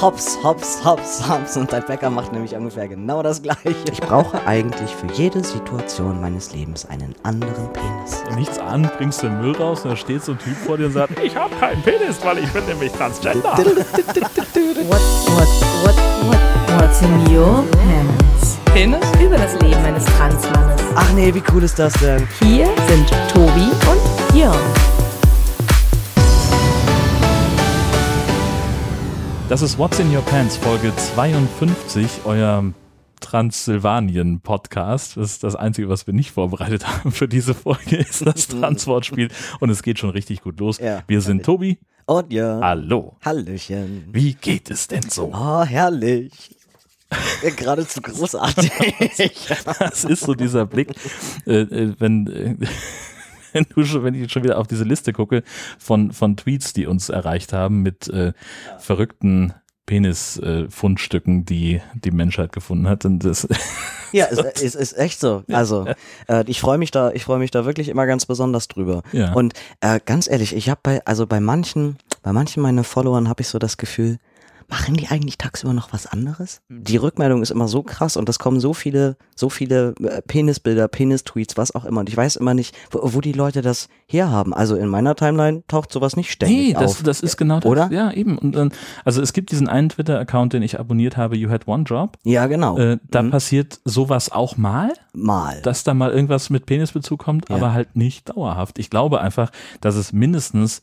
Hops, hops, hops, hops. Und dein Bäcker macht nämlich ungefähr genau das Gleiche. Ich brauche eigentlich für jede Situation meines Lebens einen anderen Penis. Nichts an, bringst den Müll raus und da steht so ein Typ vor dir und sagt, ich habe keinen Penis, weil ich bin nämlich Transgender. What, what, what, what, what's in your pants? Penis? Über das Leben eines Transmannes. Ach nee, wie cool ist das denn? Hier sind Tobi und Jörn. Das ist What's in Your Pants, Folge 52, euer Transsilvanien-Podcast. Das ist das Einzige, was wir nicht vorbereitet haben für diese Folge, ist das Transwortspiel. Und es geht schon richtig gut los. Ja, wir sind Tobi. Und ja. Hallo. Hallöchen. Wie geht es denn so? Oh, herrlich. Ja, Geradezu großartig. Das ist so dieser Blick, äh, äh, wenn, äh, wenn, du schon, wenn ich schon wieder auf diese Liste gucke von, von Tweets, die uns erreicht haben mit äh, verrückten Penis-Fundstücken, die die Menschheit gefunden hat. Und das, Ja, es ist, ist, ist echt so. Also, äh, ich freue mich da, ich freue mich da wirklich immer ganz besonders drüber. Ja. Und äh, ganz ehrlich, ich habe bei, also bei manchen, bei manchen meiner Followern habe ich so das Gefühl, machen die eigentlich tagsüber noch was anderes? Die Rückmeldung ist immer so krass und es kommen so viele, so viele äh, Penisbilder, Penis-Tweets, was auch immer. Und ich weiß immer nicht, wo, wo die Leute das herhaben. Also in meiner Timeline taucht sowas nicht ständig Nee, das, auf. das ist genau das. Oder? Ja, eben. Und dann, also es gibt diesen einen Twitter-Account, den ich abonniert habe, You Had One Job. ja, genau. Äh, da Mhm. passiert sowas auch mal, Mal. dass da mal irgendwas mit Penisbezug kommt, Ja. aber halt nicht dauerhaft. Ich glaube einfach, dass es mindestens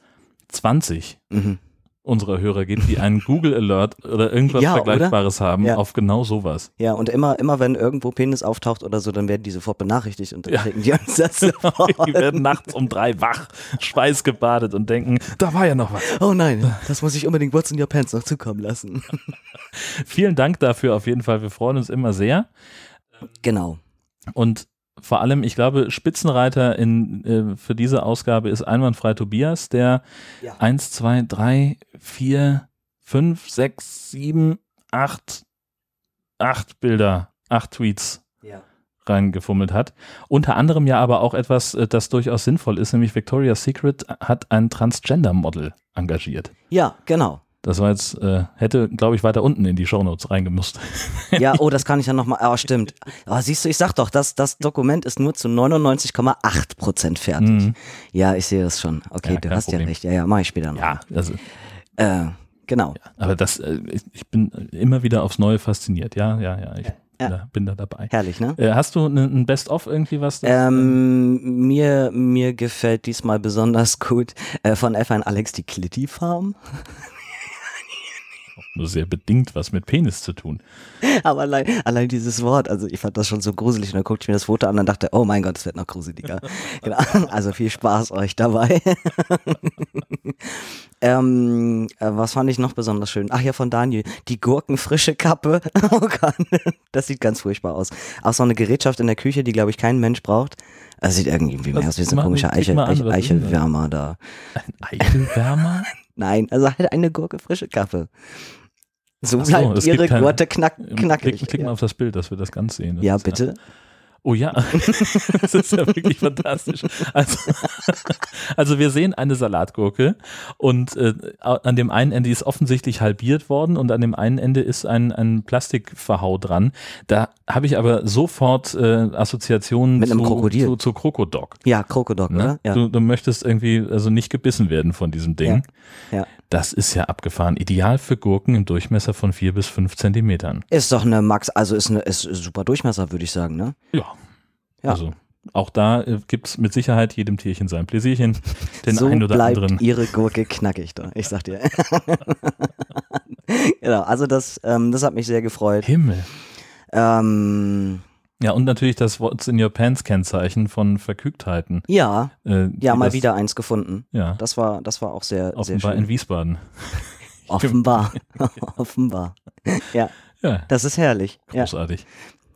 20 Mhm. Unserer Hörer gibt, die einen Google Alert oder irgendwas Ja, oder? Vergleichbares haben Ja. auf genau sowas. Ja, und immer, immer wenn irgendwo Penis auftaucht oder so, dann werden die sofort benachrichtigt und dann Ja. schicken die uns das sofort. Die werden nachts um drei wach, schweißgebadet und denken, da war ja noch was. Oh nein, das muss ich unbedingt What's in Your Pants noch zukommen lassen. Vielen Dank dafür auf jeden Fall. Wir freuen uns immer sehr. Genau. Und vor allem, ich glaube, Spitzenreiter in, äh, für diese Ausgabe ist einwandfrei Tobias, der Ja. 1, 2, 3, 4, 5, 6, 7, 8, 8 Bilder, 8 Tweets Ja. reingefummelt hat. Unter anderem ja aber auch etwas, äh, das durchaus sinnvoll ist, nämlich Victoria's Secret hat ein Transgender-Model engagiert. Ja, genau. Das war jetzt, äh, hätte, glaube ich, weiter unten in die Shownotes reingemusst. Ja, oh, das kann ich ja nochmal. Oh, stimmt. Oh, siehst du, ich sag doch, das, das Dokument ist nur zu 99,8 Prozent fertig. Mhm. Ja, ich sehe das schon. Okay, Ja, du hast Problem. ja recht. Ja, ja, mach ich später noch. Ja, also Äh, genau. Aber das, äh, ich- bin immer wieder aufs Neue fasziniert. Ja, ja, ja. Ich Ja. Bin, da, bin da dabei. Herrlich, ne? Äh, hast du ne- ein Best-of irgendwie was? das- Ähm, mir, mir gefällt diesmal besonders gut äh, von F1 Alex die Clitty Farm. Nur sehr bedingt was mit Penis zu tun. Aber allein, allein dieses Wort, also ich fand das schon so gruselig und dann guckte ich mir das Foto an und dachte, oh mein Gott, es wird noch gruseliger. genau. Also viel Spaß euch dabei. ähm, äh, was fand ich noch besonders schön? Ach ja, von Daniel, die gurkenfrische Kappe. Oh Gott, das sieht ganz furchtbar aus. Auch so eine Gerätschaft in der Küche, die glaube ich kein Mensch braucht. Das sieht irgendwie mehr aus wie so ein komischer denn das? Eichelwärmer da. Ein Eichelwärmer? Nein, also halt eine gurkenfrische Kappe. So Ach so, bleibt ihre kein- Gurte knack, knackig. Klick, klick mal auf das Bild, dass wir das ganz sehen. Das ja, bitte. Oh ja, das ist ja wirklich fantastisch. Also, also wir sehen eine Salatgurke und äh, an dem einen Ende ist offensichtlich halbiert worden und an dem einen Ende ist ein, ein Plastikverhau dran. Da habe ich aber sofort äh, Assoziationen Mit einem zu, Krokodil. zu, zu Krokodok. Ja, Krokodok, Ne? oder? Ja. Du, du möchtest irgendwie also nicht gebissen werden von diesem Ding. Ja, ja. Das ist ja abgefahren. Ideal für Gurken im Durchmesser von vier bis fünf Zentimetern. Ist doch eine Max, also ist eine ist super Durchmesser, würde ich sagen, ne? Ja. Ja. Also auch da äh, gibt es mit Sicherheit jedem Tierchen sein Pläsierchen. Den so ein oder bleibt anderen. ihre Gurke knackig da. Ich sag dir. genau, also das, ähm, das hat mich sehr gefreut. Himmel. Ähm, Ja, und natürlich das What's in Your Pants Kennzeichen von Verkügtheiten. ja, Äh, ja, mal das, wieder eins gefunden. Ja, Das war, das war auch sehr, sehr offenbar schön. in Wiesbaden. Offenbar. Offenbar. Ja, Ja, das ist herrlich. Ja. großartig.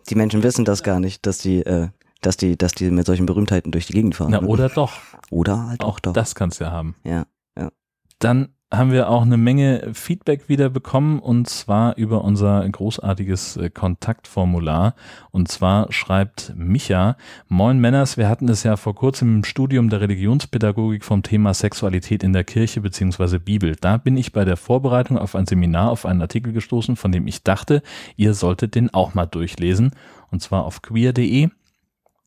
Die Menschen wissen das gar nicht, dass die, äh, dass die, dass die mit solchen Berühmtheiten durch die Gegend fahren. Na, ne? oder doch. Oder halt auch, Auch doch. das kannst du ja haben. Ja. Dann haben wir auch eine Menge Feedback wieder bekommen und zwar über unser großartiges äh, Kontaktformular. Und zwar schreibt Micha, Moin Männers, wir hatten es ja vor kurzem im Studium der Religionspädagogik vom Thema Sexualität in der Kirche bzw. Bibel. Da bin ich bei der Vorbereitung auf ein Seminar auf einen Artikel gestoßen, von dem ich dachte, ihr solltet den auch mal durchlesen. Und zwar auf queer.de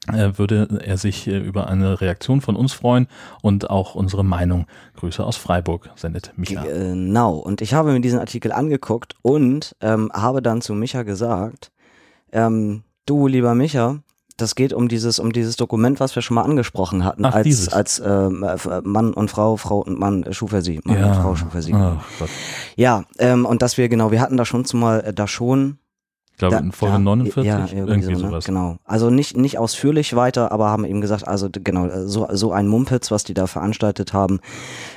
würde er sich äh, über eine Reaktion von uns freuen und auch unsere Meinung. Grüße aus Freiburg, sendet Micha. Genau, und ich habe mir diesen Artikel angeguckt und ähm, habe dann zu Micha gesagt, ähm, du lieber Micha, das geht um dieses, um dieses Dokument, was wir schon mal angesprochen hatten, Ach, als, dieses. als ähm, äh, Mann und Frau, Frau und Mann schuf er sie, Mann und Frau schuf er sie. Ach. Ja, ähm, und dass wir, genau, wir hatten da schon zumal, äh, da schon Ich glaube Da- in Folge ja, 49, ja, irgendwie so, ne? sowas. Genau. Also nicht, nicht ausführlich weiter, aber haben eben gesagt, also genau, äh, so, so ein Mumpitz, was die da veranstaltet haben.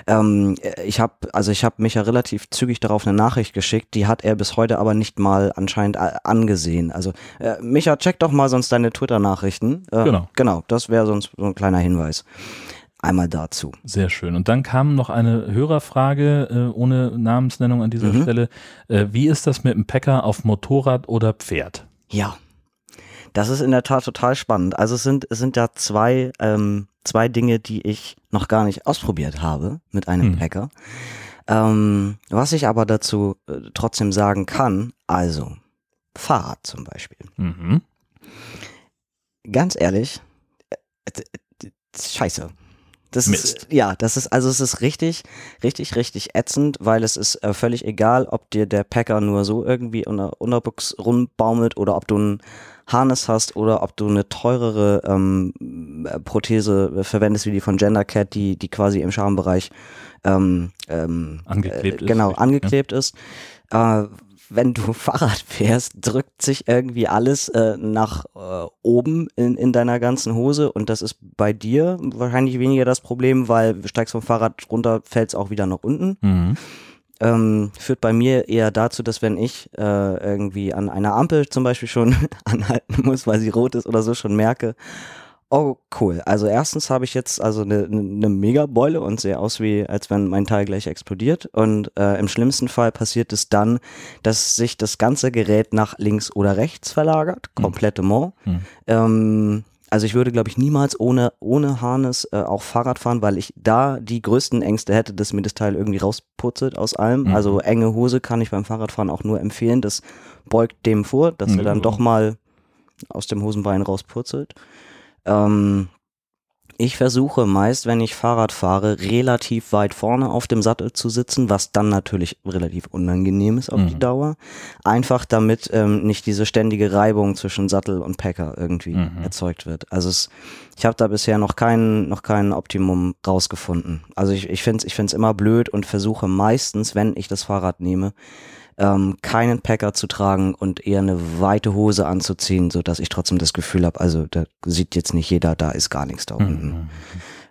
Ähm, äh, ich habe, also ich habe mich ja relativ zügig darauf eine Nachricht geschickt, die hat er bis heute aber nicht mal anscheinend äh, angesehen. Also äh, Micha, check doch mal sonst deine Twitter-Nachrichten. Äh, Genau. Genau, das wäre sonst so ein kleiner Hinweis. Einmal dazu. Sehr schön. Und dann kam noch eine Hörerfrage äh, ohne Namensnennung an dieser Mhm. Stelle. Äh, wie ist das mit dem Packer auf Motorrad oder Pferd? Ja, das ist in der Tat total spannend. Also es sind, es sind da zwei, ähm, zwei Dinge, die ich noch gar nicht ausprobiert habe mit einem Hm. Packer. Ähm, was ich aber dazu äh, trotzdem sagen kann, also Fahrrad zum Beispiel. Mhm. Ganz ehrlich, äh, äh, äh, scheiße. Das Mist. ist, ja, das ist, also es ist richtig, richtig, richtig ätzend, weil es ist äh, völlig egal, ob dir der Packer nur so irgendwie in der Unterbuchs rumbaumelt oder ob du einen Harness hast oder ob du eine teurere ähm, äh, Prothese verwendest, wie die von Gendercat, die, die quasi im Schambereich ähm, ähm, Angeklebt äh, ist, Genau, angeklebt ist. Äh, wenn du Fahrrad fährst, drückt sich irgendwie alles äh, nach äh, oben in, in deiner ganzen Hose und das ist bei dir wahrscheinlich weniger das Problem, weil du steigst vom Fahrrad runter, fällst auch wieder nach unten. Mhm. Ähm, führt bei mir eher dazu, dass wenn ich äh, irgendwie an einer Ampel zum Beispiel schon anhalten muss, weil sie rot ist oder so, schon merke, oh cool. Also erstens habe ich jetzt also eine, eine, eine Megabeule und sehe aus wie, als wenn mein Teil gleich explodiert. Und äh, im schlimmsten Fall passiert es dann, dass sich das ganze Gerät nach links oder rechts verlagert, komplettement. Hm. Ähm, also ich würde, glaube ich, niemals ohne, ohne Harness äh, auch Fahrrad fahren, weil ich da die größten Ängste hätte, dass mir das Teil irgendwie rausputzelt aus allem. Mhm. Also enge Hose kann ich beim Fahrradfahren auch nur empfehlen. Das beugt dem vor, dass er dann Ja. doch mal aus dem Hosenbein rauspurzelt. Ähm, ich versuche meist, wenn ich Fahrrad fahre, relativ weit vorne auf dem Sattel zu sitzen, was dann natürlich relativ unangenehm ist auf die Mhm. Dauer. Einfach damit ähm, nicht diese ständige Reibung zwischen Sattel und Packer irgendwie Mhm. erzeugt wird. Also es, ich habe da bisher noch kein, noch kein Optimum rausgefunden. Also ich, ich finde es ich find's immer blöd und versuche meistens, wenn ich das Fahrrad nehme, ähm, keinen Packer zu tragen und eher eine weite Hose anzuziehen, so dass ich trotzdem das Gefühl habe, also da sieht jetzt nicht jeder, da ist gar nichts da unten. Mhm.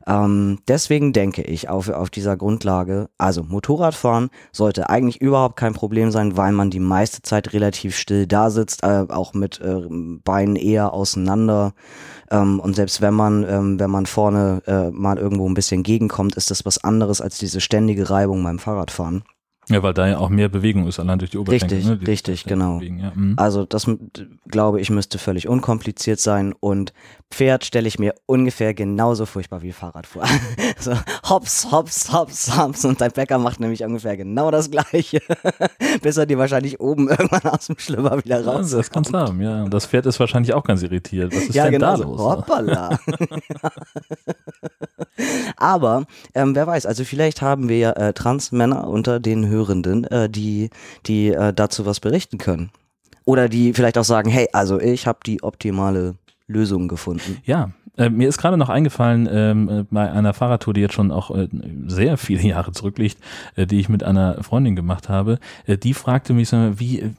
Ähm, deswegen denke ich auf, auf dieser Grundlage, also Motorradfahren sollte eigentlich überhaupt kein Problem sein, weil man die meiste Zeit relativ still da sitzt, äh, auch mit äh, Beinen eher auseinander. Ähm, und selbst wenn man, ähm, wenn man vorne äh, mal irgendwo ein bisschen gegenkommt, ist das was anderes als diese ständige Reibung beim Fahrradfahren. Ja, weil da ja auch mehr Bewegung ist, allein durch die Oberschenkel. Richtig, ne? Richtig, genau. Bewegen, ja. Mhm. Also das glaube ich müsste völlig unkompliziert sein und Pferd stelle ich mir ungefähr genauso furchtbar wie Fahrrad vor. so hops, hops, hops, hops und dein Bäcker macht nämlich ungefähr genau das gleiche, bis er dir wahrscheinlich oben irgendwann aus dem Schlüpper wieder Ja, raus. das kann's haben, ja. Und das Pferd ist wahrscheinlich auch ganz irritiert. Was ist ja, denn genau. da so. los? Hoppala. Aber ähm, wer weiß, also vielleicht haben wir ja äh, Transmänner unter den Hörenden, äh, die, die äh, dazu was berichten können. Oder die vielleicht auch sagen, hey, also ich habe die optimale Lösung gefunden. Ja, äh, mir ist gerade noch eingefallen, ähm, äh, bei einer Fahrradtour, die jetzt schon auch äh, sehr viele Jahre zurückliegt, äh, die ich mit einer Freundin gemacht habe, äh, die fragte mich so, wie, äh,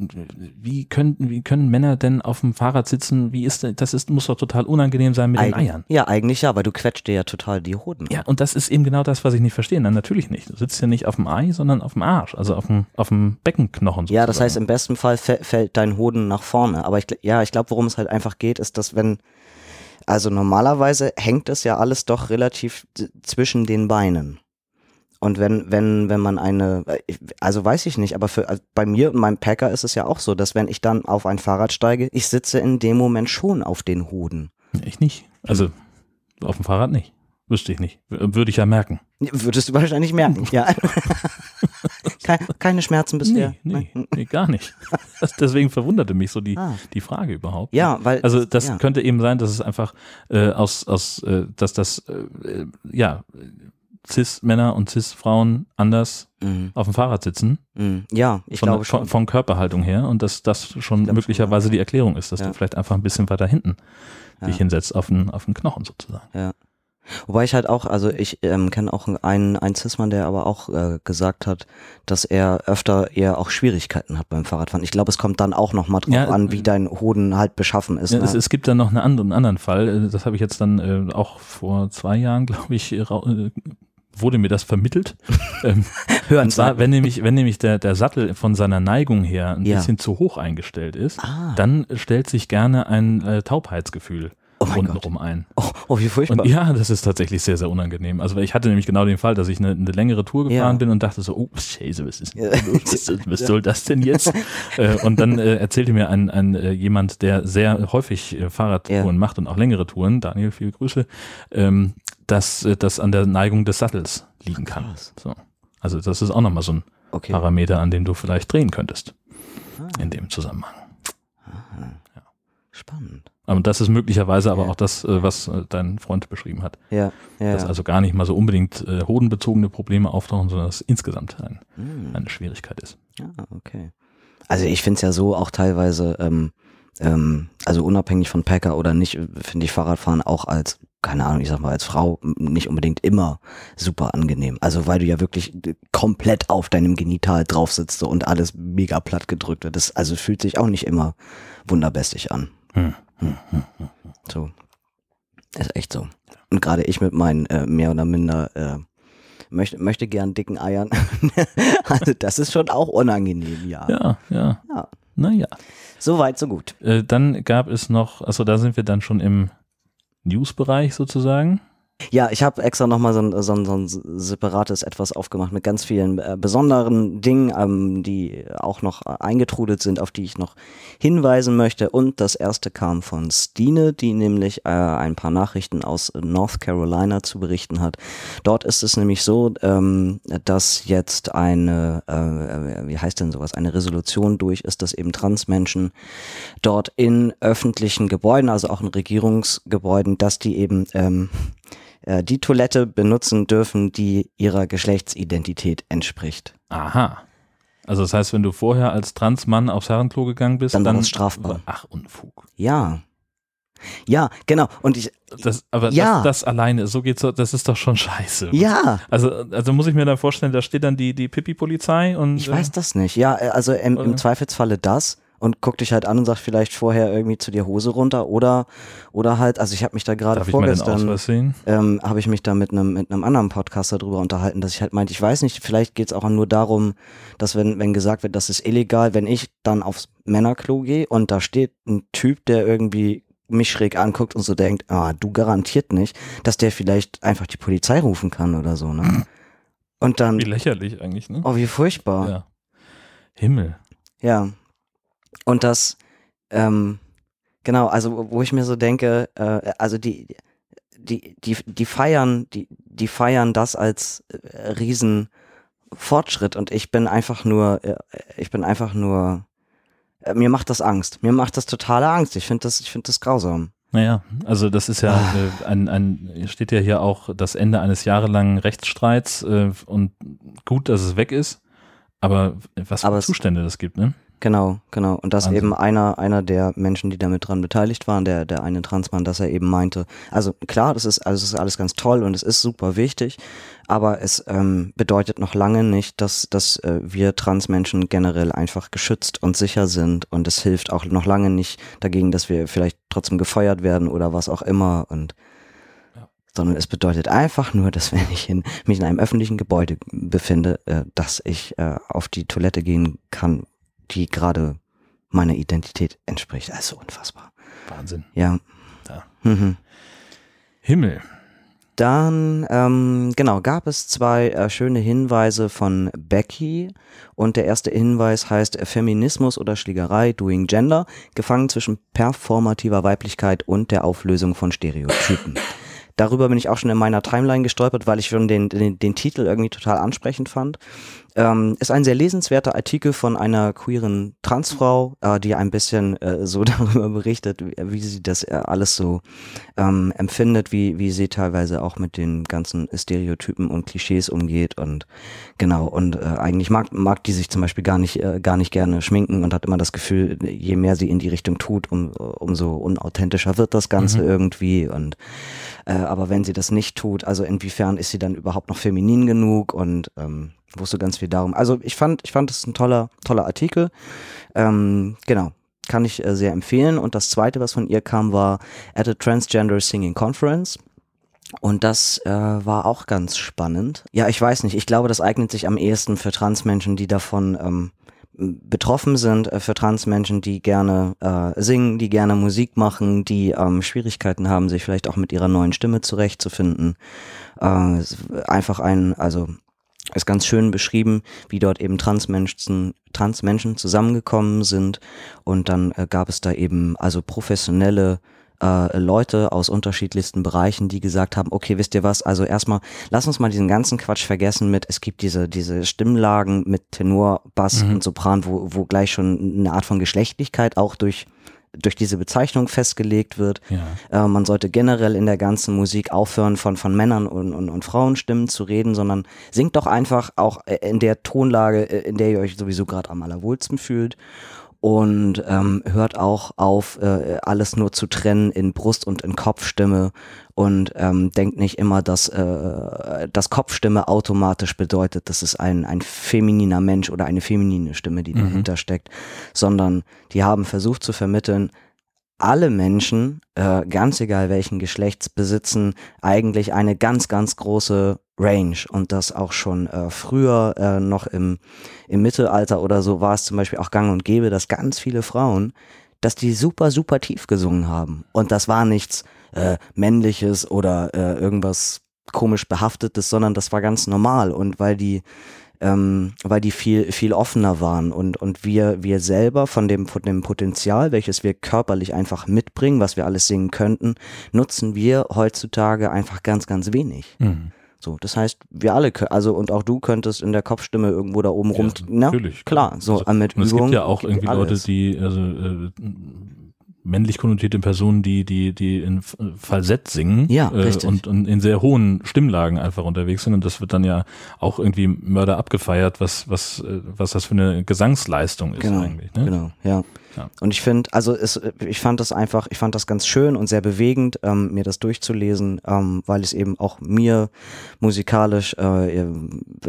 wie, können, wie können Männer denn auf dem Fahrrad sitzen? Wie ist das ist, muss doch total unangenehm sein mit den Eig- Eiern. Ja, eigentlich ja, weil du quetscht dir ja total die Hoden. Ja, und das ist eben genau das, was ich nicht verstehe. Nein, natürlich nicht. Du sitzt ja nicht auf dem Ei, sondern auf dem Arsch, also auf dem, auf dem Beckenknochen. Ja, das sozusagen. heißt, im besten Fall fä- fällt dein Hoden nach vorne. Aber ich, ja, ich glaube, worum es halt einfach geht, ist, dass wenn, also normalerweise hängt es ja alles doch relativ zwischen den Beinen. Und wenn, wenn, wenn man eine, also weiß ich nicht, aber für, also bei mir und meinem Packer ist es ja auch so, dass wenn ich dann auf ein Fahrrad steige, ich sitze in dem Moment schon auf den Hoden. Ich nicht. Also auf dem Fahrrad nicht. Wüsste ich nicht. Würde ich ja merken. Würdest du wahrscheinlich merken, ja. Keine, Schmerzen bisher. Nee, nee, nee, gar nicht. Das, deswegen verwunderte mich so die, Ah. die Frage überhaupt. Ja, weil. Also das ja. könnte eben sein, dass es einfach äh, aus, aus äh, dass das äh, äh, ja Cis-Männer und Cis-Frauen anders Mhm, auf dem Fahrrad sitzen, mhm. Ja, ich von, glaube schon. von Körperhaltung her und dass das schon möglicherweise schon, die Erklärung ist, dass Ja. du vielleicht einfach ein bisschen weiter hinten dich Ja. hinsetzt auf den, auf den Knochen sozusagen. Wobei ich halt auch, also ich ähm, kenne auch einen, einen Cis-Mann, der aber auch äh, gesagt hat, dass er öfter eher auch Schwierigkeiten hat beim Fahrradfahren. Ich glaube, es kommt dann auch noch mal drauf Ja, an, wie äh, dein Hoden halt beschaffen ist. Ja, ne? es, es gibt dann noch einen anderen, anderen Fall, äh, das habe ich jetzt dann äh, auch vor zwei Jahren, glaube ich, äh, äh, wurde mir das vermittelt. ähm, Hören zwar, wenn nämlich, wenn nämlich der, der Sattel von seiner Neigung her ein Ja. bisschen zu hoch eingestellt ist, Ah, dann stellt sich gerne ein äh, Taubheitsgefühl Oh Gott. untenrum ein. oh, oh, wie furchtbar. Und ja, das ist tatsächlich sehr, sehr unangenehm. Also ich hatte nämlich genau den Fall, dass ich eine, eine längere Tour gefahren Ja. bin und dachte so, oh, Scheiße, was ist Ja. was, was soll das denn jetzt? äh, und dann äh, erzählte mir ein, ein äh, jemand, der sehr häufig äh, Fahrradtouren Ja. macht und auch längere Touren, Daniel, viele Grüße, ähm, dass äh, das an der Neigung des Sattels liegen kann. So. Also das ist auch nochmal so ein okay. Parameter, an dem du vielleicht drehen könntest Ah, in dem Zusammenhang. aha. Spannend. Und das ist möglicherweise aber Ja. auch das, äh, was äh, dein Freund beschrieben hat. Ja, ja. dass also gar nicht mal so unbedingt äh, hodenbezogene Probleme auftauchen, sondern dass insgesamt ein, Hm. eine Schwierigkeit ist. Ja, okay. Also ich finde es ja so auch teilweise, ähm, ähm, also unabhängig von Packer oder nicht, finde ich Fahrradfahren auch als, keine Ahnung, ich sag mal, als Frau nicht unbedingt immer super angenehm. Also weil du ja wirklich komplett auf deinem Genital drauf sitzt und alles mega platt gedrückt wird. Das also fühlt sich auch nicht immer wunderbästig an. Hm. So. Ist echt so. Und gerade ich mit meinen äh, mehr oder minder äh, möchte, möchte gern dicken Eiern. also das ist schon auch unangenehm, ja. Ja, ja. Ja. Naja. So weit, so gut. Äh, dann gab es noch, also da sind wir dann schon im News-Bereich sozusagen. Ja, ich habe extra nochmal so ein, so, so ein separates etwas aufgemacht mit ganz vielen äh, besonderen Dingen, ähm, die auch noch äh, eingetrudelt sind, auf die ich noch hinweisen möchte. Und das erste kam von Stine, die nämlich äh, ein paar Nachrichten aus North Carolina zu berichten hat. Dort ist es nämlich so, ähm, dass jetzt eine, äh, wie heißt denn sowas, eine Resolution durch ist, dass eben Transmenschen dort in öffentlichen Gebäuden, also auch in Regierungsgebäuden, dass die eben ähm, äh, die Toilette benutzen dürfen, die ihrer Geschlechtsidentität entspricht. Aha. Also das heißt, wenn du vorher als Transmann aufs Herrenklo gegangen bist, Dann dann, war das strafbar. Ach, Unfug. Ja. Ja, genau. Und ich, Das, aber Ja. das, das alleine, so geht's, das ist doch schon scheiße. ja, Also, also muss ich mir dann vorstellen, da steht dann die, die Pipi-Polizei und. ich weiß das nicht. Ja, äh, also im, im? Zweifelsfalle das und guck dich halt an und sag vielleicht vorher irgendwie zu dir Hose runter oder oder halt, also ich habe mich da gerade vorgestern ähm, habe ich mich da mit einem mit einem anderen Podcaster drüber unterhalten, dass ich halt meinte, ich weiß nicht, vielleicht geht's auch nur darum, dass wenn wenn gesagt wird, das ist illegal, wenn ich dann aufs Männerklo gehe und da steht ein Typ, der irgendwie mich schräg anguckt und so denkt, ah, du garantiert nicht, dass der vielleicht einfach die Polizei rufen kann oder so, ne? Und dann, Wie lächerlich eigentlich, ne? oh, wie furchtbar. Ja. Himmel. Ja. Und das, ähm, genau, also wo- ich mir so denke, äh, also die, die, die, die feiern, die, die feiern das als äh, Riesenfortschritt und ich bin einfach nur, äh, ich bin einfach nur, äh, mir macht das Angst. Mir macht das totale Angst. Ich finde das, ich finde das grausam. Naja, also das ist ja äh, ein, ein, steht ja hier auch das Ende eines jahrelangen Rechtsstreits äh, und gut, dass es weg ist, aber was für Aber Zustände das gibt, ne? Genau, genau. Und dass Wahnsinn. eben einer, einer der Menschen, die damit dran beteiligt waren, der, der eine Transmann, dass er eben meinte, also klar, das ist, also es ist alles ganz toll und es ist super wichtig, aber es ähm, bedeutet noch lange nicht, dass, dass äh, wir Transmenschen generell einfach geschützt und sicher sind und es hilft auch noch lange nicht dagegen, dass wir vielleicht trotzdem gefeuert werden oder was auch immer und Ja. sondern es bedeutet einfach nur, dass wenn ich in, mich in einem öffentlichen Gebäude befinde, äh, dass ich äh, auf die Toilette gehen kann, die gerade meiner Identität entspricht. Also unfassbar. Wahnsinn. Ja. Ja. Mhm. Himmel. Dann, ähm, genau, gab es zwei äh, schöne Hinweise von Becky. Und der erste Hinweis heißt Feminismus oder Schlägerei, Doing Gender, gefangen zwischen performativer Weiblichkeit und der Auflösung von Stereotypen. Darüber bin ich auch schon in meiner Timeline gestolpert, weil ich schon den, den, den Titel irgendwie total ansprechend fand. Ähm, ist ein sehr lesenswerter Artikel von einer queeren Transfrau, äh, die ein bisschen äh, so darüber berichtet, wie, wie sie das äh, alles so ähm, empfindet, wie, wie sie teilweise auch mit den ganzen Stereotypen und Klischees umgeht und genau und äh, eigentlich mag, mag die sich zum Beispiel gar nicht äh, gar nicht gerne schminken und hat immer das Gefühl, je mehr sie in die Richtung tut, um, umso unauthentischer wird das Ganze mhm. irgendwie und aber wenn sie das nicht tut, also inwiefern ist sie dann überhaupt noch feminin genug und ähm, wusste ganz viel darum. Also ich fand, ich fand es ein toller, toller Artikel. Ähm, genau. Kann ich äh, sehr empfehlen. Und das zweite, was von ihr kam, war at a Transgender Singing Conference. Und das äh, war auch ganz spannend. Ja, ich weiß nicht. Ich glaube, das eignet sich am ehesten für Transmenschen, die davon ähm, betroffen sind, äh, für Transmenschen, die gerne äh, singen, die gerne Musik machen, die ähm, Schwierigkeiten haben, sich vielleicht auch mit ihrer neuen Stimme zurechtzufinden. Äh, einfach ein, also ist ganz schön beschrieben, wie dort eben Transmenschen, Transmenschen zusammengekommen sind und dann äh, gab es da eben also professionelle äh, Leute aus unterschiedlichsten Bereichen, die gesagt haben, okay, wisst ihr was, also erstmal, lass uns mal diesen ganzen Quatsch vergessen mit, es gibt diese, diese Stimmlagen mit Tenor, Bass mhm. und Sopran, wo, wo gleich schon eine Art von Geschlechtlichkeit auch durch durch diese Bezeichnung festgelegt wird. Ja. Äh, man sollte generell in der ganzen Musik aufhören, von, von Männern und, und, und Frauenstimmen zu reden, sondern singt doch einfach auch äh, in der Tonlage, äh, in der ihr euch sowieso gerade am allerwohlsten fühlt und ähm, hört auch auf, äh, alles nur zu trennen in Brust- und in Kopfstimme und ähm, denkt nicht immer, dass, äh, dass Kopfstimme automatisch bedeutet, dass es ein, ein femininer Mensch oder eine feminine Stimme, die mhm. dahinter steckt, sondern die haben versucht zu vermitteln, alle Menschen, äh, ganz egal welchen Geschlechts, besitzen eigentlich eine ganz, ganz große Range und das auch schon äh, früher äh, noch im, im Mittelalter oder so war es zum Beispiel auch gang und gäbe, dass ganz viele Frauen, dass die super, super tief gesungen haben und das war nichts äh, männliches oder äh, irgendwas komisch behaftetes, sondern das war ganz normal und weil die ähm, weil die viel, viel offener waren und, und wir, wir selber von dem, von dem Potenzial, welches wir körperlich einfach mitbringen, was wir alles singen könnten, nutzen wir heutzutage einfach ganz, ganz wenig. Mhm. So, das heißt, wir alle, also und auch du könntest in der Kopfstimme irgendwo da oben ja, rum, natürlich, klar, so also, mit Übung. Es gibt ja auch irgendwie alles. Leute, die also äh, männlich konnotierte Personen, die, die, die in Falsett singen ja, äh, und, und in sehr hohen Stimmlagen einfach unterwegs sind. Und das wird dann ja auch irgendwie Mörder abgefeiert, was, was, äh, was das für eine Gesangsleistung ist genau, eigentlich. Ne? Genau, ja. Und ich finde, also es, ich fand das einfach, ich fand das ganz schön und sehr bewegend, ähm, mir das durchzulesen, ähm, weil es eben auch mir musikalisch äh,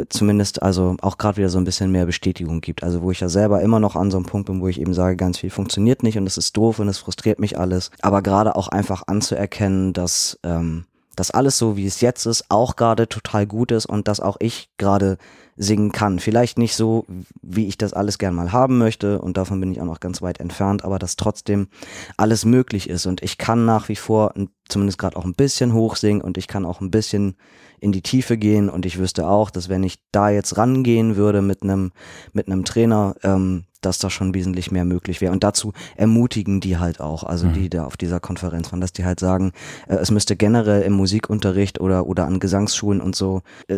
zumindest also auch gerade wieder so ein bisschen mehr Bestätigung gibt. Also wo ich ja selber immer noch an so einem Punkt bin, wo ich eben sage, ganz viel funktioniert nicht und es ist doof und es frustriert mich alles. Aber gerade auch einfach anzuerkennen, dass ähm, dass alles so, wie es jetzt ist, auch gerade total gut ist und dass auch ich gerade singen kann. Vielleicht nicht so, wie ich das alles gern mal haben möchte und davon bin ich auch noch ganz weit entfernt, aber dass trotzdem alles möglich ist und ich kann nach wie vor zumindest gerade auch ein bisschen hoch singen und ich kann auch ein bisschen in die Tiefe gehen und ich wüsste auch, dass wenn ich da jetzt rangehen würde mit einem mit einem Trainer, ähm, dass da schon wesentlich mehr möglich wäre. Und dazu ermutigen die halt auch, also mhm. die da auf dieser Konferenz waren, dass die halt sagen, äh, es müsste generell im Musikunterricht oder, oder an Gesangsschulen und so, äh,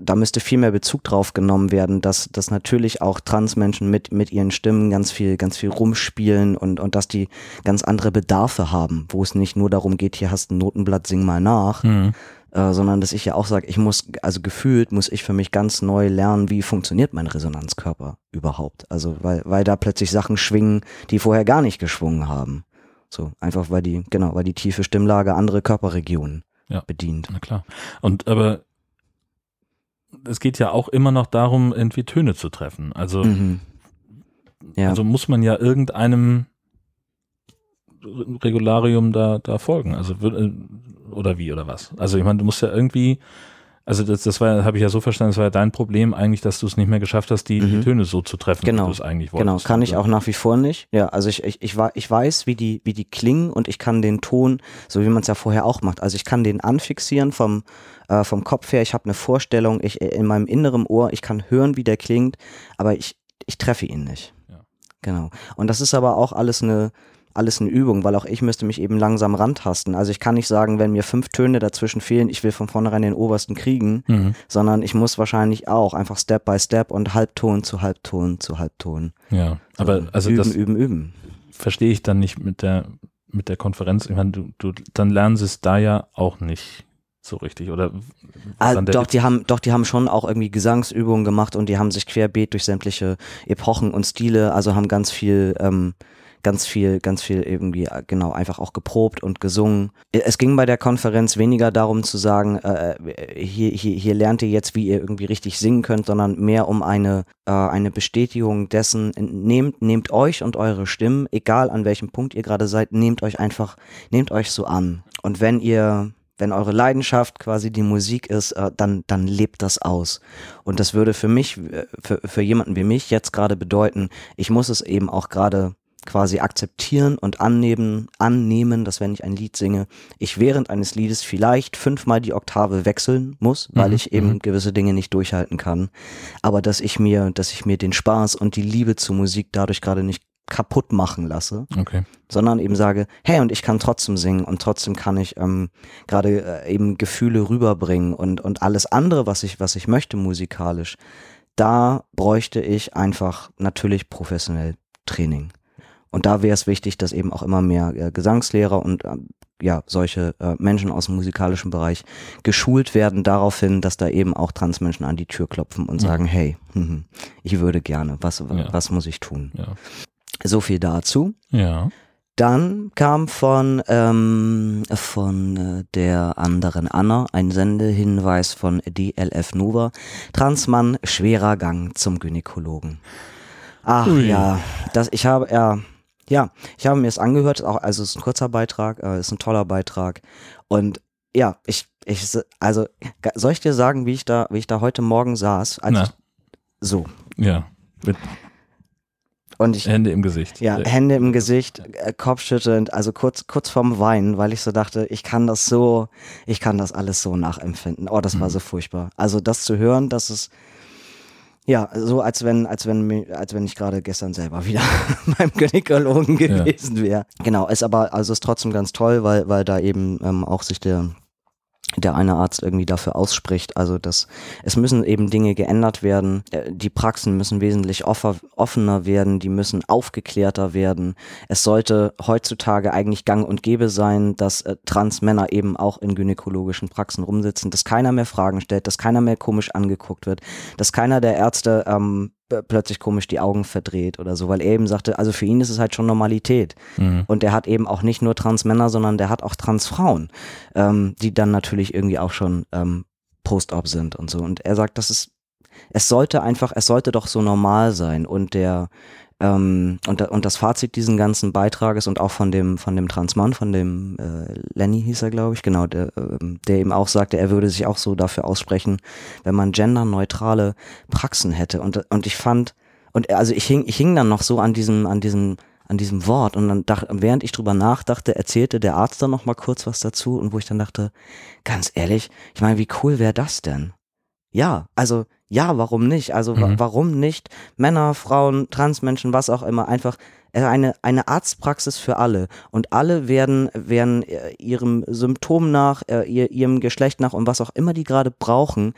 da müsste viel mehr Bezug drauf genommen werden, dass, dass natürlich auch Transmenschen mit, mit ihren Stimmen ganz viel, ganz viel rumspielen und, und dass die ganz andere Bedarfe haben, wo es nicht nur darum geht, hier hast du ein Notenblatt, sing mal nach, mhm äh, sondern dass ich ja auch sage, ich muss, also gefühlt muss ich für mich ganz neu lernen, wie funktioniert mein Resonanzkörper überhaupt. Also weil, weil da plötzlich Sachen schwingen, die vorher gar nicht geschwungen haben. So, einfach weil die, genau, weil die tiefe Stimmlage andere Körperregionen ja, bedient. Na klar. Und aber es geht ja auch immer noch darum, irgendwie Töne zu treffen. Also, mhm. ja. also muss man ja irgendeinem Regularium da, da folgen. Also äh, oder wie oder was? Also ich meine, du musst ja irgendwie Also das, das war, habe ich ja so verstanden, das war ja dein Problem eigentlich, dass du es nicht mehr geschafft hast, die, die Mhm. Töne so zu treffen, Genau. wie du es eigentlich wolltest. Genau, kann ich Also, auch nach wie vor nicht. Ja, also ich, ich, ich, ich weiß, wie die, wie die klingen und ich kann den Ton, so wie man es ja vorher auch macht. Also ich kann den anfixieren vom, äh, vom Kopf her. Ich habe eine Vorstellung, ich in meinem inneren Ohr, ich kann hören, wie der klingt, aber ich, ich treffe ihn nicht. Ja. Genau. Und das ist aber auch alles eine, alles eine Übung, weil auch ich müsste mich eben langsam rantasten. Also ich kann nicht sagen, wenn mir fünf Töne dazwischen fehlen, ich will von vornherein den obersten kriegen, Mhm. sondern ich muss wahrscheinlich auch einfach Step by Step und Halbton zu Halbton zu Halbton. Ja, aber So, also üben, das üben, üben. verstehe ich dann nicht mit der mit der Konferenz. Ich meine, du, du dann lernen sie es da ja auch nicht so richtig oder der doch, die haben, doch, die haben schon auch irgendwie Gesangsübungen gemacht und die haben sich querbeet durch sämtliche Epochen und Stile, also haben ganz viel, ähm, ganz viel, ganz viel irgendwie, äh, genau, einfach auch geprobt und gesungen. Es ging bei der Konferenz weniger darum zu sagen, äh, hier, hier, hier lernt ihr jetzt, wie ihr irgendwie richtig singen könnt, sondern mehr um eine, äh, eine Bestätigung dessen, nehmt, nehmt euch und eure Stimmen, egal an welchem Punkt ihr gerade seid, nehmt euch einfach, nehmt euch so an. Und wenn ihr, wenn eure Leidenschaft quasi die Musik ist, äh, dann, dann lebt das aus. Und das würde für mich, äh, für, für jemanden wie mich jetzt gerade bedeuten, ich muss es eben auch gerade quasi akzeptieren und annehmen, annehmen, dass wenn ich ein Lied singe, ich während eines Liedes vielleicht fünfmal die Oktave wechseln muss, weil Mhm, ich eben mhm. gewisse Dinge nicht durchhalten kann. Aber dass ich mir, dass ich mir den Spaß und die Liebe zur Musik dadurch gerade nicht kaputt machen lasse, Okay. sondern eben sage, hey, und ich kann trotzdem singen und trotzdem kann ich ähm, gerade äh, eben Gefühle rüberbringen und, und alles andere, was ich, was ich möchte musikalisch, da bräuchte ich einfach natürlich professionell Training. Und da wäre es wichtig, dass eben auch immer mehr äh, Gesangslehrer und ähm, ja, solche äh, Menschen aus dem musikalischen Bereich geschult werden darauf hin, dass da eben auch Transmenschen an die Tür klopfen und Mhm. sagen, hey, hm, ich würde gerne, was, Ja. was muss ich tun? Ja. So viel dazu. Ja. Dann kam von, ähm, von äh, der anderen Anna ein Sendehinweis von DLF Nova. Transmann, schwerer Gang zum Gynäkologen. Ach Ui. ja, das, ich habe, ja, ja, ich habe mir es angehört, auch, also es ist ein kurzer Beitrag, äh, es ist ein toller Beitrag. Und ja, ich, ich, also, soll ich dir sagen, wie ich da, wie ich da heute Morgen saß? Als Na. so. Ja. Mit Und ich, Hände im Gesicht. Ja, Hände im Gesicht, äh, Kopfschüttelnd, also kurz, kurz vorm Weinen, weil ich so dachte, ich kann das so, ich kann das alles so nachempfinden. Oh, das war Mhm. so furchtbar. Also das zu hören, das ist, ja, so als wenn, als wenn, als wenn ich gerade gestern selber wieder beim Gynäkologen gewesen wäre. Genau, ist aber, also ist trotzdem ganz toll, weil, weil da eben ähm, auch sich der, der eine Arzt irgendwie dafür ausspricht. Also dass es müssen eben Dinge geändert werden. Äh, Die Praxen müssen wesentlich offener werden, die müssen aufgeklärter werden. Es sollte heutzutage eigentlich gang und gäbe sein, dass äh, Transmänner eben auch in gynäkologischen Praxen rumsitzen, dass keiner mehr Fragen stellt, dass keiner mehr komisch angeguckt wird, dass keiner der Ärzte ähm, plötzlich komisch die Augen verdreht oder so, weil er eben sagte, also für ihn ist es halt schon Normalität. Mhm. Und der hat eben auch nicht nur Transmänner, sondern der hat auch Transfrauen, ähm, die dann natürlich irgendwie auch schon ähm, Post-op sind und so. Und er sagt, das ist, es sollte einfach, es sollte doch so normal sein. Und der, ähm, und, und das Fazit diesen ganzen Beitrages und auch von dem, von dem Transmann, von dem äh, Lenny hieß er, glaube ich, genau, der, ähm, der eben auch sagte, er würde sich auch so dafür aussprechen, wenn man genderneutrale Praxen hätte. Und, und ich fand, und also ich hing, ich hing dann noch so an diesem, an diesem, an diesem Wort und dann dachte, während ich drüber nachdachte, erzählte der Arzt dann noch mal kurz was dazu und wo ich dann dachte, ganz ehrlich, ich meine, wie cool wäre das denn? Ja, also ja, warum nicht? Also Mhm. warum nicht Männer, Frauen, Transmenschen, was auch immer, einfach äh, eine, eine Arztpraxis für alle und alle werden, werden äh, ihrem Symptom nach, äh, ihr, ihrem Geschlecht nach und was auch immer die gerade brauchen,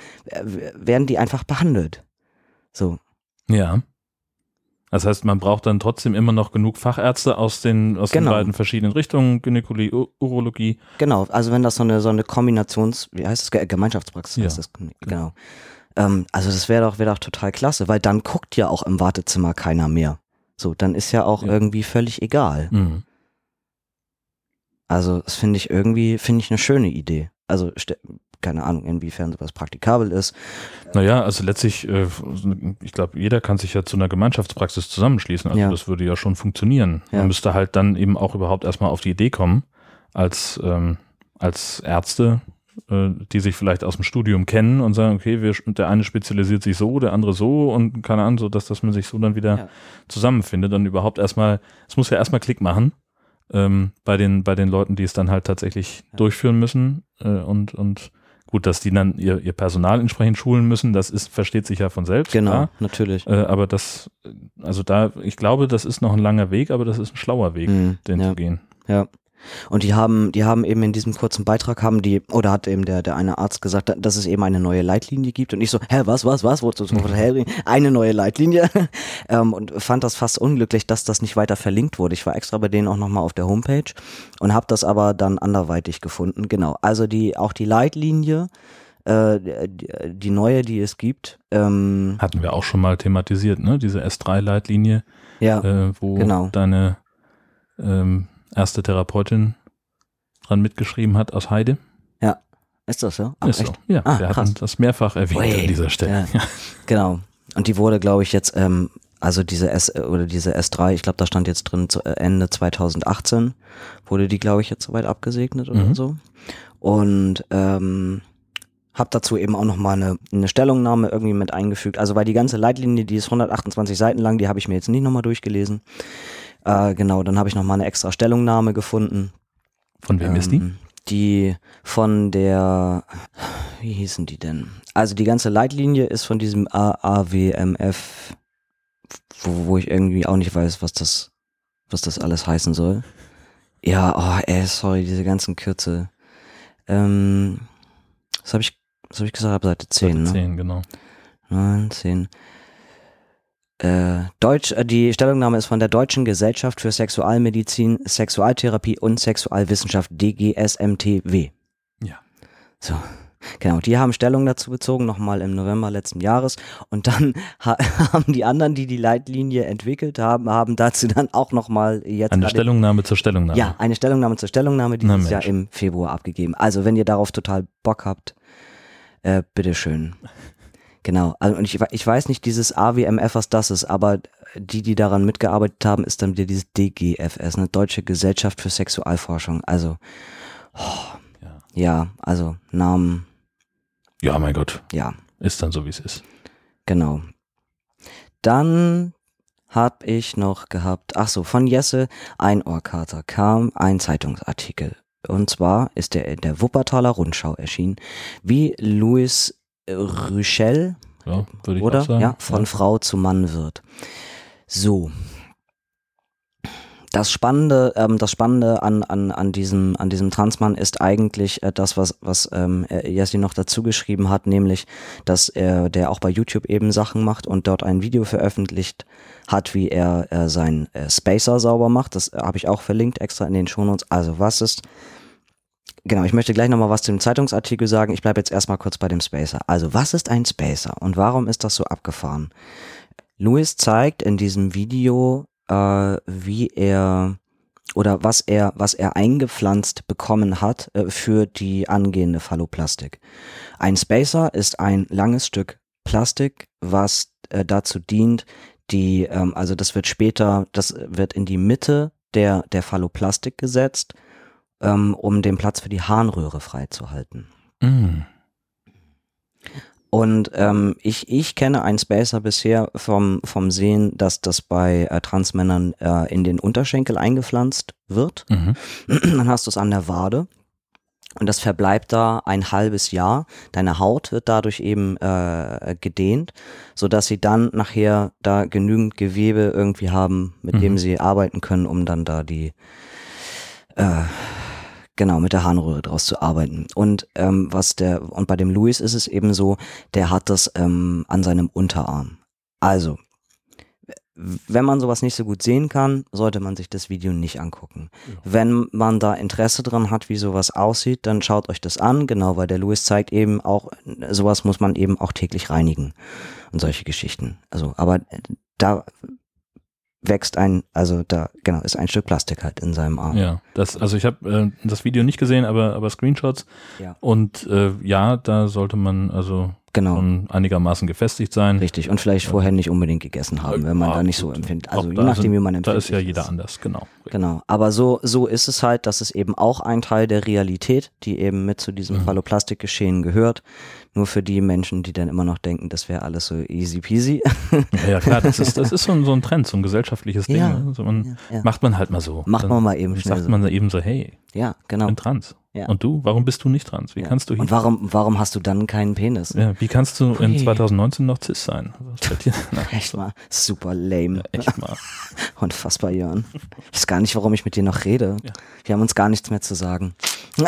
werden die einfach behandelt. So, Ja. Das heißt, man braucht dann trotzdem immer noch genug Fachärzte aus den, aus Genau. den beiden verschiedenen Richtungen, Gynäkologie, U- Urologie. Genau, also wenn das so eine so eine Kombinations, wie heißt Ge- Gemeinschaftspraxis Ja, heißt das, genau. Ähm, also das wäre doch wäre doch total klasse, weil dann guckt ja auch im Wartezimmer keiner mehr. So, dann ist ja auch Ja. irgendwie völlig egal. Mhm. Also das finde ich irgendwie finde ich eine schöne Idee. Also keine Ahnung, inwiefern sowas praktikabel ist. Naja, also letztlich, äh, ich glaube, jeder kann sich ja zu einer Gemeinschaftspraxis zusammenschließen. Also Ja. das würde ja schon funktionieren. Ja. Man müsste halt dann eben auch überhaupt erstmal auf die Idee kommen, als, ähm, als Ärzte die sich vielleicht aus dem Studium kennen und sagen, okay, wir, der eine spezialisiert sich so, der andere so und keine Ahnung, so dass, dass man sich so dann wieder Ja. zusammenfindet und überhaupt erstmal, es muss ja erstmal Klick machen ähm, bei den bei den Leuten, die es dann halt tatsächlich Ja. durchführen müssen äh, und und gut, dass die dann ihr, ihr Personal entsprechend schulen müssen, das ist versteht sich ja von selbst. Genau, Klar. natürlich. Äh, aber das, also da, ich glaube, das ist noch ein langer Weg, aber das ist ein schlauer Weg, Mhm, den ja. zu gehen. Ja. Und die haben, die haben eben in diesem kurzen Beitrag haben die, oder hat eben der, der eine Arzt gesagt, dass es eben eine neue Leitlinie gibt. Und ich so, hä, was, was, was? Herbringen? Eine neue Leitlinie. ähm, und fand das fast unglücklich, dass das nicht weiter verlinkt wurde. Ich war extra bei denen auch nochmal auf der Homepage und habe das aber dann anderweitig gefunden. Genau. Also die, auch die Leitlinie, äh, die, die neue, die es gibt, ähm, Hatten wir auch schon mal thematisiert, ne? Diese S3-Leitlinie, ja, äh, wo genau. deine ähm, erste Therapeutin dran mitgeschrieben hat aus Heide. ist das so? Ach, ist so. echt? Ja, Ah, wir krass. hatten das mehrfach erwähnt Ui, an dieser Stelle. ja. Genau. Und die wurde, glaube ich, jetzt, ähm, also diese S oder diese S3, ich glaube, da stand jetzt drin zu, äh, Ende 2018, wurde die, glaube ich, jetzt soweit abgesegnet oder Mhm. so. Und ähm, habe dazu eben auch nochmal eine, eine Stellungnahme irgendwie mit eingefügt. Also weil die ganze Leitlinie, die ist 128 Seiten lang, die habe ich mir jetzt nicht nochmal durchgelesen. Äh, genau, dann habe ich nochmal eine extra Stellungnahme gefunden. Von wem ist die? Ähm, Die von der, wie hießen die denn? Also die ganze Leitlinie ist von diesem AAWMF, wo, wo ich irgendwie auch nicht weiß, was das, was das alles heißen soll. Ja, oh, ey, sorry, diese ganzen Kürze. Ähm, was habe ich, habe ich gesagt? Seite 10, Seite ne? 10, genau. 9, 10. Äh, Deutsch, äh, die Stellungnahme ist von der Deutschen Gesellschaft für Sexualmedizin, Sexualtherapie und Sexualwissenschaft DGSMTW. Ja. So, genau. Die haben Stellung dazu bezogen, nochmal im November letzten Jahres. Und dann ha haben die anderen, die die Leitlinie entwickelt haben, haben dazu dann auch nochmal jetzt Eine Stellungnahme zur Stellungnahme. ja, eine Stellungnahme zur Stellungnahme Na dieses Jahr Mensch. im Februar abgegeben. Also wenn ihr darauf total Bock habt, äh, bitteschön. Genau, also und ich, ich weiß nicht dieses AWMF, was das ist, aber die, die daran mitgearbeitet haben, ist dann wieder dieses DGFS, eine Deutsche Gesellschaft für Sexualforschung. Also, Ja. ja, also Namen, ja, mein Gott. ja, Ist dann so, wie es ist. genau. Dann hab ich noch gehabt, ach so, von Jesse ein Ohrkater kam ein Zeitungsartikel. Und zwar ist der in der Wuppertaler Rundschau erschienen, wie Louis Rüchel, Ja, würde ich oder? Ja, von Frau zu Mann wird. So. Das Spannende, ähm, das Spannende an, an, an diesem, an diesem Transmann ist eigentlich äh, das, was, was ähm, äh, Yassi noch dazu geschrieben hat, nämlich, dass er, der auch bei YouTube eben Sachen macht und dort ein Video veröffentlicht hat, wie er äh, sein äh, Spacer sauber macht. Das äh, habe ich auch verlinkt extra in den Shownotes. Also was ist, Genau, ich möchte gleich nochmal was zu dem Zeitungsartikel sagen. Ich bleibe jetzt erstmal kurz bei dem Spacer. Also, was ist ein Spacer und warum ist das so abgefahren? Louis zeigt in diesem Video, äh, wie er oder was er, was er eingepflanzt bekommen hat äh, für die angehende Phalloplastik. Ein Spacer ist ein langes Stück Plastik, was äh, dazu dient, die, ähm, also das wird später, das wird in die Mitte der, der Phalloplastik gesetzt ähm, um den Platz für die Harnröhre freizuhalten. Mm. Und ähm, ich, ich kenne einen Spacer bisher vom, vom Sehen, dass das bei äh, Transmännern äh, in den Unterschenkel eingepflanzt wird. Mhm. Dann hast du es an der Wade. Und das verbleibt da ein halbes Jahr. Deine Haut wird dadurch eben äh, gedehnt, so dass sie dann nachher da genügend Gewebe irgendwie haben, mit Mhm. dem sie arbeiten können, um dann da die äh, genau mit der Harnröhre draus zu arbeiten. Und ähm, was der und bei dem Louis ist es eben so, der hat das ähm, an seinem Unterarm. Also wenn man sowas nicht so gut sehen kann, sollte man sich das Video nicht angucken. Ja. Wenn man da Interesse dran hat, wie sowas aussieht, dann schaut euch das an, genau, weil der Louis zeigt eben auch, sowas muss man eben auch täglich reinigen und solche Geschichten. Also, aber da wächst ein, also da, genau, ist ein Stück Plastik halt in seinem Arm. Ja, das, also ich habe äh, das Video nicht gesehen, aber, aber Screenshots. Ja. Und äh, ja, da sollte man also Genau. schon einigermaßen gefestigt sein. Richtig. Und vielleicht vorher nicht unbedingt gegessen haben, wenn man Ja, da nicht so empfindet. Also je da nachdem, sind- wie man Da empfindet. ist ja jeder anders, genau. Genau, aber so, so ist es halt, dass es eben auch ein Teil der Realität, die eben mit zu diesem Mhm. Phalloplastikgeschehen gehört. Nur für die Menschen, die dann immer noch denken, das wäre alles so easy peasy. Ja, ja klar, das ist, das ist so ein, so ein Trend, so ein gesellschaftliches Ding. Ja. ne? so man. Macht man halt mal so. Macht Dann man mal eben schnell Sagt so. man eben so, hey, Ja, ich genau. bin trans. Ja. Und du, warum bist du nicht trans? Wie Ja. kannst du hier? Und warum, warum hast du dann keinen Penis? ja, wie kannst du in Ui. 2019 noch cis sein? Na, Echt mal, super lame. ja, echt mal. Unfassbar, Jörn. Ich weiß gar nicht, warum ich mit dir noch rede. Ja. Wir haben uns gar nichts mehr zu sagen.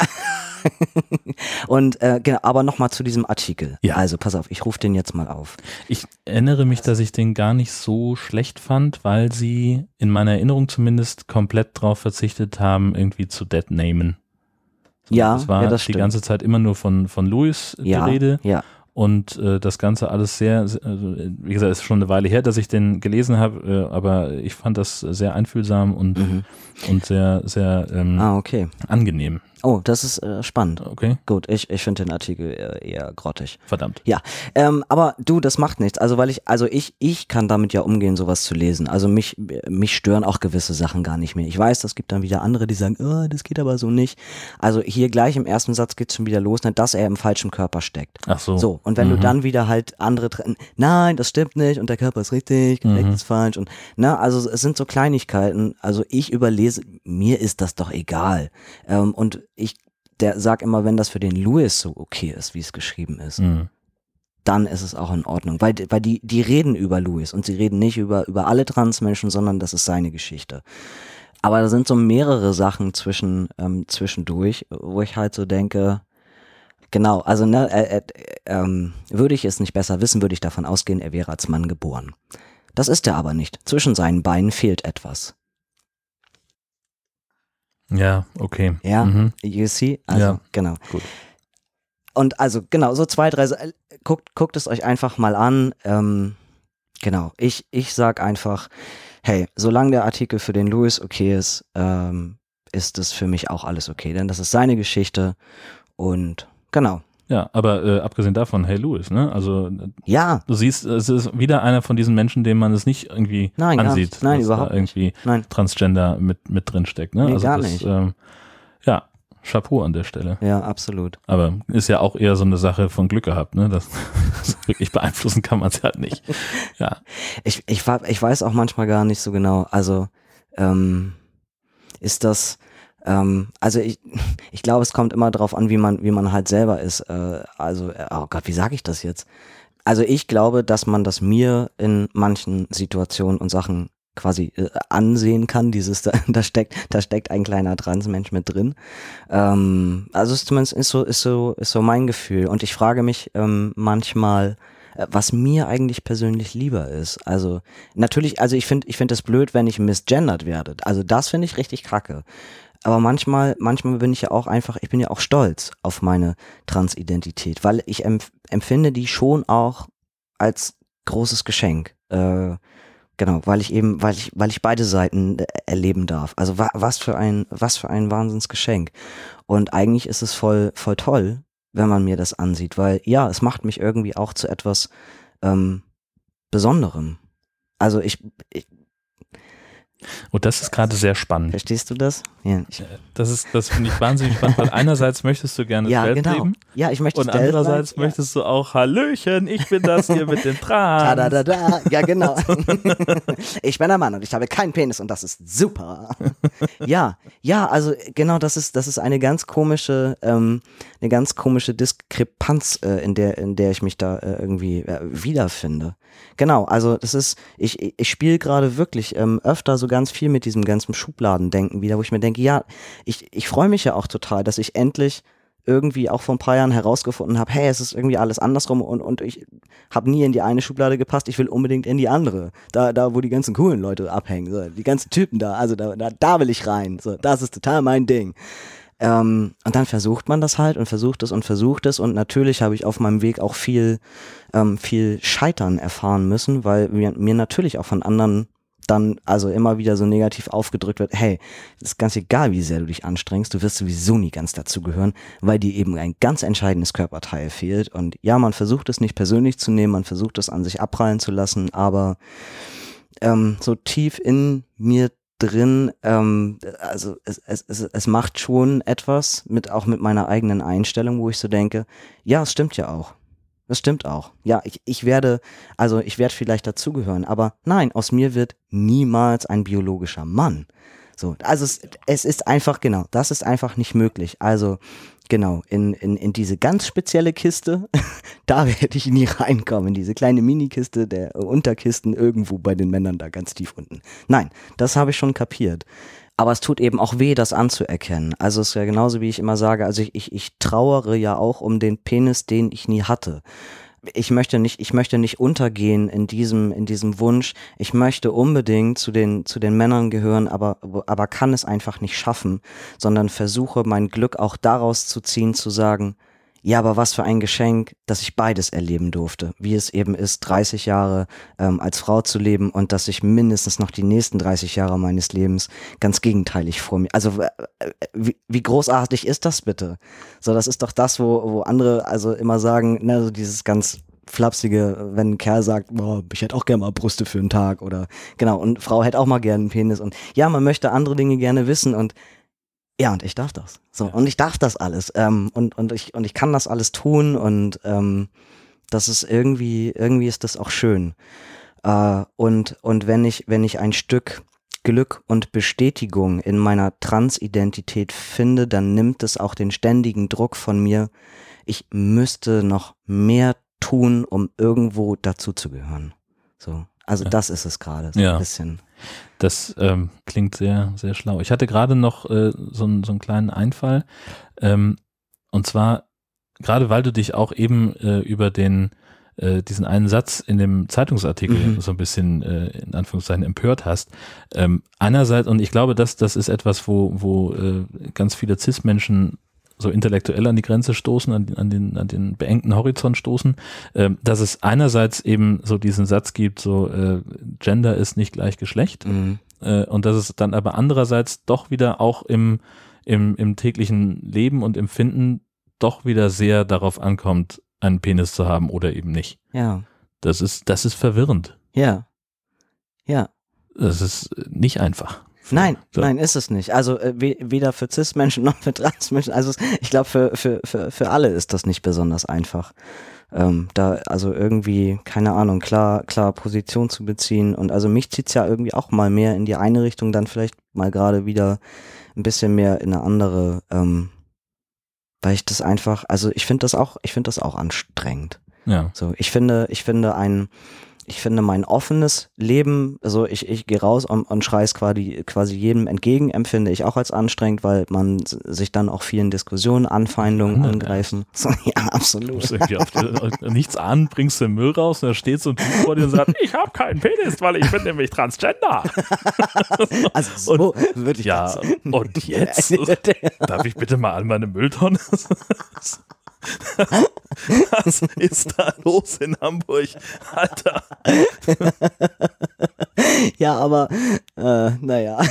Und äh, genau, aber nochmal zu diesem Artikel. Ja. Also pass auf, ich rufe den jetzt mal auf. Ich erinnere mich, dass ich den gar nicht so schlecht fand, weil sie in meiner Erinnerung zumindest komplett darauf verzichtet haben, irgendwie zu deadnamen. So, Ja, es war ja, das die stimmt. ganze Zeit immer nur von, von Louis Ja, die Rede ja, und äh, das Ganze alles sehr, sehr also, wie gesagt, es ist schon eine Weile her, dass ich den gelesen habe, äh, aber ich fand das sehr einfühlsam und, mhm. und sehr, sehr ähm, Ah, okay. angenehm. Oh, das ist äh, spannend. Okay, Gut, ich, ich finde den Artikel äh, eher grottig. verdammt. Ja, ähm, aber du, das macht nichts. Also weil ich, also ich, ich kann damit ja umgehen, sowas zu lesen. Also mich, mich stören auch gewisse Sachen gar nicht mehr. Ich weiß, das gibt dann wieder andere, die sagen, oh, das geht aber so nicht. Also hier gleich im ersten Satz geht's schon wieder los, ne, dass er im falschen Körper steckt. Ach so. So, und wenn du Mhm. dann wieder halt andere trennen, nein, das stimmt nicht und der Körper ist richtig, Geschlecht Mhm. ist falsch und na, also es sind so Kleinigkeiten. Also ich überlese, mir ist das doch egal. Ähm, und ich der sag immer, wenn das für den Louis so okay ist, wie es geschrieben ist, Mhm. dann ist es auch in Ordnung. Weil, weil die, die reden über Louis und sie reden nicht über, über alle Transmenschen, sondern das ist seine Geschichte. Aber da sind so mehrere Sachen zwischen, ähm, zwischendurch, wo ich halt so denke, genau, also ne, äh, äh, ähm, würde ich es nicht besser wissen, würde ich davon ausgehen, er wäre als Mann geboren. Das ist er aber nicht. Zwischen seinen Beinen fehlt etwas. Ja, okay. Ja, Mhm. you see? Also, Ja. genau. Gut. Und also, genau, so zwei, drei, guckt, guckt es euch einfach mal an. Ähm, genau, ich, ich sag einfach, hey, solange der Artikel für den Louis okay ist, ähm, ist es für mich auch alles okay, denn das ist seine Geschichte und genau. Ja, aber äh, abgesehen davon, hey Louis, ne? Also Ja, du siehst, es ist wieder einer von diesen Menschen, dem man es nicht irgendwie Nein, ansieht. Nein, dass überhaupt da irgendwie nein, Transgender mit, mit drin steckt, ne? Nee, also gar das, nicht. Ähm, ja, Chapeau an der Stelle. ja, absolut. Aber ist ja auch eher so eine Sache von Glück gehabt, ne? Das, das wirklich beeinflussen kann man es halt nicht. Ja. Ich, ich, ich weiß auch manchmal gar nicht so genau, also ähm, ist das, ähm, also ich, ich glaube, es kommt immer drauf an, wie man, wie man halt selber ist. Äh, also, äh, oh Gott, wie sage ich das jetzt? Also ich glaube, dass man das mir in manchen Situationen und Sachen quasi äh, ansehen kann. Dieses, da, da steckt, da steckt ein kleiner Transmensch mit drin. Ähm, also es zumindest ist so, ist so, ist so mein Gefühl. Und ich frage mich ähm, manchmal, äh, was mir eigentlich persönlich lieber ist. Also natürlich, also ich finde, ich finde es blöd, wenn ich misgendert werde. Also das finde ich richtig kacke. Aber manchmal, manchmal bin ich ja auch einfach, ich bin ja auch stolz auf meine Transidentität, weil ich empf empfinde die schon auch als großes Geschenk. Äh, genau, weil ich eben, weil ich, weil ich beide Seiten äh, erleben darf. Also wa was für ein, was für ein Wahnsinnsgeschenk. Und eigentlich ist es voll, voll toll, wenn man mir das ansieht, weil ja, es macht mich irgendwie auch zu etwas ähm, Besonderem. Also ich, ich Und das ist gerade sehr spannend. verstehst du das? Ja, ich, Das ist, das finde ich wahnsinnig spannend, weil einerseits möchtest du gerne ja Welt genau. leben Ja, ich möchte und andererseits sein. möchtest du auch Hallöchen, ich bin das hier mit den Da, da, Trans. da, da. Ja, genau. ich bin ein Mann und ich habe keinen Penis und das ist super. ja, ja, also genau, das ist, das ist eine ganz komische, ähm, eine ganz komische Diskrepanz, äh, in der, in der ich mich da äh, irgendwie äh, wiederfinde. Genau, also das ist, ich, ich spiele gerade wirklich ähm, öfter so ganz viel mit diesem ganzen Schubladendenken wieder, wo ich mir denke, ja, ich, ich freue mich ja auch total, dass ich endlich irgendwie auch vor ein paar Jahren herausgefunden habe, hey, es ist irgendwie alles andersrum und, und ich habe nie in die eine Schublade gepasst, ich will unbedingt in die andere. Da, da wo die ganzen coolen Leute abhängen, so, die ganzen Typen da, also da, da, da will ich rein. So, das ist total mein Ding. Ähm, und dann versucht man das halt und versucht es und versucht es und natürlich habe ich auf meinem Weg auch viel, ähm, viel Scheitern erfahren müssen, weil mir, mir natürlich auch von anderen dann also immer wieder so negativ aufgedrückt wird, hey, ist ganz egal, wie sehr du dich anstrengst, du wirst sowieso nie ganz dazugehören, weil dir eben ein ganz entscheidendes Körperteil fehlt. Und ja, man versucht es nicht persönlich zu nehmen, man versucht es an sich abprallen zu lassen, aber ähm, so tief in mir drin, ähm, also es, es, es, es macht schon etwas mit auch mit meiner eigenen Einstellung, wo ich so denke, ja, es stimmt ja auch. Das stimmt auch. Ja, ich, ich werde, also ich werde vielleicht dazugehören, aber nein, aus mir wird niemals ein biologischer Mann. So, also es, es ist einfach, genau, das ist einfach nicht möglich. Also, genau, in, in, in diese ganz spezielle Kiste, da werde ich nie reinkommen, in diese kleine Minikiste der Unterkisten irgendwo bei den Männern da ganz tief unten. Nein, das habe ich schon kapiert. Aber es tut eben auch weh, das anzuerkennen. Also es ist ja genauso, wie ich immer sage, also ich, ich, ich trauere ja auch um den Penis, den ich nie hatte ich möchte nicht, ich möchte nicht untergehen in diesem, in diesem Wunsch. Ich möchte unbedingt zu den, zu den Männern gehören, aber, aber kann es einfach nicht schaffen, sondern versuche mein Glück auch daraus zu ziehen, zu sagen, ja, aber was für ein Geschenk, dass ich beides erleben durfte. Wie es eben ist, 30 Jahre ähm, als Frau zu leben und dass ich mindestens noch die nächsten 30 Jahre meines Lebens ganz gegenteilig vor mir. Also äh, wie, wie großartig ist das bitte? So, das ist doch das, wo, wo andere also immer sagen, ne, so dieses ganz flapsige, wenn ein Kerl sagt, boah, ich hätte auch gerne mal Brüste für einen Tag oder genau, und Frau hätte auch mal gerne einen Penis und ja, man möchte andere Dinge gerne wissen und ja, und ich darf das. So, ja. und ich darf das alles. Ähm, und, und, ich, und ich kann das alles tun und ähm, das ist irgendwie, irgendwie ist das auch schön. Äh, und, und wenn ich, wenn ich ein Stück Glück und Bestätigung in meiner Transidentität finde, dann nimmt es auch den ständigen Druck von mir, ich müsste noch mehr tun, um irgendwo dazuzugehören. So. Also ja. das ist es gerade so ja. ein bisschen. Das ähm, klingt sehr, sehr schlau. Ich hatte gerade noch äh, so, so einen kleinen Einfall. Ähm, und zwar, gerade weil du dich auch eben äh, über den äh, diesen einen Satz in dem Zeitungsartikel mhm. so ein bisschen äh, in Anführungszeichen empört hast. Ähm, einerseits, und ich glaube, dass das ist etwas, wo, wo äh, ganz viele CIS-Menschen so intellektuell an die Grenze stoßen, an, an, den, an den beengten Horizont stoßen, äh, dass es einerseits eben so diesen Satz gibt, so äh, Gender ist nicht gleich Geschlecht mhm. äh, und dass es dann aber andererseits doch wieder auch im, im, im täglichen Leben und Empfinden doch wieder sehr darauf ankommt, einen Penis zu haben oder eben nicht. Ja. Das ist, das ist verwirrend. Ja. Ja. Das ist nicht einfach. Nein, so. nein, ist es nicht. Also äh, weder für Cis-Menschen noch für Trans-Menschen. Also ich glaube, für, für, für, für alle ist das nicht besonders einfach. Ähm, da also irgendwie, keine Ahnung, klar, klar Position zu beziehen. Und also mich zieht's ja irgendwie auch mal mehr in die eine Richtung, dann vielleicht mal gerade wieder ein bisschen mehr in eine andere, ähm, weil ich das einfach, also ich finde das auch, ich finde das auch anstrengend. Ja. So, ich finde, ich finde ein ich finde mein offenes Leben, also ich, ich gehe raus und, und schreie es quasi, quasi jedem entgegen, empfinde ich auch als anstrengend, weil man sich dann auch vielen Diskussionen, Anfeindungen ja, angreifen. So, ja, absolut. Du nichts an, bringst den Müll raus und da steht so ein Typ vor dir und sagt, ich habe keinen Penis, weil ich bin nämlich Transgender. also so würde ich Ja, und jetzt? Darf ich bitte mal an meine Mülltonne? Was ist da los in Hamburg? Alter. Ja, aber äh, naja.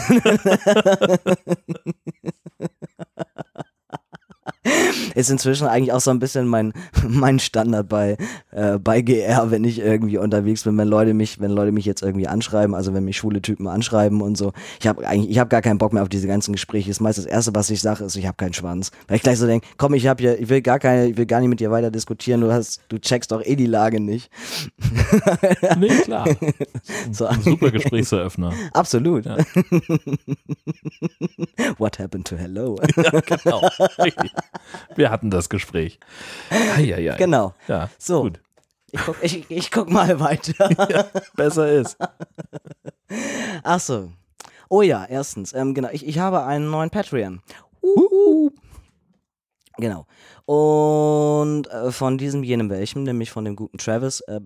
ist inzwischen eigentlich auch so ein bisschen mein, mein Standard bei, äh, bei GR, wenn ich irgendwie unterwegs bin, wenn Leute mich, wenn Leute mich jetzt irgendwie anschreiben, also wenn mich schwule Typen anschreiben und so. Ich habe eigentlich, ich habe gar keinen Bock mehr auf diese ganzen Gespräche. Das meist das erste, was ich sage, ist, ich habe keinen Schwanz. Weil ich gleich so denke, komm, ich habe hier, ich will gar keine, ich will gar nicht mit dir weiter diskutieren. Du hast, du checkst doch eh die Lage nicht. nee, klar. So. Ein super Gesprächseröffner. Absolut. Ja. What happened to hello? ja, genau. Richtig. Wir hatten das Gespräch. Eieiei. Genau. Ja, so. Gut. Ich guck, ich, ich guck mal weiter. ja, besser ist. Ach so. Oh ja, erstens, ähm, genau, ich, ich habe einen neuen Patreon. Uh. Genau. Und äh, von diesem jenem welchem, nämlich von dem guten Travis, äh,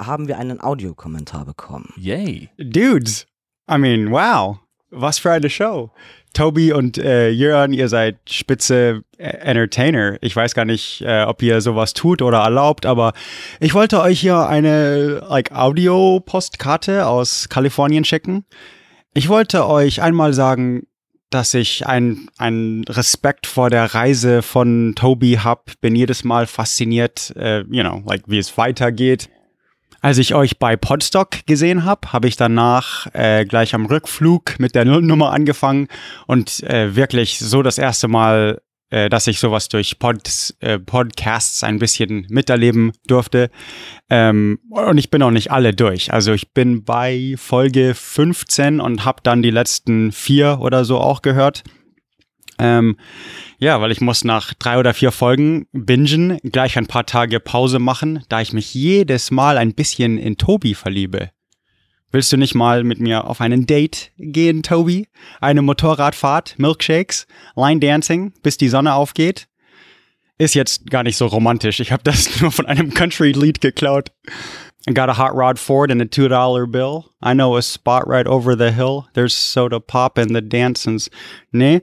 haben wir einen Audiokommentar bekommen. Yay. Dudes, I mean, wow. Was für eine Show. Toby und äh, Jörn, ihr seid spitze äh, Entertainer. Ich weiß gar nicht, äh, ob ihr sowas tut oder erlaubt, aber ich wollte euch hier eine like, Audio-Postkarte aus Kalifornien schicken. Ich wollte euch einmal sagen, dass ich einen Respekt vor der Reise von Toby hab. Bin jedes Mal fasziniert, äh, you know, like wie es weitergeht. Als ich euch bei Podstock gesehen habe, habe ich danach äh, gleich am Rückflug mit der Nullnummer angefangen und äh, wirklich so das erste Mal, äh, dass ich sowas durch Pods, äh, Podcasts ein bisschen miterleben durfte. Ähm, und ich bin auch nicht alle durch. Also ich bin bei Folge 15 und habe dann die letzten vier oder so auch gehört. Ähm, ja, weil ich muss nach drei oder vier Folgen bingen, gleich ein paar Tage Pause machen, da ich mich jedes Mal ein bisschen in Tobi verliebe. Willst du nicht mal mit mir auf einen Date gehen, Tobi? Eine Motorradfahrt, Milkshakes, Line Dancing, bis die Sonne aufgeht? Ist jetzt gar nicht so romantisch. Ich habe das nur von einem Country-Lied geklaut. I got a hot rod Ford and a two dollar bill. I know a spot right over the hill. There's soda pop and the dancing's. Nee,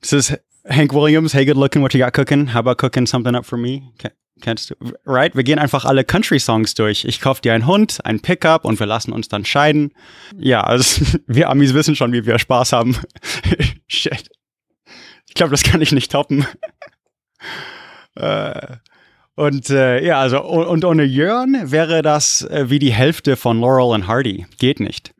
this is Hank Williams. Hey, good looking. What you got cooking? How about cooking something up for me? Kennst du? Right? Wir gehen einfach alle Country-Songs durch. Ich kauf dir einen Hund, ein Pickup und wir lassen uns dann scheiden. Ja, also wir Amis wissen schon, wie wir Spaß haben. Shit. Ich glaube, das kann ich nicht toppen. äh. Und äh, ja, also und ohne Jörn wäre das äh, wie die Hälfte von Laurel und Hardy. Geht nicht.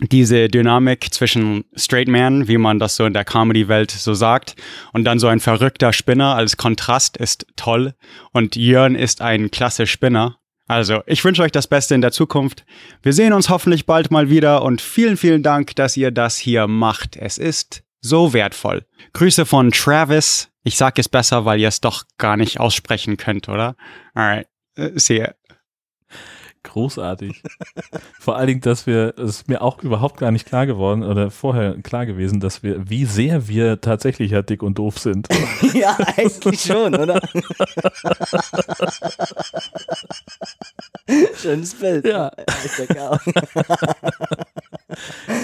Diese Dynamik zwischen Straight Man, wie man das so in der Comedy-Welt so sagt, und dann so ein verrückter Spinner als Kontrast ist toll. Und Jörn ist ein klasse Spinner. Also, ich wünsche euch das Beste in der Zukunft. Wir sehen uns hoffentlich bald mal wieder und vielen, vielen Dank, dass ihr das hier macht. Es ist so wertvoll. Grüße von Travis. Ich sage es besser, weil ihr es doch gar nicht aussprechen könnt, oder? Alright. Äh, see ya. Großartig. Vor allen Dingen, dass wir, es ist mir auch überhaupt gar nicht klar geworden oder vorher klar gewesen, dass wir, wie sehr wir tatsächlich ja dick und doof sind. ja, eigentlich schon, oder? Schönes Bild. Ja.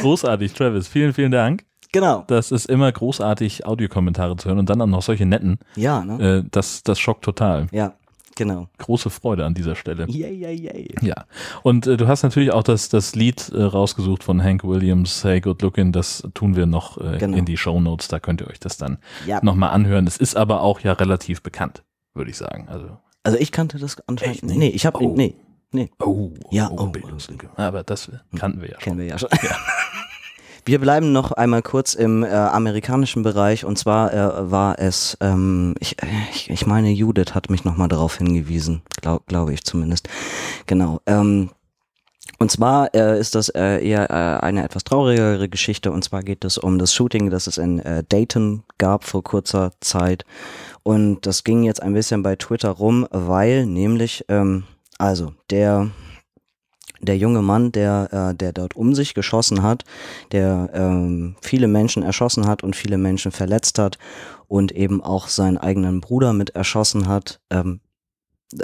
Großartig, Travis. Vielen, vielen Dank. Genau. Das ist immer großartig, Audiokommentare zu hören und dann auch noch solche netten. Ja, ne? Äh, das, das schockt total. Ja, genau. Große Freude an dieser Stelle. Yay, yay, yay. Ja. Und äh, du hast natürlich auch das, das Lied äh, rausgesucht von Hank Williams, Hey Good Looking. Das tun wir noch äh, Genau. in die Show Notes. Da könnt ihr euch das dann Ja. nochmal anhören. Es ist aber auch ja relativ bekannt, würde ich sagen. Also, Also ich kannte das anscheinend nicht? Nee, ich habe Oh. nee, nee, oh, Ja, oh, Bildungslücke. Aber das kannten wir ja schon. kennen wir ja schon. Wir bleiben noch einmal kurz im äh, amerikanischen Bereich und zwar äh, war es, ähm, ich, ich, ich meine, Judith hat mich nochmal darauf hingewiesen, glaube glaube ich zumindest. Genau. Ähm, und zwar äh, ist das äh, eher äh, eine etwas traurigere Geschichte und zwar geht es um das Shooting, das es in äh, Dayton gab vor kurzer Zeit und das ging jetzt ein bisschen bei Twitter rum, weil nämlich, ähm, also der der junge Mann, der, äh, der dort um sich geschossen hat, der ähm, viele Menschen erschossen hat und viele Menschen verletzt hat und eben auch seinen eigenen Bruder mit erschossen hat, ähm,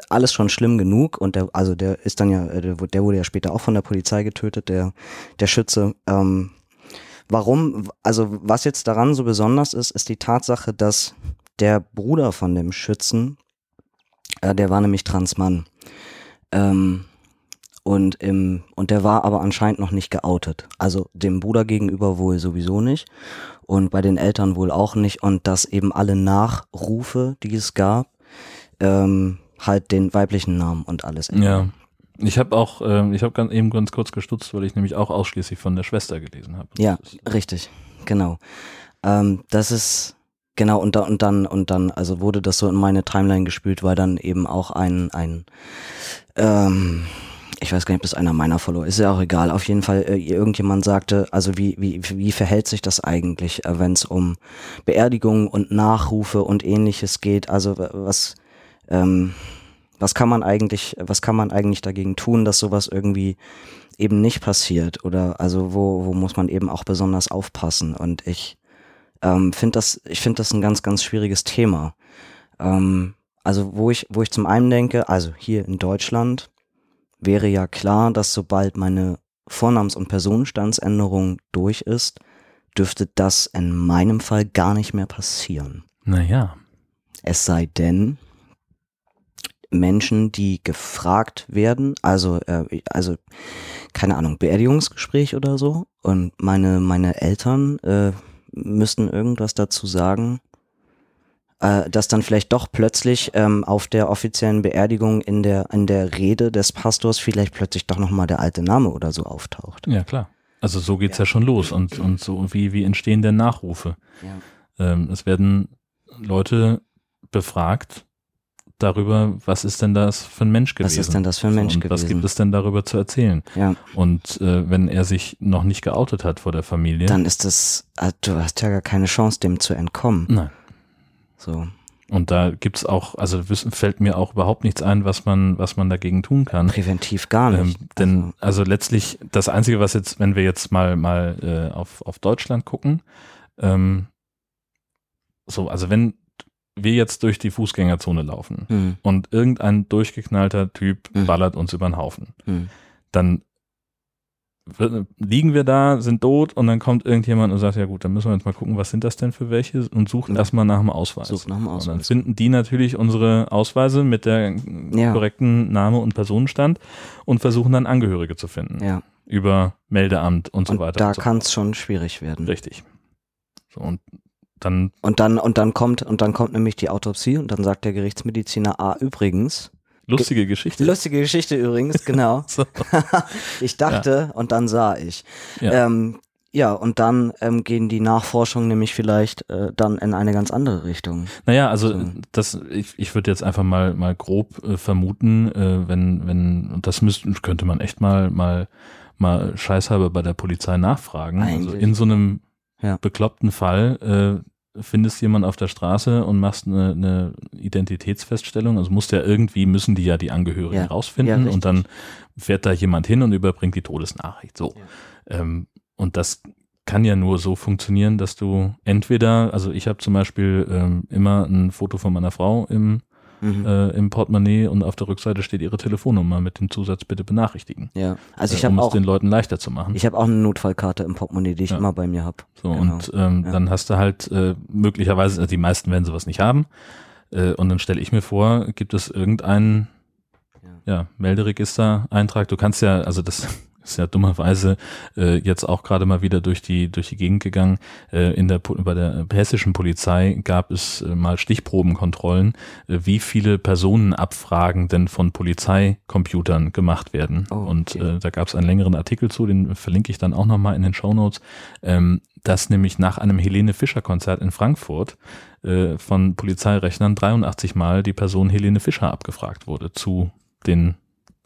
alles schon schlimm genug und der, also der ist dann ja, äh, der, wu- der wurde ja später auch von der Polizei getötet, der, der Schütze. Ähm, warum, also was jetzt daran so besonders ist, ist die Tatsache, dass der Bruder von dem Schützen, äh, der war nämlich Transmann. Ähm, und, im, und der war aber anscheinend noch nicht geoutet. Also dem Bruder gegenüber wohl sowieso nicht und bei den Eltern wohl auch nicht. Und dass eben alle Nachrufe, die es gab, ähm, halt den weiblichen Namen und alles. Ja. Ich habe auch, ähm, ich habe ganz, eben ganz kurz gestutzt, weil ich nämlich auch ausschließlich von der Schwester gelesen habe. Ja, richtig, genau. Ähm, das ist genau und, da, und dann und dann also wurde das so in meine Timeline gespült, weil dann eben auch ein ein ähm, ich weiß gar nicht, ob das einer meiner Follower ist, ja auch egal. Auf jeden Fall äh, irgendjemand sagte, also wie wie wie verhält sich das eigentlich, äh, wenn es um Beerdigungen und Nachrufe und ähnliches geht? Also was ähm, was kann man eigentlich was kann man eigentlich dagegen tun, dass sowas irgendwie eben nicht passiert oder also wo, wo muss man eben auch besonders aufpassen und ich ähm, finde das ich finde das ein ganz ganz schwieriges Thema ähm, also wo ich wo ich zum einen denke also hier in Deutschland wäre ja klar dass sobald meine Vornamens- und Personenstandsänderung durch ist dürfte das in meinem Fall gar nicht mehr passieren. Naja, Es sei denn, Menschen, die gefragt werden, also, äh, also, keine Ahnung, Beerdigungsgespräch oder so, und meine, meine Eltern äh, müssten irgendwas dazu sagen, äh, dass dann vielleicht doch plötzlich ähm, auf der offiziellen Beerdigung in der, in der Rede des Pastors vielleicht plötzlich doch nochmal der alte Name oder so auftaucht. ja klar. Also so geht's ja, schon los und, und so wie, wie entstehen denn Nachrufe? Ja. Ähm, es werden Leute befragt darüber, was ist denn das für ein Mensch gewesen? Was ist denn das für ein Mensch und Was gewesen? gibt es denn darüber zu erzählen? Ja, Und äh, wenn er sich noch nicht geoutet hat vor der Familie, dann ist das, äh, du hast ja gar keine Chance, dem zu entkommen. nein. So. Und da gibt's auch, also fällt mir auch überhaupt nichts ein, was man, was man dagegen tun kann. Präventiv gar nicht. Ähm, denn also letztlich das Einzige, was jetzt, wenn wir jetzt mal mal äh, auf, auf Deutschland gucken, ähm, so, also wenn wir jetzt durch die Fußgängerzone laufen Hm, und irgendein durchgeknallter Typ Mhm. ballert uns über den Haufen, hm. dann liegen wir da, sind tot und dann kommt irgendjemand und sagt, ja gut, dann müssen wir jetzt mal gucken, was sind das denn für welche und suchen Ja. erstmal nach dem Ausweis. Sucht nach dem Und dann Ausweis. finden die natürlich unsere Ausweise mit der Ja. korrekten Name und Personenstand und versuchen dann Angehörige zu finden Ja, über Meldeamt und so und weiter. da so. kann es schon schwierig werden. Richtig. So, und dann, Und dann, und dann kommt, und dann kommt nämlich die Autopsie und dann sagt der Gerichtsmediziner, ah, übrigens, lustige Geschichte. lustige Geschichte übrigens, genau. So. ich dachte und dann sah ich. Ja. Ähm, ja, und dann ähm, gehen die Nachforschungen nämlich vielleicht äh, dann in eine ganz andere Richtung. Naja, also So. das, ich, ich würde jetzt einfach mal mal grob äh, vermuten, äh, wenn, wenn, und das müsste, könnte man echt mal, mal, mal scheißhalber bei der Polizei nachfragen. Also Eigentlich. in so einem Ja. bekloppten Fall äh, findest jemand auf der Straße und machst eine, eine Identitätsfeststellung. Also musst ja irgendwie, müssen die ja die Angehörigen Ja. rausfinden Ja, und dann fährt da jemand hin und überbringt die Todesnachricht. So. Ähm, und das kann ja nur so funktionieren, dass du entweder, also ich habe zum Beispiel ähm, immer ein Foto von meiner Frau im, Mhm. äh, im Portemonnaie und auf der Rückseite steht ihre Telefonnummer mit dem Zusatz bitte benachrichtigen. ja, also ich äh, um habe es auch, den Leuten leichter zu machen. ich habe auch eine Notfallkarte im Portemonnaie, die ich Ja. immer bei mir habe. So, Genau. und ähm, Ja. dann hast du halt äh, möglicherweise, also die meisten werden sowas nicht haben. Äh, und dann stelle ich mir vor, gibt es irgendeinen ja. Melderegister-Eintrag? Du kannst ja, also das ist ja dummerweise äh, jetzt auch gerade mal wieder durch die durch die Gegend gegangen. Äh, in der bei der hessischen Polizei gab es äh, mal Stichprobenkontrollen, äh, wie viele Personenabfragen denn von Polizeicomputern gemacht werden. Oh, Und okay. äh, da gab es einen längeren Artikel zu, den verlinke ich dann auch nochmal in den Shownotes, ähm, dass nämlich nach einem Helene Fischer Konzert in Frankfurt äh, von Polizeirechnern 83 Mal die Person Helene Fischer abgefragt wurde zu den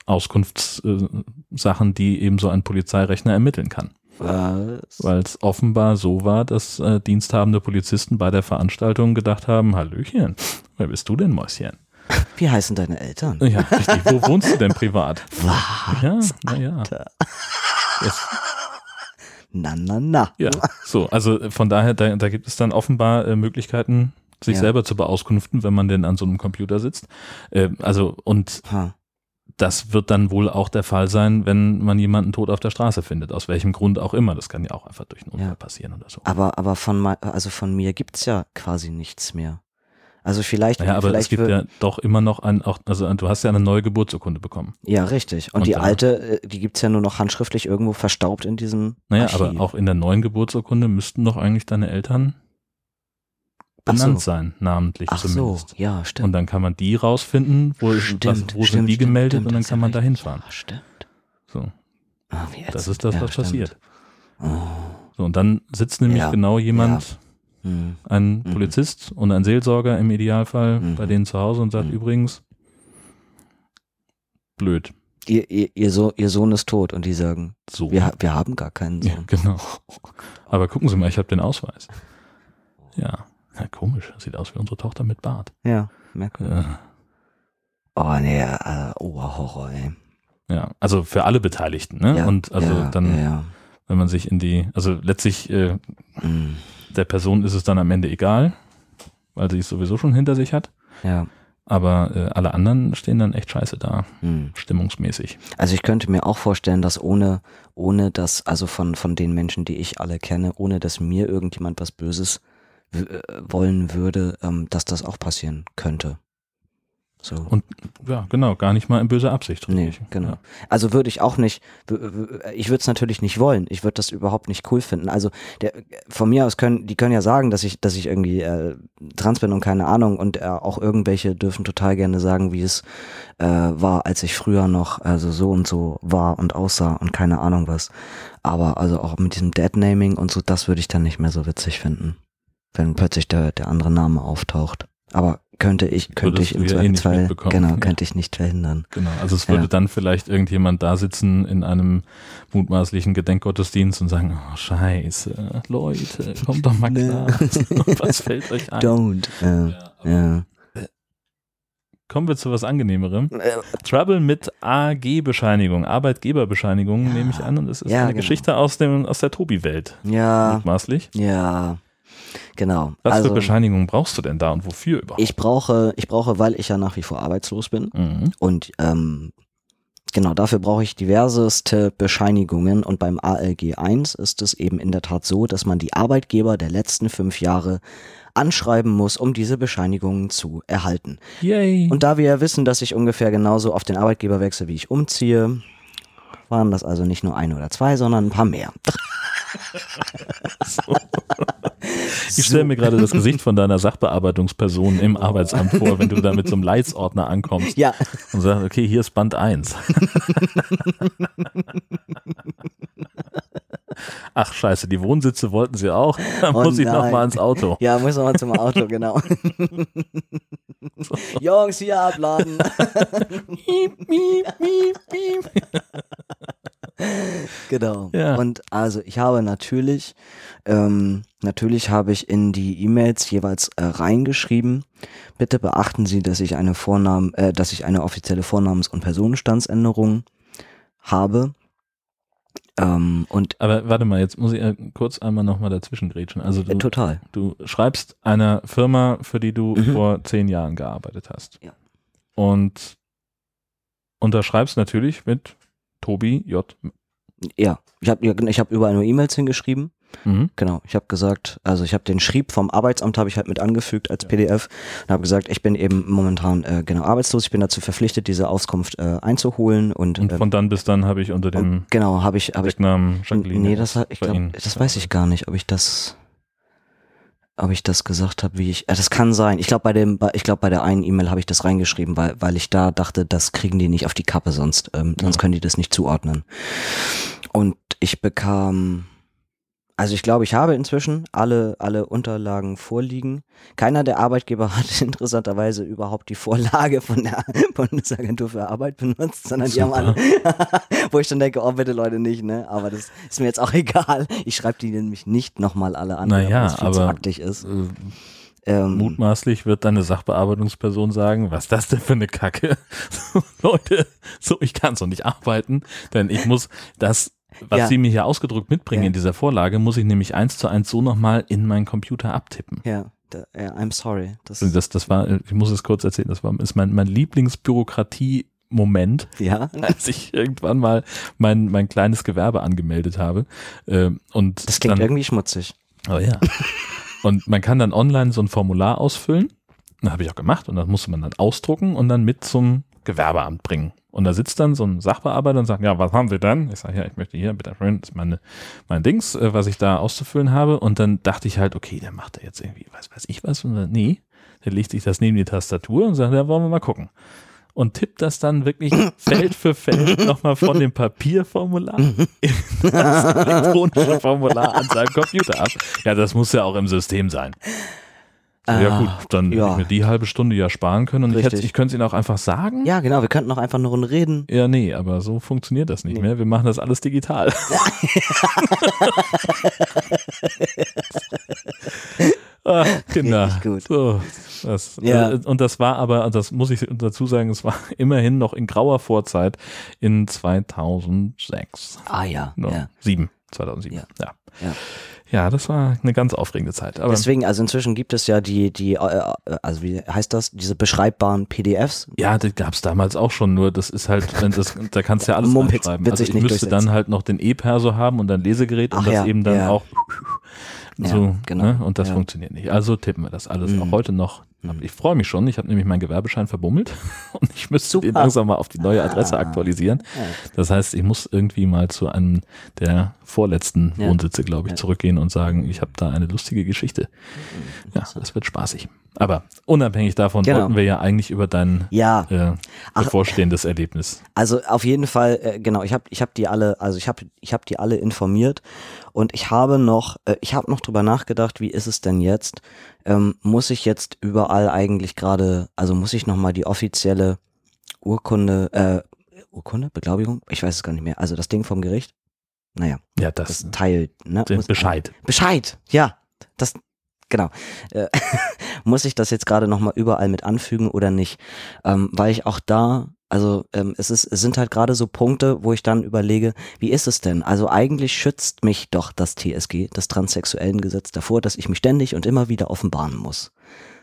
Auskunftssachen, die eben so ein Polizeirechner ermitteln kann. Weil es offenbar so war, dass äh, diensthabende Polizisten bei der Veranstaltung gedacht haben, Hallöchen, wer bist du denn, Mäuschen? Wie heißen deine Eltern? Ja, richtig, wo wohnst du denn privat? Was? Ja, naja. Na, na, na. ja, so, also von daher, da, da gibt es dann offenbar äh, Möglichkeiten, sich Ja. selber zu beauskunften, wenn man denn an so einem Computer sitzt. Äh, also, und Ha. Das wird dann wohl auch der Fall sein, wenn man jemanden tot auf der Straße findet, aus welchem Grund auch immer. Das kann ja auch einfach durch einen Unfall Ja. passieren oder so. Aber, aber von, also von mir gibt's ja quasi nichts mehr. Also vielleicht, Naja, aber es vielleicht gibt wür- ja doch immer noch ein, auch, also du hast ja eine neue Geburtsurkunde bekommen. ja, richtig. Und, Und die alte, äh, die gibt's ja nur noch handschriftlich irgendwo verstaubt in diesem Naja, Archiv. aber auch in der neuen Geburtsurkunde müssten doch eigentlich deine Eltern Ach so. benannt sein, namentlich Ach so, zumindest. ja, stimmt. Und dann kann man die rausfinden, wo, stimmt, was, wo sind stimmt, die stimmt, gemeldet und dann kann ja man da hinfahren. Ja, stimmt. So, Ah, wie das ist das, ja, was stimmt. passiert. Oh. So, und dann sitzt nämlich Ja, genau jemand, Hm. ein Mhm. Polizist und ein Seelsorger im Idealfall Mhm. bei denen zu Hause und sagt Mhm. übrigens, blöd, Ihr, ihr, ihr, so ihr Sohn ist tot und die sagen, so. wir, wir haben gar keinen ja, Sohn. genau. Aber gucken Sie mal, ich habe den Ausweis. Ja. Ja, komisch, sieht aus wie unsere Tochter mit Bart. Ja, merkwürdig. Äh, Oh nee, äh, oh, Horror, ey. ja, also für alle Beteiligten, ne? Ja, und also ja, dann, Ja, ja. wenn man sich in die, also letztlich äh, Mm, der Person ist es dann am Ende egal, weil sie es sowieso schon hinter sich hat. ja. Aber äh, alle anderen stehen dann echt scheiße da, Hm. stimmungsmäßig. Also ich könnte mir auch vorstellen, dass ohne, ohne dass, also von, von den Menschen, die ich alle kenne, ohne dass mir irgendjemand was Böses wollen würde, ähm, dass das auch passieren könnte. So. Und ja, genau, gar nicht mal in böser Absicht. Nee, genau. Ja. Also würde ich auch nicht, w- ich würde es natürlich nicht wollen. Ich würde das überhaupt nicht cool finden. Also der, von mir aus können, die können ja sagen, dass ich, dass ich irgendwie äh, trans bin und keine Ahnung. Und äh, auch irgendwelche dürfen total gerne sagen, wie es äh, war, als ich früher noch also so und so war und aussah und keine Ahnung was. Aber also auch mit diesem Deadnaming und so, das würde ich dann nicht mehr so witzig finden, wenn plötzlich der, der andere Name auftaucht. Aber könnte ich, könnte Würdest ich im eh nicht Zweifelsfall, mitbekommen. genau, Ja. könnte ich nicht verhindern. Genau, also es würde Ja. dann vielleicht irgendjemand da sitzen in einem mutmaßlichen Gedenkgottesdienst und sagen, oh scheiße, Leute, kommt doch mal Nee. klar. Was fällt euch ein? Don't. Ja, ja. Kommen wir zu was Angenehmerem. Trouble mit AG-Bescheinigung, Arbeitgeberbescheinigung, Ja. nehme ich an. Und es ist Ja, eine genau. Geschichte aus, dem, aus der Tobi-Welt, Ja, mutmaßlich. ja, genau. Was also, für Bescheinigungen brauchst du denn da und wofür überhaupt? ich brauche, ich brauche, weil ich ja nach wie vor arbeitslos bin Mhm. und ähm, genau dafür brauche ich diverseste Bescheinigungen und beim ALG 1 ist es eben in der Tat so, dass man die Arbeitgeber der letzten fünf Jahre anschreiben muss, um diese Bescheinigungen zu erhalten. Yay. Und da wir ja wissen, dass ich ungefähr genauso auf den Arbeitgeber wechsle, wie ich umziehe, waren das also nicht nur ein oder zwei, sondern ein paar mehr. ich stelle mir gerade das Gesicht von deiner Sachbearbeitungsperson im Arbeitsamt vor, wenn du da mit so einem Leitsordner ankommst Ja, und sagst, okay, hier ist Band 1. Ach scheiße, die Wohnsitze wollten sie auch. Dann Oh muss ich noch nein. mal ins Auto. Ja, muss man mal zum Auto, genau. Jungs, hier abladen. Miep, miep, miep, miep. genau. Ja. Und also ich habe natürlich, ähm, natürlich habe ich in die E-Mails jeweils äh, reingeschrieben. Bitte beachten Sie, dass ich eine Vornamen, äh, dass ich eine offizielle Vornamens- und Personenstandsänderung habe. Ähm, und Aber warte mal, jetzt muss ich äh, kurz einmal noch mal dazwischen grätschen. Also äh, du, total. du schreibst einer Firma, für die du Mhm. vor zehn Jahren gearbeitet hast. Ja. Und unterschreibst natürlich mit Tobi J. Ja, ich habe ich hab überall nur E-Mails hingeschrieben. Mhm. Genau, ich habe gesagt, also ich habe den Schrieb vom Arbeitsamt habe ich halt mit angefügt als PDF und habe gesagt, ich bin eben momentan äh, genau arbeitslos, ich bin dazu verpflichtet, diese Auskunft äh, einzuholen und, Und ähm, von dann bis dann habe ich unter dem und genau habe ich habe ich Decknamen Jacqueline. nee, das ich bei glaub, Ihnen das weiß ich gar nicht, ob ich das ob ich das gesagt habe, wie ich äh, das kann sein. Ich glaube bei dem bei, ich glaube bei der einen E-Mail habe ich das reingeschrieben, weil weil ich da dachte, das kriegen die nicht auf die Kappe sonst ähm, sonst Ja. können die das nicht zuordnen. Und ich bekam also ich glaube, ich habe inzwischen alle, alle Unterlagen vorliegen. Keiner der Arbeitgeber hat interessanterweise überhaupt die Vorlage von der Bundesagentur für Arbeit benutzt, sondern die haben alle, wo ich dann denke, oh bitte Leute nicht, ne? Aber das ist mir jetzt auch egal. Ich schreibe die nämlich nicht nochmal alle an, Naja, weil das viel zu aber- aktig ist. Äh, Ähm, Mutmaßlich wird deine Sachbearbeitungsperson sagen, was das denn für eine Kacke? Leute, so ich kann so nicht arbeiten, denn ich muss das, was Ja. sie mir hier ausgedruckt mitbringen Ja. in dieser Vorlage, muss ich nämlich eins zu eins so nochmal in meinen Computer abtippen. ja, da, ja, I'm sorry. Das, Das, das war, ich muss es kurz erzählen, das war, ist mein, mein Lieblingsbürokratie-Moment, ja, als ich irgendwann mal mein, mein kleines Gewerbe angemeldet habe. Ähm, Und das klingt dann, irgendwie schmutzig. Oh ja. Und man kann dann online so ein Formular ausfüllen. Das habe ich auch gemacht und das musste man dann ausdrucken und dann mit zum Gewerbeamt bringen. Und da sitzt dann so ein Sachbearbeiter und sagt, ja, was haben Sie denn? Ich sage, ja, ich möchte hier, bitte schön, das ist meine, mein Dings, äh, was ich da auszufüllen habe. Und dann dachte ich halt, okay, der macht da jetzt irgendwie, was weiß ich was. Und dann, nee, der legt sich das neben die Tastatur und sagt, ja, wollen wir mal gucken. Und tippt das dann wirklich Feld für Feld nochmal von dem Papierformular in das elektronische Formular an seinem Computer ab. Ja, das muss ja auch im System sein. Ja Ah, gut, dann hätte ja. ich mir die halbe Stunde ja sparen können und ich, hätte, Richtig. ich könnte es Ihnen auch einfach sagen. Ja, genau, wir könnten noch einfach eine Runde reden. Ja, nee, aber so funktioniert das nicht Nee. mehr. Wir machen das alles digital. ah, Kinder. Richtig gut. So, das, Ja. äh, und das war aber, das muss ich dazu sagen, es war immerhin noch in grauer Vorzeit in 2006. Ah ja, No, ja. Sieben. 2007. Ja. Ja. Ja. Ja, das war eine ganz aufregende Zeit. Aber Deswegen, also inzwischen gibt es ja die, die, äh, also wie heißt das, diese beschreibbaren PDFs. ja, das gab's damals auch schon, nur das ist halt, wenn das, da kannst du ja alles Mumpitz, reinschreiben. Also ich nicht müsste dann halt noch den E-Perso haben und ein Lesegerät und Ach das ja, eben dann ja. auch Ja, so, genau, ne? und das ja. funktioniert nicht. Also tippen wir das alles Mhm. auch heute noch. Mhm. Ich freue mich schon, ich habe nämlich meinen Gewerbeschein verbummelt und ich müsste den Super. langsam mal auf die neue Adresse Ah. aktualisieren. Das heißt, ich muss irgendwie mal zu einem der vorletzten Ja. Wohnsitze, glaube ich, Ja. zurückgehen und sagen, ich habe da eine lustige Geschichte. Ja, das wird spaßig. Aber unabhängig davon Genau. wollten wir ja eigentlich über dein Ja, äh, Ach. bevorstehendes Erlebnis. Also auf jeden Fall, äh, genau, ich habe ich hab die alle, also ich habe ich hab die alle informiert und ich habe noch, äh, ich habe noch drüber nachgedacht, wie ist es denn jetzt? Ähm, muss ich jetzt überall eigentlich gerade, also muss ich nochmal die offizielle Urkunde, äh, Urkunde, Beglaubigung? Ich weiß es gar nicht mehr. Also das Ding vom Gericht? Naja, Ja, das das, Teil, ne? Muss- Bescheid. Bescheid, ja. Das, genau. Äh, muss ich das jetzt gerade nochmal überall mit anfügen oder nicht? Ähm, weil ich auch da, also ähm, es, ist, es sind halt gerade so Punkte, wo ich dann überlege, wie ist es denn? Also eigentlich schützt mich doch das TSG, das transsexuellen Gesetz, davor, dass ich mich ständig und immer wieder offenbaren muss.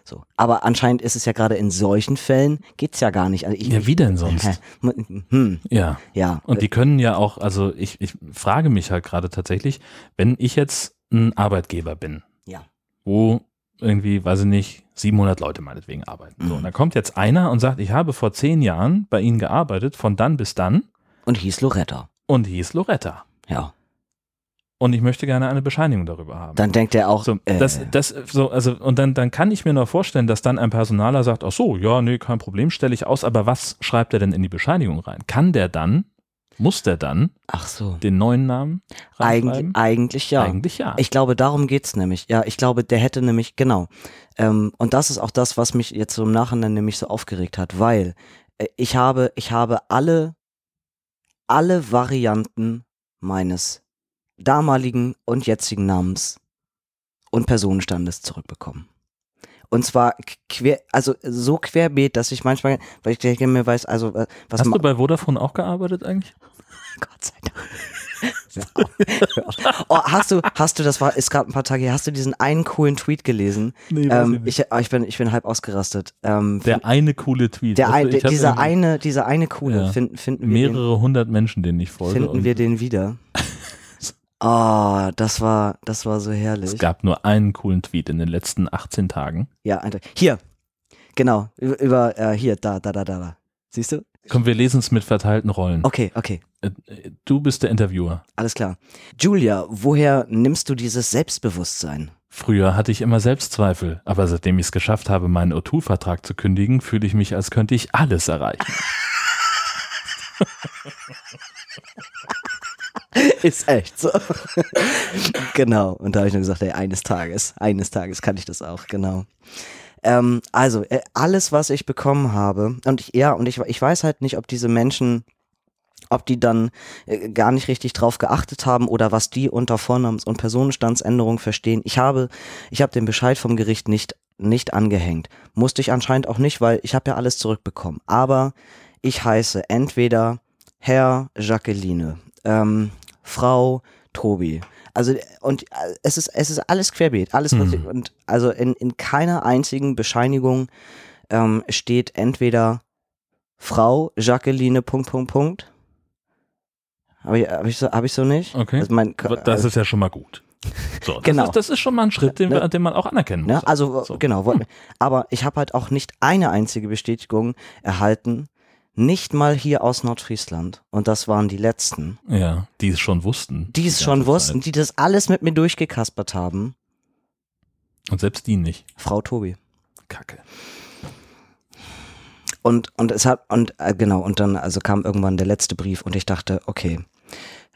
So. Aber anscheinend ist es ja gerade in solchen Fällen, geht's ja gar nicht. Also ich, Ja, wie denn sonst? Hä? Hm, Ja. ja. Und die können ja auch, also ich, ich frage mich halt gerade tatsächlich, wenn ich jetzt ein Arbeitgeber bin, Ja. wo irgendwie, weiß ich nicht, 700 Leute meinetwegen arbeiten. So, Mhm. und dann kommt jetzt einer und sagt, ich habe vor zehn Jahren bei Ihnen gearbeitet, von dann bis dann Und hieß Loretta. und hieß Loretta. Ja. Und ich möchte gerne eine Bescheinigung darüber haben. Dann denkt er auch, so, äh, das, das, so, also, und dann, dann kann ich mir noch vorstellen, dass dann ein Personaler sagt, ach so, ja, nee, kein Problem, stelle ich aus, aber was schreibt er denn in die Bescheinigung rein? Kann der dann, muss der dann ach so. den neuen Namen Eigentlich, reinschreiben? eigentlich ja. Eigentlich ja. Ich glaube, darum geht's nämlich. Ja, ich glaube, der hätte nämlich, genau. Ähm, und das ist auch das, was mich jetzt so im Nachhinein nämlich so aufgeregt hat, weil äh, ich habe, ich habe alle, alle Varianten meines damaligen und jetzigen Namens und Personenstandes zurückbekommen. Und zwar quer, also so querbeet, dass ich manchmal, weil ich denke, mir weiß, also äh, was Hast du bei Vodafone auch gearbeitet eigentlich? Gott sei Dank. Oh, hast du, hast du, das war, ist gerade ein paar Tage her, hast du diesen einen coolen Tweet gelesen? Nee, Ähm, ich, ah, ich, bin, ich bin halb ausgerastet. Ähm, Der eine coole Tweet. der Also ein, ich hab dieser eine, dieser eine coole, Ja. finden, finden, wir den, mehrere hundert Menschen, denen ich folge. finden wir den wieder. Oh, das war, das war so herrlich. es gab nur einen coolen Tweet in den letzten 18 Tagen. Ja, ein, hier, genau, über, über äh, hier, da, da, da, da, da. Siehst du? Komm, wir lesen es mit verteilten Rollen. Okay, okay. Äh, äh, Du bist der Interviewer. Alles klar. Julia, woher nimmst du dieses Selbstbewusstsein? Früher hatte ich immer Selbstzweifel, aber seitdem ich es geschafft habe, meinen O2-Vertrag zu kündigen, fühle ich mich, als könnte ich alles erreichen. Ist echt so. genau. Und da habe ich nur gesagt, ey, eines Tages, eines Tages kann ich das auch, genau. Ähm, also, äh, alles, was ich bekommen habe, und ich, ja, und ich, ich weiß halt nicht, ob diese Menschen, ob die dann äh, gar nicht richtig drauf geachtet haben oder was die unter Vornamens- und Personenstandsänderung verstehen. Ich habe, ich habe den Bescheid vom Gericht nicht, nicht angehängt. Musste ich anscheinend auch nicht, weil ich habe ja alles zurückbekommen. Aber ich heiße entweder Herr Jacqueline, ähm, Frau Tobi. Also und äh, es ist es ist alles querbeet, alles was Hm. ich, und also in, in keiner einzigen Bescheinigung ähm, steht entweder Frau Jacqueline Punkt Punkt Punkt. Habe ich, hab ich, so, hab ich so nicht? Okay. Also mein, Aber das ist ja schon mal gut. So, das, Genau. ist, das ist schon mal ein Schritt, den, Ne? wir, den man auch anerkennen muss. Ne? Also So. genau, wo- aber ich habe halt auch nicht eine einzige Bestätigung erhalten, nicht mal hier aus Nordfriesland. Und das waren die letzten, Ja, die es schon wussten. die es schon Zeit. wussten, die das alles mit mir durchgekaspert haben. Und selbst die nicht. Frau Tobi. Kacke. Und, und es hat, und äh, genau, und dann also kam irgendwann der letzte Brief und ich dachte, okay,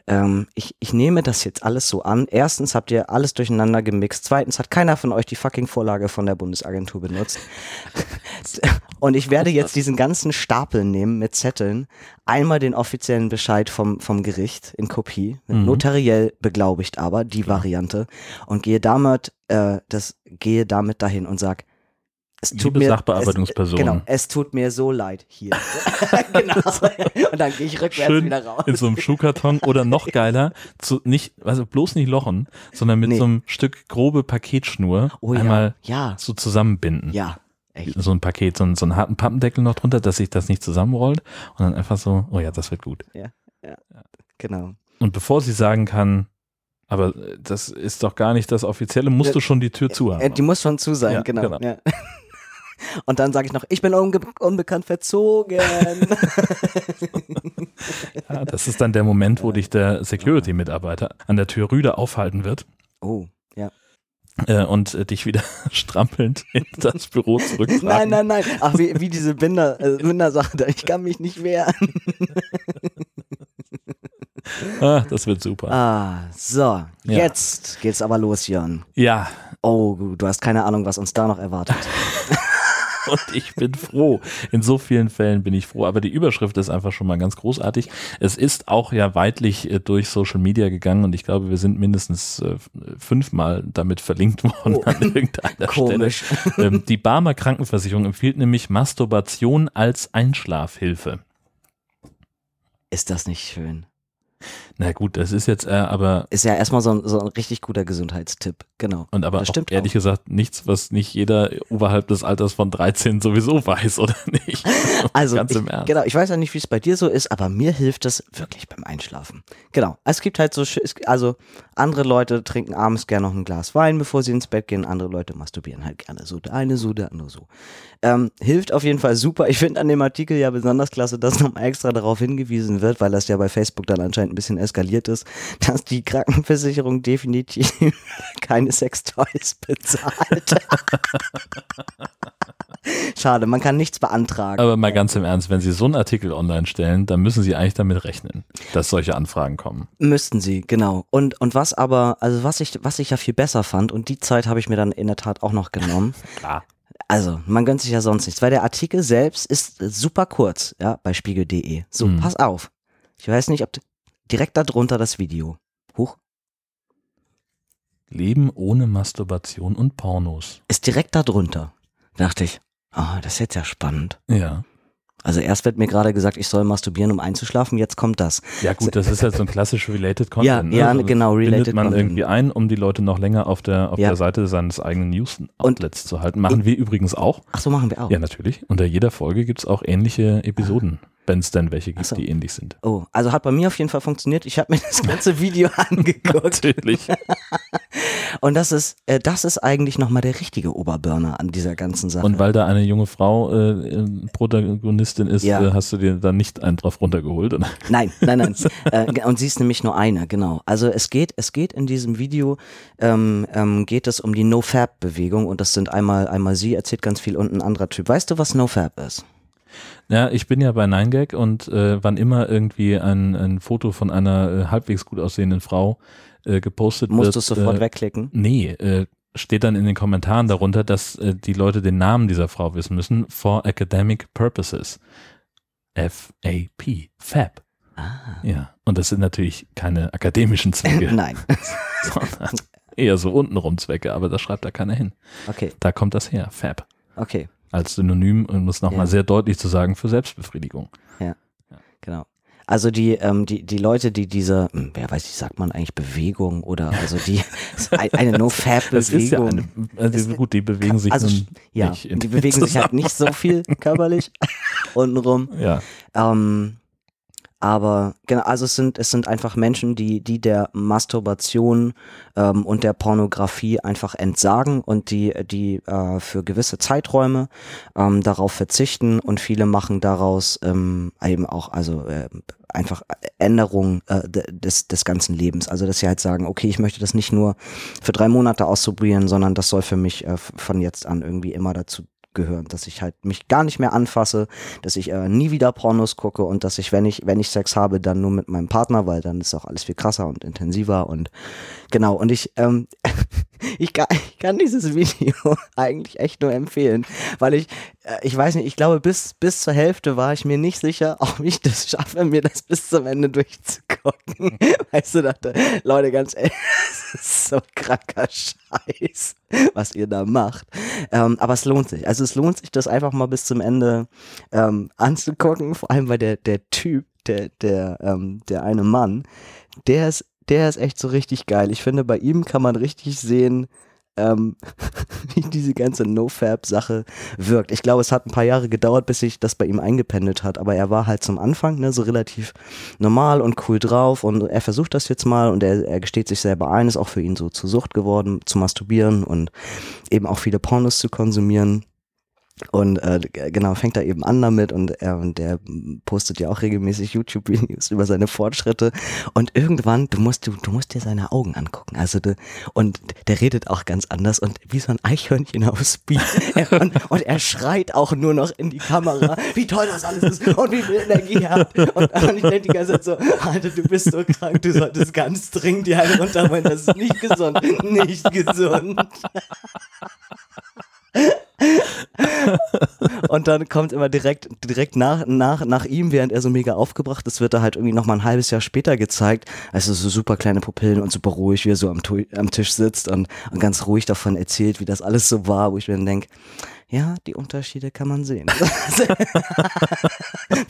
ähm, ich, ich nehme das jetzt alles so an. Erstens habt ihr alles durcheinander gemixt. Zweitens hat keiner von euch die fucking Vorlage von der Bundesagentur benutzt. und ich werde jetzt diesen ganzen Stapel nehmen mit Zetteln, einmal den offiziellen Bescheid vom, vom Gericht in Kopie, Mhm. notariell beglaubigt aber, die Variante, und gehe damit, äh, das, gehe damit dahin und sag, Es Liebe Sachbearbeitungsperson. Es, genau, es tut mir so leid hier. genau. Und dann gehe ich rückwärts Schön wieder raus. in so einem Schuhkarton oder noch geiler, zu nicht, also bloß nicht lochen, sondern mit Nee. so einem Stück grobe Paketschnur Oh ja, einmal ja, so zusammenbinden. ja, echt. So ein Paket, so, einen- so einen harten Pappendeckel noch drunter, dass sich das nicht zusammenrollt und dann einfach so, oh ja, das wird gut. Genau. Und bevor sie sagen kann, aber äh, das ist doch gar nicht das Offizielle, musst Ja, du schon die Tür zu haben. Äh, die muss schon zu sein, Ja, genau. genau. Ja. Und dann sage ich noch, ich bin unge unbekannt verzogen. Ja, das ist dann der Moment, wo dich der Security-Mitarbeiter an der Tür rüde aufhalten wird oh, ja. äh, und äh, dich wieder strampelnd in das Büro zurücktragen. Nein, nein, nein. Ach, wie, wie diese Binder, äh, Bindersache, ich kann mich nicht wehren. Ah, das wird super. Ah, so, jetzt geht's aber los, Jörn. Ja, Oh, du hast keine Ahnung, was uns da noch erwartet. Und ich bin froh. In so vielen Fällen bin ich froh. Aber die Überschrift ist einfach schon mal ganz großartig. Es ist auch ja weitlich äh, durch Social Media gegangen und ich glaube, wir sind mindestens äh, fünfmal damit verlinkt worden Oh. an irgendeiner Komisch. Stelle. Ähm, die Barmer Krankenversicherung empfiehlt nämlich Masturbation als Einschlafhilfe. Ist das nicht schön? Na gut, das ist jetzt äh, aber Ist ja erstmal so ein, so ein richtig guter Gesundheitstipp. Genau. und aber Das auch stimmt ehrlich gesagt nichts, was nicht jeder oberhalb des Alters von 13 sowieso weiß, oder nicht? Also, ganz ich, im Ernst. genau, ich weiß ja nicht, wie es bei dir so ist, aber mir hilft das wirklich beim Einschlafen. Genau. Es gibt halt so, also andere Leute trinken abends gerne noch ein Glas Wein, bevor sie ins Bett gehen. Andere Leute masturbieren halt gerne so. Der eine so, der andere so. Ähm, hilft auf jeden Fall super. Ich finde an dem Artikel ja besonders klasse, dass nochmal extra darauf hingewiesen wird, weil das ja bei Facebook dann anscheinend ein bisschen eskaliert ist, dass die Krankenversicherung definitiv keine Sextoys bezahlt. Schade, man kann nichts beantragen. Aber mal ganz im Ernst, wenn Sie so einen Artikel online stellen, dann müssen Sie eigentlich damit rechnen, dass solche Anfragen kommen. Müssten sie, genau. Und, und was aber, also was ich, was ich ja viel besser fand, und die Zeit habe ich mir dann in der Tat auch noch genommen. Klar. Also, man gönnt sich ja sonst nichts, weil der Artikel selbst ist super kurz, ja, bei spiegel.de. So, Mhm. pass auf. Ich weiß nicht, ob direkt darunter das Video. Huch. Leben ohne Masturbation und Pornos. Ist direkt darunter. Dachte ich, ah, das ist jetzt ja spannend. Ja. Also erst wird mir gerade gesagt, ich soll masturbieren, um einzuschlafen, jetzt kommt das. Ja gut, das ist halt so ein klassisch related Content. Ja, ja, ne? genau, related man Content. irgendwie ein, um die Leute noch länger auf der, auf Ja. der Seite seines eigenen News-Outlets zu halten. Machen wir übrigens auch. Ach so, machen wir auch. Ja, natürlich. Unter jeder Folge gibt's auch ähnliche Episoden, wenn es denn welche gibt, so. die ähnlich sind. Oh, also hat bei mir auf jeden Fall funktioniert. Ich habe mir das ganze Video angeguckt. Natürlich. Und das ist, äh, das ist eigentlich nochmal der richtige Oberburner an dieser ganzen Sache. Und weil da eine junge Frau äh, äh, Protagonistin ist, Ja. äh, hast du dir da nicht einen drauf runtergeholt, oder? Nein, nein, nein. äh, und sie ist nämlich nur eine, genau. Also es geht, es geht in diesem Video, ähm, ähm, geht es um die No-Fab-Bewegung und das sind einmal, einmal sie erzählt ganz viel und ein anderer Typ. Weißt du, was No-Fab ist? Ja, ich bin ja bei 9gag und äh, wann immer irgendwie ein, ein Foto von einer äh, halbwegs gut aussehenden Frau äh, gepostet Musst wird. du sofort äh, wegklicken? Nee, äh, steht dann in den Kommentaren darunter, dass äh, die Leute den Namen dieser Frau wissen müssen. For Academic Purposes. F-A-P. Fab. Ah. Ja. Und das sind natürlich keine akademischen Zwecke, Nein. sondern eher so untenrum Zwecke, aber da schreibt da keiner hin. Okay, Da kommt das her. Fab. okay, Als Synonym, um es nochmal Ja. sehr deutlich zu sagen, für Selbstbefriedigung. genau. Also die, ähm, die, die Leute, die diese, hm, wer weiß, wie sagt man eigentlich Bewegung oder also die ein- eine ja No-Fab-Bewegung. eine, also gut, die bewegen sich also, ja, die bewegen sich halt nicht so viel körperlich untenrum. Ja, Ähm, aber genau, also es sind, es sind einfach Menschen, die, die der Masturbation ähm, und der Pornografie einfach entsagen und die, die äh, für gewisse Zeiträume ähm, darauf verzichten und viele machen daraus ähm, eben auch, also äh, einfach Änderungen äh, de- des, des ganzen Lebens. Also dass sie halt sagen, okay, ich möchte das nicht nur für drei Monate ausprobieren, sondern das soll für mich äh, von jetzt an irgendwie immer dazu gehören, dass ich halt mich gar nicht mehr anfasse, dass ich äh, nie wieder Pornos gucke und dass ich, wenn ich, wenn ich Sex habe, dann nur mit meinem Partner, weil dann ist auch alles viel krasser und intensiver und genau. Und ich, ähm, ich, kann, ich kann dieses Video eigentlich echt nur empfehlen, weil ich, äh, ich weiß nicht, ich glaube, bis, bis zur Hälfte war ich mir nicht sicher, ob ich das schaffe, mir das bis zum Ende durchzugucken. Weißt du, dachte, Leute, ganz ehrlich, ist so kranker Scheiß, was ihr da macht. Ähm, aber es lohnt sich. Also es lohnt sich, das einfach mal bis zum Ende ähm, anzugucken. Vor allem, weil der, der Typ, der, der, ähm, der eine Mann, der ist, der ist echt so richtig geil. Ich finde, bei ihm kann man richtig sehen, ähm, wie diese ganze No-Fab-Sache wirkt. Ich glaube, es hat ein paar Jahre gedauert, bis sich das bei ihm eingependelt hat, aber er war halt zum Anfang ne, so relativ normal und cool drauf und er versucht das jetzt mal und er, er gesteht sich selber ein, ist auch für ihn so zur Sucht geworden, zu masturbieren und eben auch viele Pornos zu konsumieren. Und äh, genau, fängt da eben an damit und er und der postet ja auch regelmäßig YouTube-Videos über seine Fortschritte. Und irgendwann, du musst, du, du musst dir seine Augen angucken. Also du, und der redet auch ganz anders und wie so ein Eichhörnchen auf Speed. Er, und, und er schreit auch nur noch in die Kamera, wie toll das alles ist und wie viel Energie er hat. Und, und ich denke die ganze Zeit so, Alter, du bist so krank, du solltest ganz dringend die eine runterholen, das ist nicht gesund, nicht gesund. und dann kommt immer direkt, direkt nach, nach, nach ihm, während er so mega aufgebracht ist, wird er halt irgendwie nochmal ein halbes Jahr später gezeigt. Also so super kleine Pupillen und super ruhig, wie er so am, am Tisch sitzt und, und ganz ruhig davon erzählt, wie das alles so war, wo ich mir dann denke, ja, die Unterschiede kann man sehen.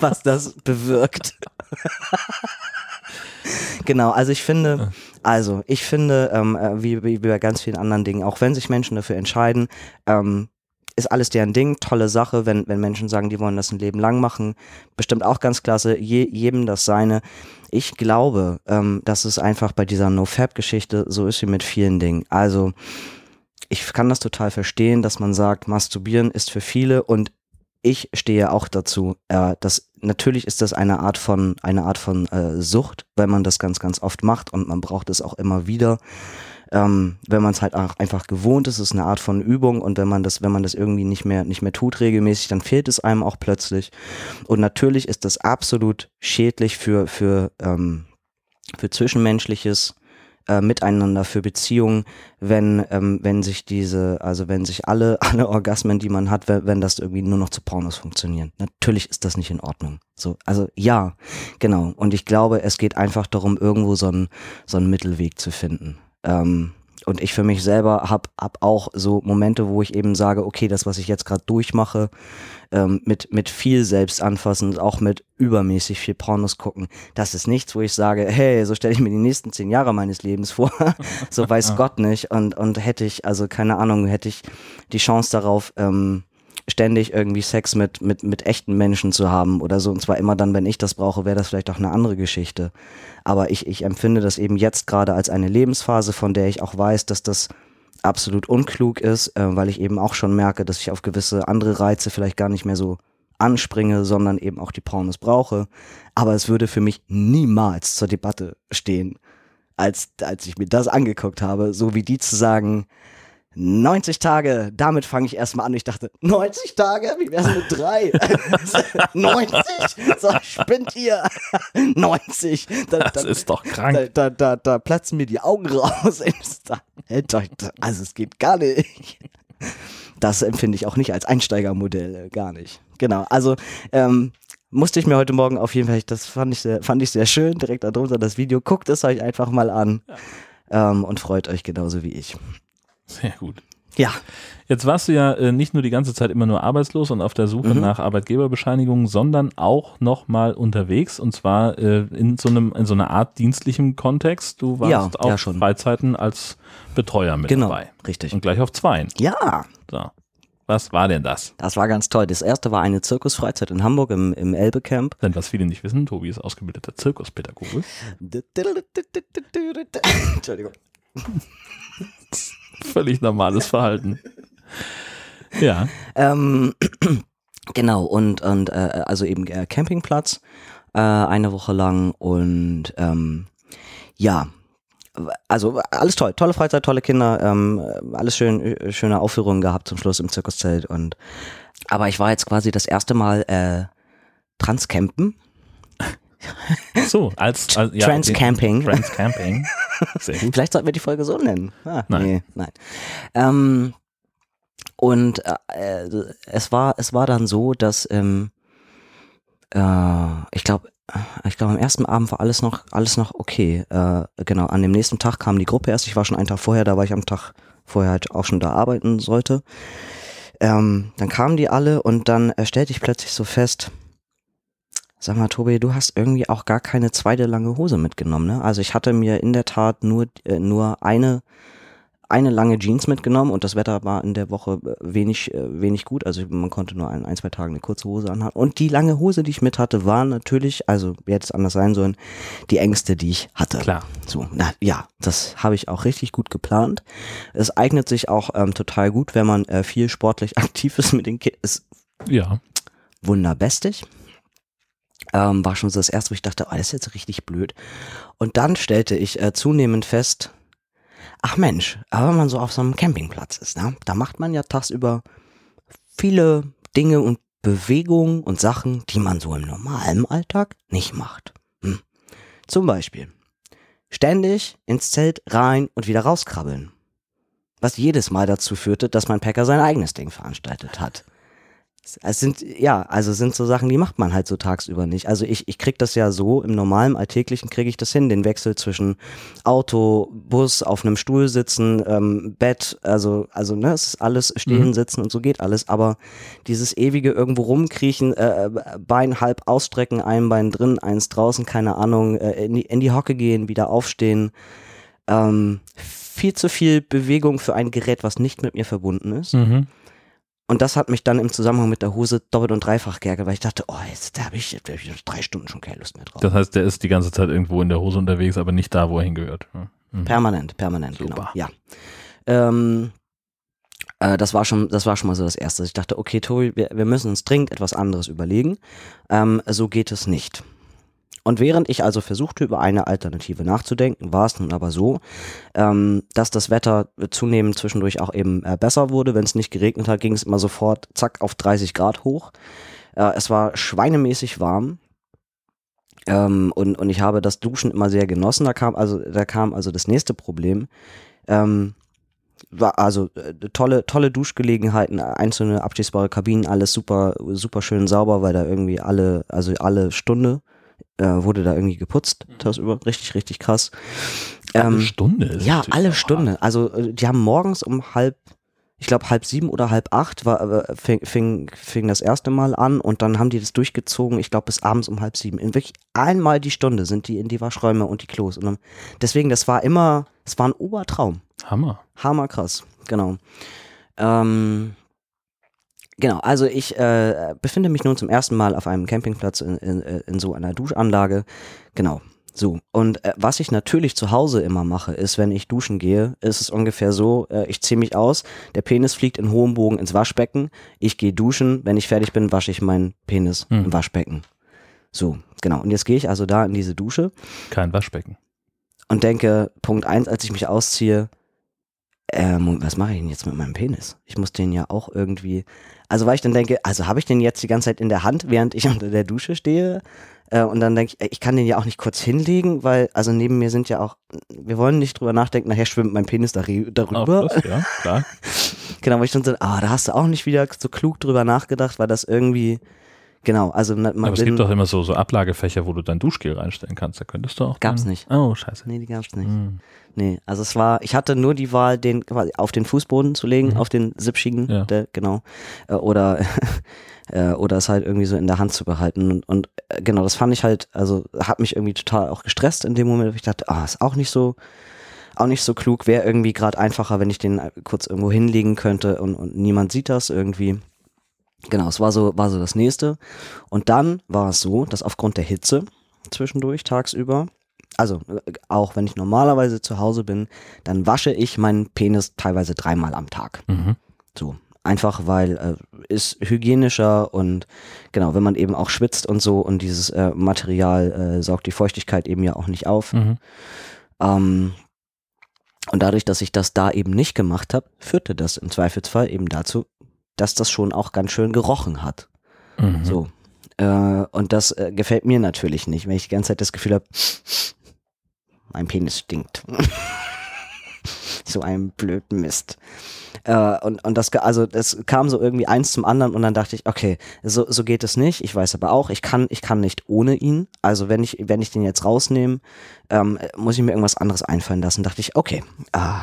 Was das bewirkt. Genau, also ich finde, also ich finde, ähm, äh, wie, wie bei ganz vielen anderen Dingen, auch wenn sich Menschen dafür entscheiden, ähm, ist alles deren Ding, tolle Sache, wenn, wenn Menschen sagen, die wollen das ein Leben lang machen, bestimmt auch ganz klasse, je, jedem das seine. Ich glaube, ähm, dass es einfach bei dieser No-Fab-Geschichte so ist wie mit vielen Dingen. Also ich kann das total verstehen, dass man sagt, masturbieren ist für viele und ich stehe auch dazu. Äh, dass natürlich ist das eine Art von eine Art von äh, Sucht, weil man das ganz ganz oft macht und man braucht es auch immer wieder. Ähm, wenn man es halt auch einfach gewohnt ist, ist eine Art von Übung und wenn man das wenn man das irgendwie nicht mehr nicht mehr tut regelmäßig, dann fehlt es einem auch plötzlich. Und natürlich ist das absolut schädlich für für ähm, für zwischenmenschliches äh, Miteinander, für Beziehungen, wenn, ähm, wenn sich diese, also wenn sich alle, alle Orgasmen, die man hat, wenn, wenn das irgendwie nur noch zu Pornos funktionieren. Natürlich ist das nicht in Ordnung. So, also ja, genau. Und ich glaube, es geht einfach darum, irgendwo so einen, so einen Mittelweg zu finden. Ähm, und ich für mich selber habe hab auch so Momente, wo ich eben sage, okay, das, was ich jetzt gerade durchmache, ähm, mit, mit viel selbst anfassen, auch mit übermäßig viel Pornos gucken, das ist nichts, wo ich sage, hey, so stelle ich mir die nächsten zehn Jahre meines Lebens vor. so weiß Gott nicht. Und, und hätte ich, also keine Ahnung, hätte ich die Chance darauf, ähm, ständig irgendwie Sex mit, mit, mit echten Menschen zu haben oder so. Und zwar immer dann, wenn ich das brauche, wäre das vielleicht auch eine andere Geschichte. Aber ich, ich empfinde das eben jetzt gerade als eine Lebensphase, von der ich auch weiß, dass das absolut unklug ist, äh, weil ich eben auch schon merke, dass ich auf gewisse andere Reize vielleicht gar nicht mehr so anspringe, sondern eben auch die Pornos brauche. Aber es würde für mich niemals zur Debatte stehen, als, als ich mir das angeguckt habe, so wie die zu sagen, 90 Tage, damit fange ich erstmal an. Ich dachte, 90 Tage? Wie wär's mit drei? 90? So, spinnt ihr. 90. Da, Das da- ist doch krank. Da, da, da, platzen mir die Augen raus. Also es geht gar nicht. Das empfinde ich auch nicht als Einsteigermodell, äh, gar nicht. Genau, also ähm, musste ich mir heute Morgen auf jeden Fall, das fand ich sehr, fand ich sehr schön, direkt darunter das Video. Guckt es euch einfach mal an ähm, und freut euch genauso wie ich. Sehr gut. Ja, Jetzt warst du ja äh, nicht nur die ganze Zeit immer nur arbeitslos und auf der Suche Mhm. nach Arbeitgeberbescheinigungen, sondern auch nochmal unterwegs und zwar äh, in so einem in so einer Art dienstlichem Kontext. Du warst Ja, auf ja, schon. Freizeiten als Betreuer mit genau, dabei. richtig. Und gleich auf zweien. Ja, So. Was war denn das? das war ganz toll. Das erste war eine Zirkusfreizeit in Hamburg im, im Elbe-Camp. Denn was viele nicht wissen, Tobi ist ausgebildeter Zirkuspädagoge. Entschuldigung. Völlig normales Verhalten. Ja. Ähm, genau, und, und äh, also eben äh, Campingplatz äh, eine Woche lang und ähm, ja, also alles toll, tolle Freizeit, tolle Kinder, ähm, alles schön, äh, schöne Aufführungen gehabt zum Schluss im Zirkuszelt und aber ich war jetzt quasi das erste Mal äh, Transcampen, So, als, als ja, Transcamping. Transcamping. Sehr gut. Vielleicht sollten wir die Folge so nennen. Ah, Nein. Nee, nein. Ähm, und äh, es war es war dann so, dass ähm, äh, ich glaube ich glaube, am ersten Abend war alles noch, alles noch okay. Äh, genau, an dem nächsten Tag kam die Gruppe erst. Ich war schon einen Tag vorher da, weil ich am Tag vorher halt auch schon da arbeiten sollte. Ähm, dann kamen die alle und dann äh, stellte ich plötzlich so fest, sag mal, Tobi, du hast irgendwie auch gar keine zweite lange Hose mitgenommen, ne? Also ich hatte mir in der Tat nur, äh, nur eine eine lange Jeans mitgenommen und das Wetter war in der Woche äh, wenig, äh, wenig gut. Also man konnte nur ein, ein, zwei Tage eine kurze Hose anhaben. Und die lange Hose, die ich mit hatte, war natürlich, also wie hätte es anders sein sollen, die engste, die ich hatte. Klar. So, na, ja, das habe ich auch richtig gut geplant. Es eignet sich auch ähm, total gut, wenn man äh, viel sportlich aktiv ist mit den Kindern. Ist Ja. wunderbestig. Ähm, war schon so das erste, wo ich dachte, oh, das ist jetzt richtig blöd. Und dann stellte ich äh, zunehmend fest, ach Mensch, aber wenn man so auf so einem Campingplatz ist, ne, da macht man ja tagsüber viele Dinge und Bewegungen und Sachen, die man so im normalen Alltag nicht macht. Hm. Zum Beispiel ständig ins Zelt rein und wieder rauskrabbeln. Was jedes Mal dazu führte, dass mein Packer sein eigenes Ding veranstaltet hat. Es sind, ja, also sind so Sachen, die macht man halt so tagsüber nicht. Also ich, ich krieg das ja so, im normalen Alltäglichen kriege ich das hin, den Wechsel zwischen Auto, Bus, auf einem Stuhl sitzen, ähm, Bett, also, also, ne, es ist alles stehen, Mhm. sitzen und so geht alles, aber dieses ewige irgendwo rumkriechen, äh, Bein halb ausstrecken, ein Bein drin, eins draußen, keine Ahnung, äh, in, die, in die Hocke gehen, wieder aufstehen, ähm, viel zu viel Bewegung für ein Gerät, was nicht mit mir verbunden ist. Mhm. Und das hat mich dann im Zusammenhang mit der Hose doppelt und dreifach geärgert, weil ich dachte, oh, jetzt da habe ich, da hab ich drei Stunden schon keine Lust mehr drauf. Das heißt, der ist die ganze Zeit irgendwo in der Hose unterwegs, aber nicht da, wo er hingehört. Mhm. Permanent, permanent, Super. genau. Ja. Ähm, äh, das war schon, das war schon mal so das Erste. Ich dachte, okay, Tobi, wir, wir müssen uns dringend etwas anderes überlegen. Ähm, so geht es nicht. Und während ich also versuchte, über eine Alternative nachzudenken, war es nun aber so, ähm, dass das Wetter zunehmend zwischendurch auch eben äh, besser wurde. Wenn es nicht geregnet hat, ging es immer sofort zack auf 30 Grad hoch. Äh, es war schweinemäßig warm. Ähm, und, und ich habe das Duschen immer sehr genossen. Da kam also, da kam also das nächste Problem. Ähm, war also äh, tolle, tolle Duschgelegenheiten, einzelne abschließbare Kabinen, alles super, super schön sauber, weil da irgendwie alle, also alle Stunde äh, wurde da irgendwie geputzt. Das über richtig, richtig krass. Ähm, Stunde ist ja, alle Stunde. Also äh, die haben morgens um halb, ich glaube halb sieben oder halb acht war, äh, fing, fing, fing das erste Mal an und dann haben die das durchgezogen, ich glaube bis abends um halb sieben. In wirklich einmal die Stunde sind die in die Waschräume und die Klos. Und dann, deswegen, das war immer, es war ein Obertraum. Hammer. Hammerkrass, genau. Ähm, genau, also ich äh, befinde mich nun zum ersten Mal auf einem Campingplatz in, in, in so einer Duschanlage. Genau. So, und äh, was ich natürlich zu Hause immer mache, ist, wenn ich duschen gehe, ist es ungefähr so, äh, ich ziehe mich aus, der Penis fliegt in hohem Bogen ins Waschbecken, ich gehe duschen, wenn ich fertig bin, wasche ich meinen Penis Hm. im Waschbecken. So, genau. Und jetzt gehe ich also da in diese Dusche Kein Waschbecken. und denke, Punkt eins, als ich mich ausziehe, ähm, was mache ich denn jetzt mit meinem Penis? Ich muss den ja auch irgendwie, also weil ich dann denke, also habe ich den jetzt die ganze Zeit in der Hand, während ich unter der Dusche stehe? Äh, und dann denke ich, ey, ich kann den ja auch nicht kurz hinlegen, weil, also neben mir sind ja auch, wir wollen nicht drüber nachdenken, nachher schwimmt mein Penis Auch darüber. das, ja, klar. Genau, weil ich dann so, ah, da hast du auch nicht wieder so klug drüber nachgedacht, weil das irgendwie, genau, also man Aber es gibt doch immer so, so Ablagefächer, wo du dein Duschgel reinstellen kannst. Da könntest du auch. Gab's dann- nicht. Oh, scheiße. Nee, die gab's nicht. Hm. Nee, also es war, ich hatte nur die Wahl, den quasi auf den Fußboden zu legen, Mhm. auf den sipschigen, Ja. der, genau. Äh, oder, äh, oder es halt irgendwie so in der Hand zu behalten. Und, und äh, genau, das fand ich halt, also hat mich irgendwie total auch gestresst in dem Moment, wo ich dachte, ah, ist auch nicht so, auch nicht so klug, wäre irgendwie gerade einfacher, wenn ich den kurz irgendwo hinlegen könnte und, und niemand sieht das irgendwie. Genau, es war so, war so das nächste. Und dann war es so, dass aufgrund der Hitze zwischendurch tagsüber, also äh, auch wenn ich normalerweise zu Hause bin, dann wasche ich meinen Penis teilweise dreimal am Tag. Mhm. So. Einfach weil äh, ist hygienischer und genau, wenn man eben auch schwitzt und so und dieses äh, Material äh, saugt die Feuchtigkeit eben ja auch nicht auf. Mhm. Ähm, und dadurch, dass ich das da eben nicht gemacht habe, führte das im Zweifelsfall eben dazu, dass das schon auch ganz schön gerochen hat. Mhm. So. Äh, und das äh, gefällt mir natürlich nicht, wenn ich die ganze Zeit das Gefühl habe, mein Penis stinkt. so ein blöden Mist. Äh, und, und das, also das kam so irgendwie eins zum anderen und dann dachte ich, okay, so, so geht es nicht. Ich weiß aber auch, ich kann, ich kann nicht ohne ihn. Also wenn ich, wenn ich den jetzt rausnehme, ähm, muss ich mir irgendwas anderes einfallen lassen. Dachte ich, okay, ah,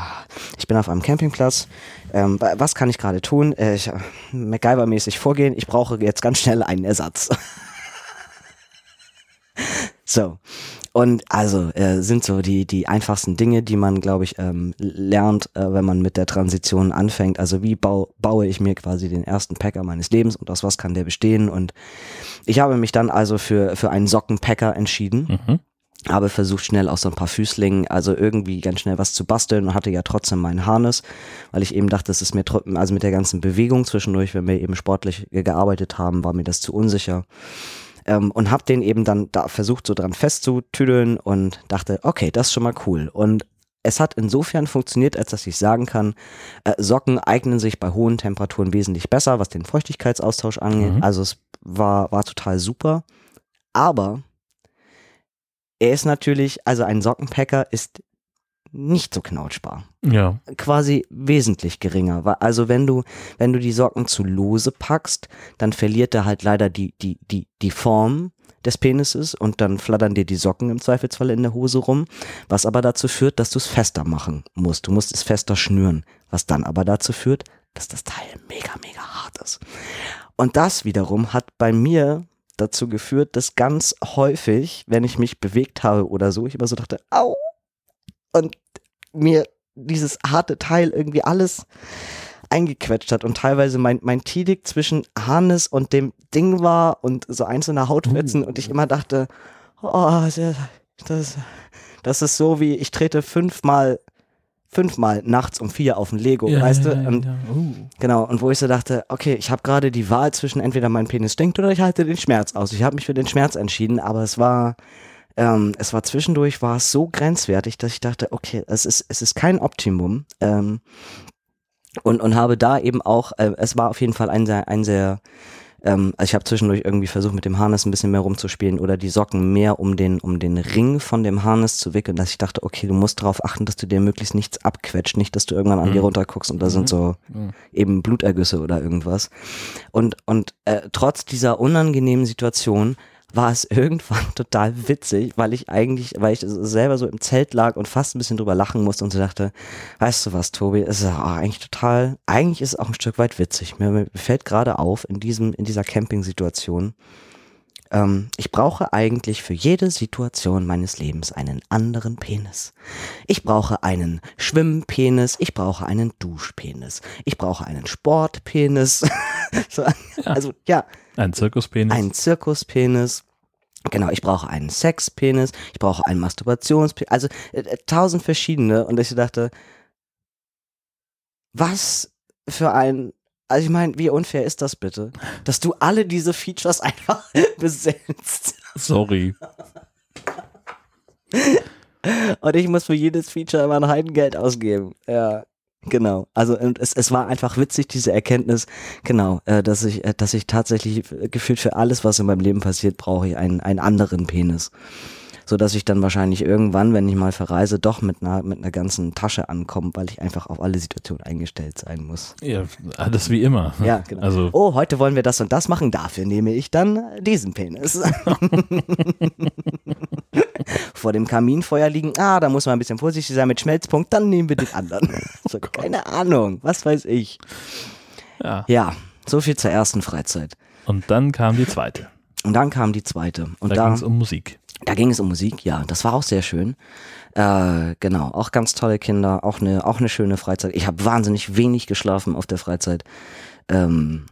ich bin auf einem Campingplatz. Ähm, wa- was kann ich gerade tun? Äh, ich, äh, MacGyver-mäßig vorgehen. Ich brauche jetzt ganz schnell einen Ersatz. so. Und also äh, sind so die, die einfachsten Dinge, die man, glaube ich, ähm, lernt, äh, wenn man mit der Transition anfängt. Also wie bau, baue ich mir quasi den ersten Packer meines Lebens und aus was kann der bestehen? Und ich habe mich dann also für, für einen Sockenpacker entschieden. Mhm. Habe versucht, schnell aus so ein paar Füßlingen, also irgendwie ganz schnell was zu basteln und hatte ja trotzdem meinen Harness, weil ich eben dachte, das ist mir, also mit der ganzen Bewegung zwischendurch, wenn wir eben sportlich gearbeitet haben, war mir das zu unsicher ähm, und habe den eben dann da versucht, so dran festzutüdeln und dachte, okay, das ist schon mal cool. Und es hat insofern funktioniert, als dass ich sagen kann, äh, Socken eignen sich bei hohen Temperaturen wesentlich besser, was den Feuchtigkeitsaustausch angeht. Mhm. Also es war, war total super. Aber er ist natürlich, also ein Sockenpacker ist nicht so knautschbar Ja. quasi wesentlich geringer. Also wenn du, wenn du die Socken zu lose packst, dann verliert er halt leider die, die, die, die Form des Penises und dann flattern dir die Socken im Zweifelsfall in der Hose rum, was aber dazu führt, dass du es fester machen musst. Du musst es fester schnüren, was dann aber dazu führt, dass das Teil mega, mega hart ist. Und das wiederum hat bei mir dazu geführt, dass ganz häufig, wenn ich mich bewegt habe oder so, ich immer so dachte, au, und mir dieses harte Teil irgendwie alles eingequetscht hat und teilweise mein, mein Tidik zwischen Harnis und dem Ding war und so einzelne Hautfetzen und ich immer dachte, oh, das, das, ist so wie, ich trete fünfmal, fünfmal nachts um vier auf ein Lego, ja weißt ja, du? Ja, Und. Uh. Genau, und wo ich so dachte, okay, ich habe gerade die Wahl zwischen entweder mein Penis stinkt oder ich halte den Schmerz aus. Ich habe mich für den Schmerz entschieden, aber es war, ähm, es war zwischendurch, war es so grenzwertig, dass ich dachte, okay, es ist, es ist kein Optimum. Ähm, und, und habe da eben auch, äh, es war auf jeden Fall ein sehr, ein sehr ähm, also ich habe zwischendurch irgendwie versucht, mit dem Harness ein bisschen mehr rumzuspielen oder die Socken mehr um den, um den Ring von dem Harness zu wickeln, dass ich dachte, okay, du musst darauf achten, dass du dir möglichst nichts abquetscht, nicht, dass du irgendwann an dir Mhm. runterguckst und da sind so Mhm. eben Blutergüsse oder irgendwas. Und, und äh, trotz dieser unangenehmen Situation war es irgendwann total witzig, weil ich eigentlich, weil ich selber so im Zelt lag und fast ein bisschen drüber lachen musste und so dachte, weißt du was, Tobi, es ist auch eigentlich total, eigentlich ist es auch ein Stück weit witzig. Mir, mir fällt gerade auf in diesem, in dieser Camping-Situation, ähm, ich brauche eigentlich für jede Situation meines Lebens einen anderen Penis. Ich brauche einen Schwimmpenis, ich brauche einen Duschpenis, ich brauche einen Sportpenis. so, Also ja, Ein Zirkuspenis. einen Zirkuspenis. Genau, ich brauche einen Sexpenis, ich brauche einen Masturbationspenis, also äh, äh, tausend verschiedene. Und ich dachte, was für ein, also ich meine, wie unfair ist das bitte, dass du alle diese Features einfach besitzt. Sorry. Und ich muss für jedes Feature immer ein Heidengeld ausgeben. Ja, genau. Also und es, es war einfach witzig, diese Erkenntnis, genau, äh, dass ich, äh, dass ich tatsächlich gefühlt für alles, was in meinem Leben passiert, brauche ich einen, einen anderen Penis. So dass ich dann wahrscheinlich irgendwann, wenn ich mal verreise, doch mit einer, mit einer ganzen Tasche ankomme, weil ich einfach auf alle Situationen eingestellt sein muss. Ja, alles wie immer. Ja, genau. Also, Oh, heute wollen wir das und das machen, dafür nehme ich dann diesen Penis. Vor dem Kaminfeuer liegen, ah, da muss man ein bisschen vorsichtig sein mit Schmelzpunkt, dann nehmen wir den anderen. So, keine Ahnung, was weiß ich. ja. Ja, so viel zur ersten Freizeit. Und dann kam die zweite. Und dann kam die zweite. Und da da, ging es um Musik. da ging es um Musik, ja, das war auch sehr schön. Äh, genau, auch ganz tolle Kinder, auch eine, auch eine schöne Freizeit. Ich habe wahnsinnig wenig geschlafen auf der Freizeit. Ähm,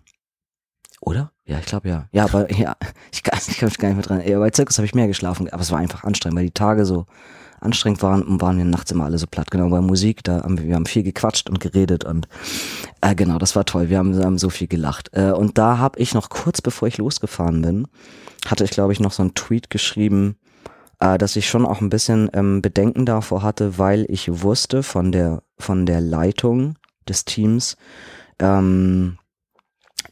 oder? Ja, ich glaube ja. Ja, aber ja, ich kann, ich kann mich gar nicht mehr dran. Ja, bei Zirkus habe ich mehr geschlafen, aber es war einfach anstrengend, weil die Tage so anstrengend waren und waren wir nachts immer alle so platt. Genau, bei Musik, da haben wir, wir haben viel gequatscht und geredet und äh, genau, das war toll. Wir haben, haben so viel gelacht. Äh, und da habe ich noch kurz bevor ich losgefahren bin, hatte ich, glaube ich, noch so einen Tweet geschrieben, äh, dass ich schon auch ein bisschen ähm, Bedenken davor hatte, weil ich wusste von der, von der Leitung des Teams, ähm,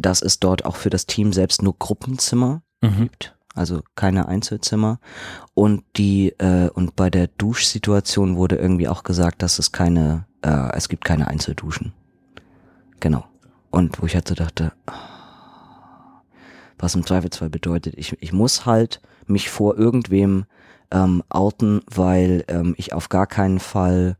dass es dort auch für das Team selbst nur Gruppenzimmer Mhm. gibt. also keine Einzelzimmer. Und die äh, und bei der Duschsituation wurde irgendwie auch gesagt, dass es keine, äh, es gibt keine Einzelduschen. Genau. Und wo ich halt so dachte, ah, was im Zweifelsfall bedeutet, ich, ich muss halt mich vor irgendwem ähm, outen, weil ähm, ich auf gar keinen Fall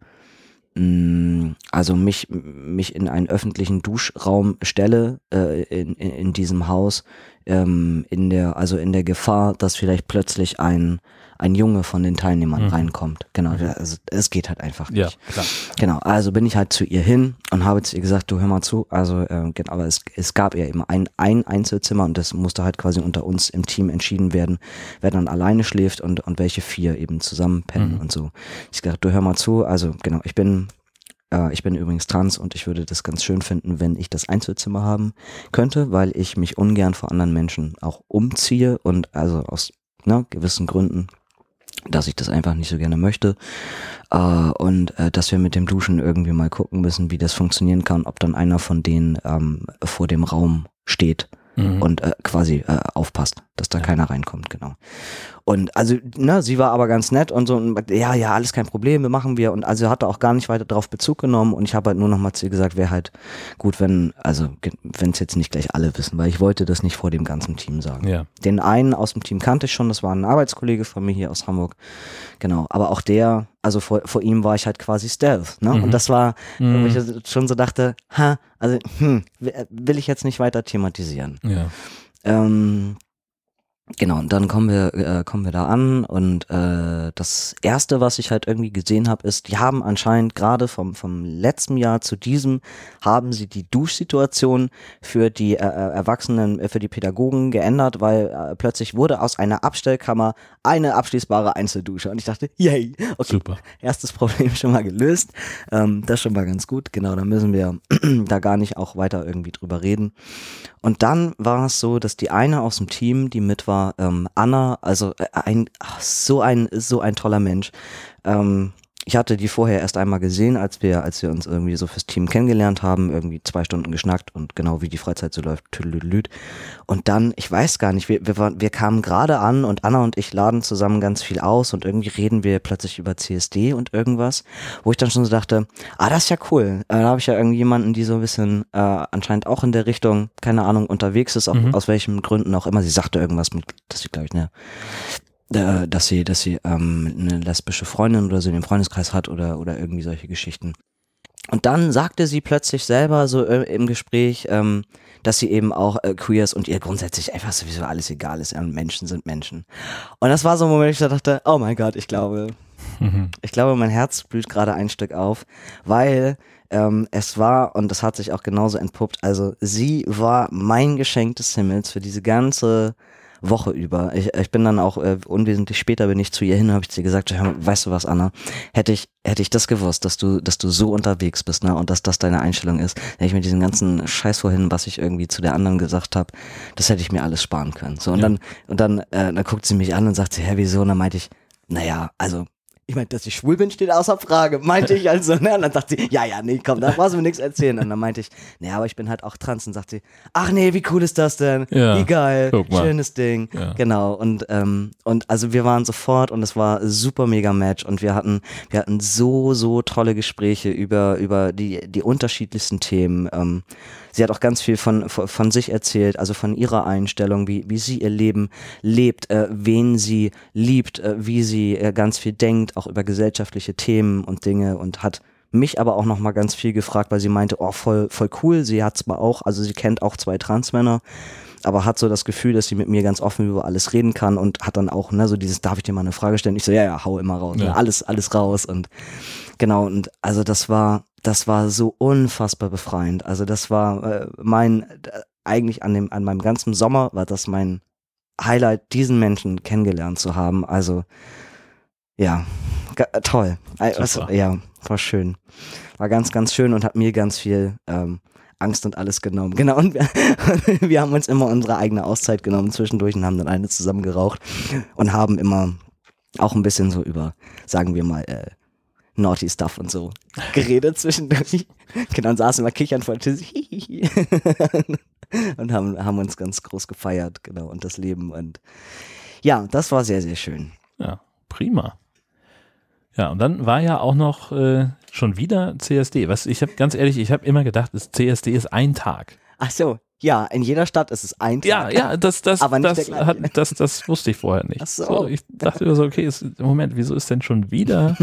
also mich, mich in einen öffentlichen Duschraum stelle äh, in, in, in diesem Haus, ähm, in der, also in der Gefahr, dass vielleicht plötzlich ein, ein Junge von den Teilnehmern Mhm. reinkommt. Genau, also es geht halt einfach nicht. Ja, klar. Genau, also bin ich halt zu ihr hin und habe zu ihr gesagt, du hör mal zu, also äh, genau, aber es, es gab ja immer ein, ein Einzelzimmer und das musste halt quasi unter uns im Team entschieden werden, wer dann alleine schläft und, und welche vier eben zusammen pennen Mhm. und so. Ich gesagt, du hör mal zu, also genau, ich bin äh, ich bin übrigens trans und ich würde das ganz schön finden, wenn ich das Einzelzimmer haben könnte, weil ich mich ungern vor anderen Menschen auch umziehe und also aus ne, gewissen Gründen dass ich das einfach nicht so gerne möchte äh, und äh, dass wir mit dem Duschen irgendwie mal gucken müssen, wie das funktionieren kann, ob dann einer von denen ähm, vor dem Raum steht Mhm. und äh, quasi aufpasst, dass da Ja. keiner reinkommt, genau. Und also, ne, sie war aber ganz nett und so, und, ja, ja, alles kein Problem, wir machen wir. Und also hatte auch gar nicht weiter darauf Bezug genommen und ich habe halt nur noch mal zu ihr gesagt, wäre halt gut, wenn, also wenn es jetzt nicht gleich alle wissen, weil ich wollte das nicht vor dem ganzen Team sagen. ja. Den einen aus dem Team kannte ich schon, das war ein Arbeitskollege von mir hier aus Hamburg. Genau, aber auch der, also vor, vor ihm war ich halt quasi Stealth. Ne? Mhm. Und das war, wo Mhm. ich schon so dachte, ha, also hm, will ich jetzt nicht weiter thematisieren. Ja. Ähm, genau, und dann kommen wir, äh, kommen wir da an und äh, das erste, was ich halt irgendwie gesehen habe, ist, die haben anscheinend gerade vom, vom letzten Jahr zu diesem, haben sie die Duschsituation für die äh, äh, Erwachsenen, äh, für die Pädagogen geändert, weil äh, plötzlich wurde aus einer Abstellkammer eine abschließbare Einzeldusche. Und ich dachte, yay, okay, Super. erstes Problem schon mal gelöst. Ähm, das schon mal ganz gut. Genau, da müssen wir da gar nicht auch weiter irgendwie drüber reden. Und dann war es so, dass die eine aus dem Team, die mit war, ähm, Anna, also äh, ein ach, so ein so ein toller Mensch. Ähm, ich hatte die vorher erst einmal gesehen, als wir, als wir uns irgendwie so fürs Team kennengelernt haben, irgendwie zwei Stunden geschnackt und genau wie die Freizeit so läuft, tüdelüt. Und dann, ich weiß gar nicht, wir, wir, waren, wir kamen gerade an und Anna und ich laden zusammen ganz viel aus und irgendwie reden wir plötzlich über CSD und irgendwas, wo ich dann schon so dachte, ah, das ist ja cool. Äh, da habe ich ja irgendwie jemanden, die so ein bisschen äh, anscheinend auch in der Richtung, keine Ahnung, unterwegs ist, auch, Mhm. aus welchen Gründen auch immer. Sie sagte irgendwas mit, dass sie, glaube ich, ne, äh, dass sie, dass sie ähm, eine lesbische Freundin oder so in dem Freundeskreis hat oder, oder irgendwie solche Geschichten. Und dann sagte sie plötzlich selber so äh, im Gespräch, ähm, dass sie eben auch äh, queer ist und ihr grundsätzlich einfach sowieso alles egal ist. Ja, Menschen sind Menschen. Und das war so ein Moment, wo ich da dachte, oh mein Gott, ich glaube, Mhm. ich glaube, mein Herz blüht gerade ein Stück auf, weil ähm, es war, und das hat sich auch genauso entpuppt, also sie war mein Geschenk des Himmels für diese ganze Woche über. Ich, ich bin dann auch äh, unwesentlich später bin ich zu ihr hin, habe ich ihr gesagt, weißt du was, Anna, hätte ich hätte ich das gewusst, dass du dass du so unterwegs bist, ne, und dass das deine Einstellung ist, hätte ich mir diesen ganzen Scheiß vorhin, was ich irgendwie zu der anderen gesagt habe, das hätte ich mir alles sparen können. So und Ja. dann und dann äh, dann guckt sie mich an und sagt sie, hä, wieso? Und dann meinte ich, naja, also ich meine, dass ich schwul bin, steht außer Frage, meinte ich also, ne? Und dann sagt sie, ja, ja, nee, komm, da brauchst du mir nichts erzählen. Und dann meinte ich, naja, aber ich bin halt auch trans. Und sagt sie, ach nee, wie cool ist das denn? Ja, wie geil, schönes Ding. Ja. Genau. Und, ähm, und also wir waren sofort und es war super mega Match und wir hatten, wir hatten so, so tolle Gespräche über, über die, die unterschiedlichsten Themen. Ähm, sie hat auch ganz viel von, von, von sich erzählt, also von ihrer Einstellung, wie, wie sie ihr Leben lebt, äh, wen sie liebt, äh, wie sie äh, ganz viel denkt, auch über gesellschaftliche Themen und Dinge und hat mich aber auch noch mal ganz viel gefragt, weil sie meinte, oh, voll, voll cool, sie hat zwar auch, also sie kennt auch zwei Transmänner, aber hat so das Gefühl, dass sie mit mir ganz offen über alles reden kann und hat dann auch, ne, so dieses, darf ich dir mal eine Frage stellen? Ich so, ja, ja, hau immer raus, Ja. ne, alles, alles raus und genau, und also das war, das war so unfassbar befreiend. Also das war äh, mein, eigentlich an dem, an meinem ganzen Sommer war das mein Highlight, diesen Menschen kennengelernt zu haben. Also, ja, äh, toll. Äh, was- ja, war schön. War ganz, ganz schön und hat mir ganz viel ähm, Angst und alles genommen. Genau, und wir, wir haben uns immer unsere eigene Auszeit genommen zwischendurch und haben dann eine zusammen geraucht und haben immer auch ein bisschen so über, sagen wir mal, äh, naughty Stuff und so geredet zwischendurch. Genau, und saßen wir kichern vor Tisch und haben, haben uns ganz groß gefeiert, genau, und das Leben und Ja, das war sehr, sehr schön. Ja, prima. Ja, und dann war ja auch noch äh, schon wieder CSD. Was ich habe ganz ehrlich, ich habe immer gedacht, das CSD ist ein Tag. Ach so, ja, in jeder Stadt ist es ein Tag. Ja, ja, das, das, Aber nicht das, hat, das, das wusste ich vorher nicht. Ach so. ich dachte immer so, okay, ist, Moment, wieso ist denn schon wieder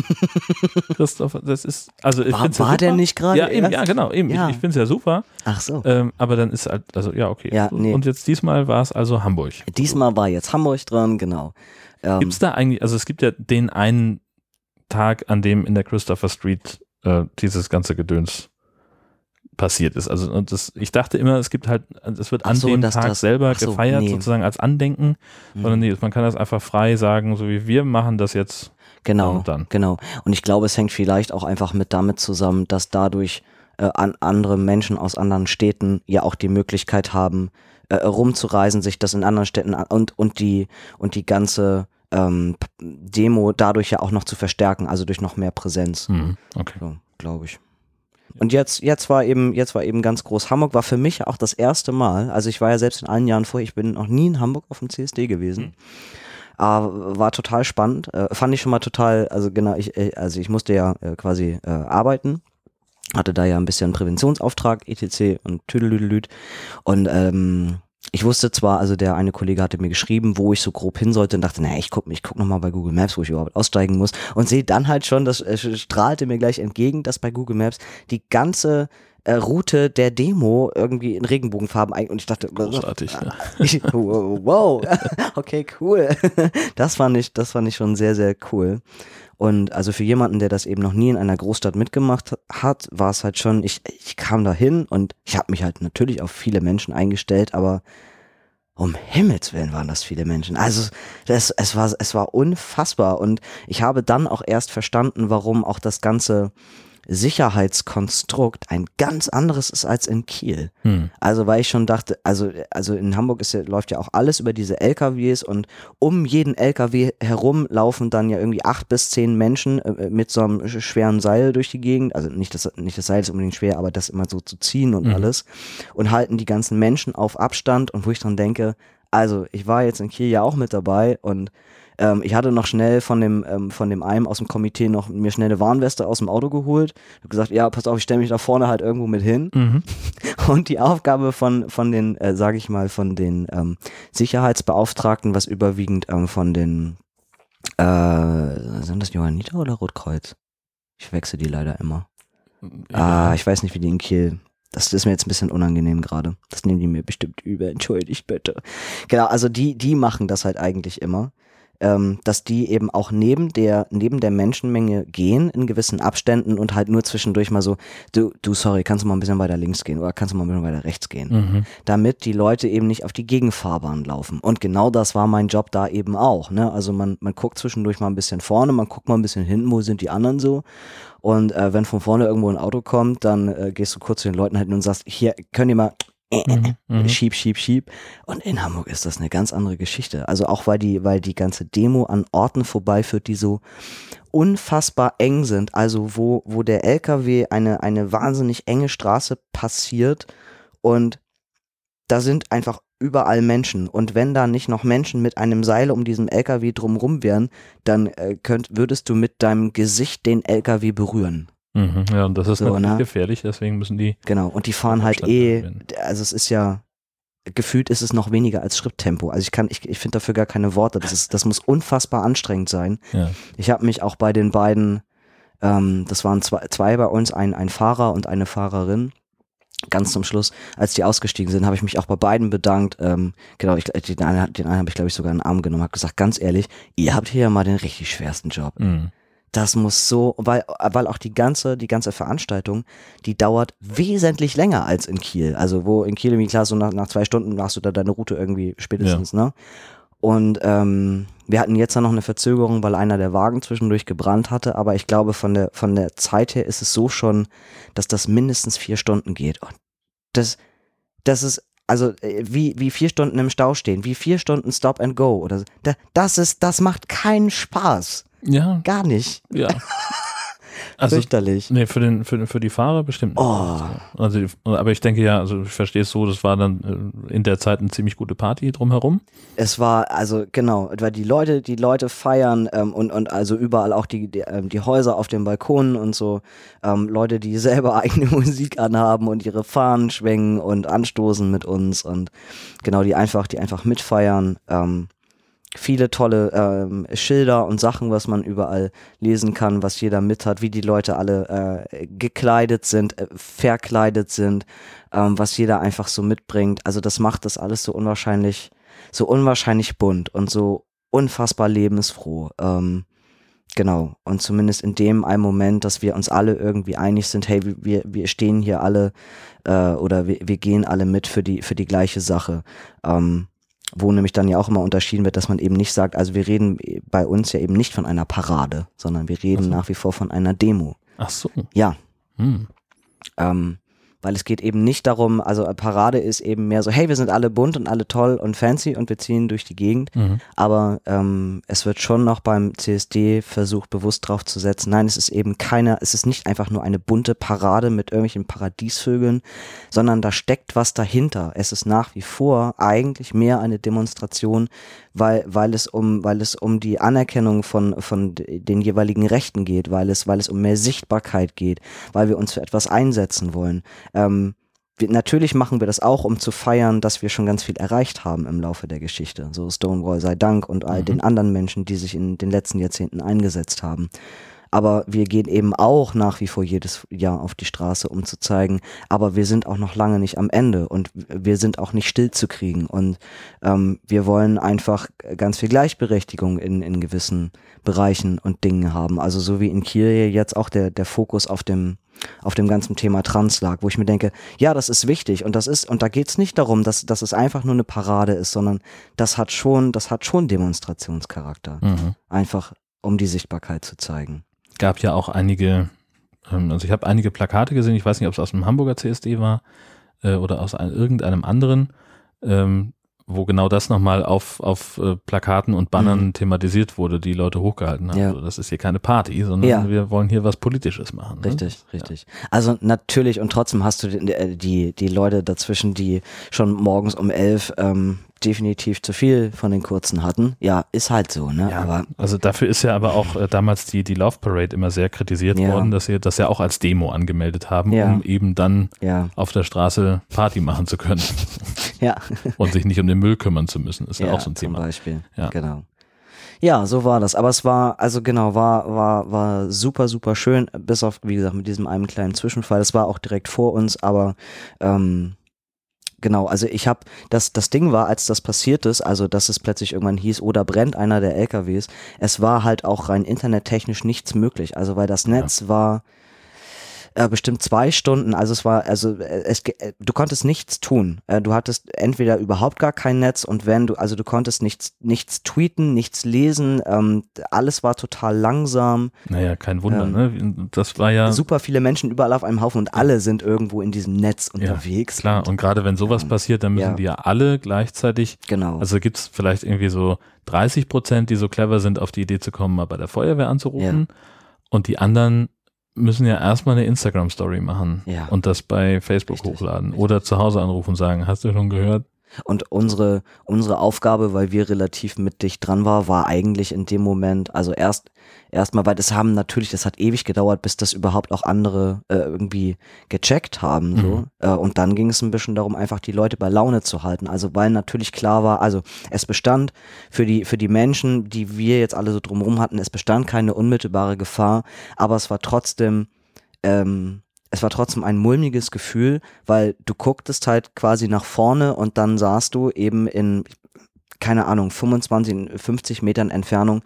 Christopher? Das ist, also ich War- ja war super. der nicht gerade Ja, eben, ja, genau, eben. Ja. Ich, ich finde es ja super. Ach so. Ähm, aber dann ist halt, also ja, okay. Ja, nee. Und jetzt diesmal war es also Hamburg. Diesmal war jetzt Hamburg dran, genau. Ähm, Gibt es da eigentlich, also es gibt ja den einen Tag, an dem in der Christopher Street äh, dieses ganze Gedöns passiert ist. Also und das, ich dachte immer, es gibt halt, es wird an so, dem Tag das- selber so, gefeiert, nee. sozusagen als Andenken, hm. sondern nee, man kann das einfach frei sagen, so wie wir machen das jetzt. Genau, Und dann. genau. Und ich glaube, es hängt vielleicht auch einfach mit damit zusammen, dass dadurch äh, an andere Menschen aus anderen Städten ja auch die Möglichkeit haben, äh, rumzureisen, sich das in anderen Städten an und, und die und die ganze ähm, Demo dadurch ja auch noch zu verstärken, also durch noch mehr Präsenz. Hm, okay. So, glaube ich. Und jetzt, jetzt war eben, jetzt war eben ganz groß. Hamburg war für mich auch das erste Mal. Also ich war ja selbst in allen Jahren vorher, ich bin noch nie in Hamburg auf dem CSD gewesen. Aber war total spannend. Äh, fand ich schon mal total, also genau, ich, äh, also ich musste ja äh, quasi äh, arbeiten. Hatte da ja ein bisschen Präventionsauftrag, etc. und Tüdelüdelüd. Und ähm, ich wusste zwar, also der eine Kollege hatte mir geschrieben, wo ich so grob hin sollte und dachte, naja, ich guck, ich guck nochmal bei Google Maps, wo ich überhaupt aussteigen muss und sehe dann halt schon, das äh, strahlte mir gleich entgegen, dass bei Google Maps die ganze äh, Route der Demo irgendwie in Regenbogenfarben ein und ich dachte, Großartig. Ja. ich, wow, okay, cool. Das fand ich, das fand ich schon sehr, sehr cool. Und also für jemanden, der das eben noch nie in einer Großstadt mitgemacht hat, war es halt schon, ich, ich kam da hin und ich habe mich halt natürlich auf viele Menschen eingestellt, aber um Himmels Willen waren das viele Menschen. Also das, es, war, es war unfassbar und ich habe dann auch erst verstanden, warum auch das ganze Sicherheitskonstrukt ein ganz anderes ist als in Kiel. Hm. Also weil ich schon dachte, also, also in Hamburg ist ja, läuft ja auch alles über diese LKWs und um jeden LKW herum laufen dann ja irgendwie acht bis zehn Menschen äh, mit so einem sch- schweren Seil durch die Gegend. Also nicht das, nicht das Seil ist unbedingt schwer, aber das immer so zu ziehen und Mhm. alles. Und halten die ganzen Menschen auf Abstand und wo ich dann denke, also ich war jetzt in Kiel ja auch mit dabei und ähm, ich hatte noch schnell von dem, ähm, von dem einen aus dem Komitee noch mir schnell eine Warnweste aus dem Auto geholt. Hab gesagt, ja, pass auf, ich stelle mich da vorne halt irgendwo mit hin. Mhm. Und die Aufgabe von, von den, äh, sage ich mal, von den ähm, Sicherheitsbeauftragten, was überwiegend ähm, von den, äh, sind das Johanniter oder Rotkreuz? Ich wechsle die leider immer. Ah, ich weiß nicht, wie die in Kiel. Das ist mir jetzt ein bisschen unangenehm gerade. Das nehmen die mir bestimmt über. Entschuldigt bitte. Genau, also die, die machen das halt eigentlich immer. Ähm, dass die eben auch neben der, neben der Menschenmenge gehen in gewissen Abständen und halt nur zwischendurch mal so, du, du, sorry, kannst du mal ein bisschen weiter links gehen oder kannst du mal ein bisschen weiter rechts gehen? Mhm. damit die Leute eben nicht auf die Gegenfahrbahn laufen. Und genau das war mein Job da eben auch. Ne? Also man, man guckt zwischendurch mal ein bisschen vorne, man guckt mal ein bisschen hinten, wo sind die anderen so. Und äh, wenn von vorne irgendwo ein Auto kommt, dann äh, gehst du kurz zu den Leuten halt und sagst, hier, könnt ihr mal äh, Mhm. Mhm. schieb, schieb, schieb. Und in Hamburg ist das eine ganz andere Geschichte. Also auch weil die, weil die ganze Demo an Orten vorbeiführt, die so unfassbar eng sind. Also wo, wo der LKW eine, eine wahnsinnig enge Straße passiert und da sind einfach überall Menschen. Und wenn da nicht noch Menschen mit einem Seil um diesen LKW drumrum wären, dann äh, könnt, würdest du mit deinem Gesicht den LKW berühren. Mhm. Ja, und das ist So, natürlich ne? gefährlich, deswegen müssen die. Genau. Und die fahren halt eh, gewinnen. also es ist ja, gefühlt ist es noch weniger als Schritttempo. Also ich kann, ich, ich finde dafür gar keine Worte. Das ist, das muss unfassbar anstrengend sein. Ja. Ich habe mich auch bei den beiden, ähm, das waren zwei, zwei bei uns, ein, ein Fahrer und eine Fahrerin. Ganz zum Schluss, als die ausgestiegen sind, habe ich mich auch bei beiden bedankt. Ähm, genau, ich, den einen, den einen habe ich, glaube ich, sogar in den Arm genommen, habe gesagt, ganz ehrlich, ihr habt hier ja mal den richtig schwersten Job. Mhm. Das muss so, weil, weil auch die ganze, die ganze Veranstaltung, die dauert wesentlich länger als in Kiel. Also wo in Kiel irgendwie klar, so nach, nach zwei Stunden machst du da deine Route irgendwie spätestens, ne? Und ähm, wir hatten jetzt dann noch eine Verzögerung, weil einer der Wagen zwischendurch gebrannt hatte, aber ich glaube, von der, von der Zeit her ist es so schon, dass das mindestens vier Stunden geht. Und das, das ist, also äh, wie, wie vier Stunden im Stau stehen, wie vier Stunden Stop and Go oder das ist, das macht keinen Spaß. Ja, Gar nicht. ja. Also, Fürchterlich. Nee, für, den, für, für die Fahrer bestimmt nicht. Oh. Also, aber ich denke ja, also ich verstehe es so, das war dann äh, in der Zeit eine ziemlich gute Party drumherum. Es war, also genau, weil die Leute, die Leute feiern ähm, und, und also überall auch die, die, ähm, die Häuser auf den Balkonen und so, ähm, Leute, die selber eigene Musik anhaben und ihre Fahnen schwenken und anstoßen mit uns und genau, die einfach, die einfach mitfeiern. Ähm, viele tolle ähm, Schilder und Sachen, was man überall lesen kann, was jeder mit hat, wie die Leute alle äh, gekleidet sind, äh, verkleidet sind, ähm, was jeder einfach so mitbringt. Also das macht das alles so unwahrscheinlich, so unwahrscheinlich bunt und so unfassbar lebensfroh. Ähm, genau. Und zumindest in dem einen Moment, dass wir uns alle irgendwie einig sind, hey, wir, wir stehen hier alle äh, oder wir, wir gehen alle mit für die, für die gleiche Sache. Ähm, wo nämlich dann ja auch immer unterschieden wird, dass man eben nicht sagt, also wir reden bei uns ja eben nicht von einer Parade, sondern wir reden so. nach wie vor von einer Demo. Ach so. Ja, Hm. ähm, weil es geht eben nicht darum, also eine Parade ist eben mehr so, hey, wir sind alle bunt und alle toll und fancy und wir ziehen durch die Gegend. Mhm. Aber ähm, es wird schon noch beim CSD versucht, bewusst drauf zu setzen, nein, es ist eben keine, es ist nicht einfach nur eine bunte Parade mit irgendwelchen Paradiesvögeln, sondern da steckt was dahinter. Es ist nach wie vor eigentlich mehr eine Demonstration, weil, weil es um, weil es um die Anerkennung von, von den jeweiligen Rechten geht, weil es, weil es um mehr Sichtbarkeit geht, weil wir uns für etwas einsetzen wollen. Ähm, wir, natürlich machen wir das auch, um zu feiern, dass wir schon ganz viel erreicht haben im Laufe der Geschichte. So Stonewall sei Dank und all Mhm. den anderen Menschen, die sich in den letzten Jahrzehnten eingesetzt haben. Aber wir gehen eben auch nach wie vor jedes Jahr auf die Straße, um zu zeigen, aber wir sind auch noch lange nicht am Ende und wir sind auch nicht still zu kriegen. Und ähm, wir wollen einfach ganz viel Gleichberechtigung in, in gewissen Bereichen und Dingen haben. Also so wie in Kiel jetzt auch der, der Fokus auf dem auf dem ganzen Thema Trans lag, wo ich mir denke, ja, das ist wichtig und das ist, und da geht's nicht darum, dass, dass es einfach nur eine Parade ist, sondern das hat schon, das hat schon Demonstrationscharakter. Mhm. Einfach um die Sichtbarkeit zu zeigen. Gab ja auch einige, ähm, also ich habe einige Plakate gesehen, ich weiß nicht, ob es aus dem Hamburger CSD war äh, oder aus ein, irgendeinem anderen, ähm, wo genau das nochmal auf, auf äh, Plakaten und Bannern Mhm. thematisiert wurde, die Leute hochgehalten haben. Ja. So, das ist hier keine Party, sondern Ja. wir wollen hier was Politisches machen. ne? Richtig, richtig. Also natürlich und trotzdem hast du die, die, die Leute dazwischen, die schon morgens um elf ähm, definitiv zu viel von den kurzen hatten. Ja, ist halt so, ne? Ja, Aber also dafür ist ja aber auch äh, damals die, die Love Parade immer sehr kritisiert Ja. worden, dass sie das ja auch als Demo angemeldet haben, Ja. um eben dann auf der Straße Party machen zu können ja. und sich nicht um den Müll kümmern zu müssen. Ist ja, auch so ein zum Thema. Beispiel. Ja. Genau. Ja, so war das. Aber es war, also genau, war, war, war super, super schön, bis auf, wie gesagt, mit diesem einen kleinen Zwischenfall. Es war auch direkt vor uns, aber ähm, genau, also ich habe, das, das Ding war, als das passiert ist, also dass es plötzlich irgendwann hieß, oder brennt einer der LKWs, es war halt auch rein internettechnisch nichts möglich. Also weil das Netz war äh, bestimmt zwei Stunden, also es war, also äh, es, äh, du konntest nichts tun. Äh, du hattest entweder überhaupt gar kein Netz und wenn du, also du konntest nichts, nichts tweeten, nichts lesen, ähm, alles war total langsam, Naja, kein Wunder, Ähm, ne? Das war ja super viele Menschen überall auf einem Haufen und alle sind irgendwo in diesem Netz unterwegs. klar. Und gerade wenn sowas Ähm, passiert, dann müssen ja. die ja alle gleichzeitig, Genau. also gibt es vielleicht irgendwie so 30 Prozent, die so clever sind, auf die Idee zu kommen, mal bei der Feuerwehr anzurufen. Und die anderen müssen ja erstmal eine Instagram-Story machen Ja. und das bei Facebook Richtig, hochladen richtig. oder zu Hause anrufen und sagen, hast du schon gehört? Und unsere, unsere Aufgabe, weil wir relativ mit dicht dran war, war eigentlich in dem Moment, also erst erstmal, weil das haben natürlich, das hat ewig gedauert, bis das überhaupt auch andere äh, irgendwie gecheckt haben. So. Mhm. Äh, und dann ging es ein bisschen darum, einfach die Leute bei Laune zu halten. Also weil natürlich klar war, also es bestand für die, für die Menschen, die wir jetzt alle so drumherum hatten, es bestand keine unmittelbare Gefahr, aber es war trotzdem ähm, es war trotzdem ein mulmiges Gefühl, weil du gucktest halt quasi nach vorne und dann sahst du eben in, keine Ahnung, 25, 50 Metern Entfernung,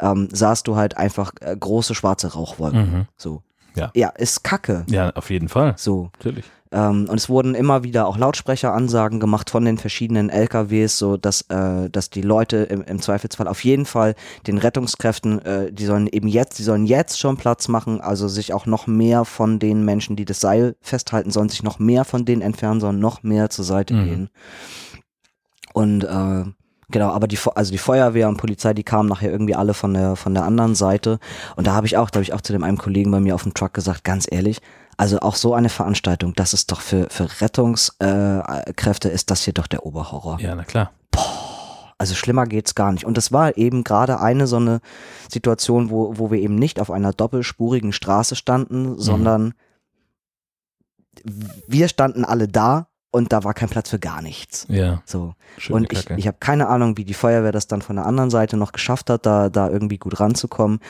ähm, sahst du halt einfach äh, große schwarze Rauchwolken. Mhm. So. Ja. Ja, ist kacke. Ja, auf jeden Fall. So. Natürlich. Ähm, und es wurden immer wieder auch Lautsprecheransagen gemacht von den verschiedenen LKWs, so dass, äh, dass die Leute im, im Zweifelsfall auf jeden Fall den Rettungskräften, äh, die sollen eben jetzt, die sollen jetzt schon Platz machen, also sich auch noch mehr von den Menschen, die das Seil festhalten, sollen sich noch mehr von denen entfernen, sollen noch mehr zur Seite Mhm. gehen. Und äh, Genau, aber die, also die Feuerwehr und Polizei, die kamen nachher irgendwie alle von der, von der anderen Seite. Und da habe ich auch, da habe ich auch zu dem einen Kollegen bei mir auf dem Truck gesagt, ganz ehrlich, also auch so eine Veranstaltung, das ist doch für, für Rettungskräfte, äh, ist das hier doch der Oberhorror. Ja, na klar. Also schlimmer geht's gar nicht. Und das war eben gerade eine so eine Situation, wo, wo wir eben nicht auf einer doppelspurigen Straße standen, sondern wir standen alle da und da war kein Platz für gar nichts. Ja, So. schöne Und ich, Kacke. ich habe keine Ahnung, wie die Feuerwehr das dann von der anderen Seite noch geschafft hat, da, da irgendwie gut ranzukommen.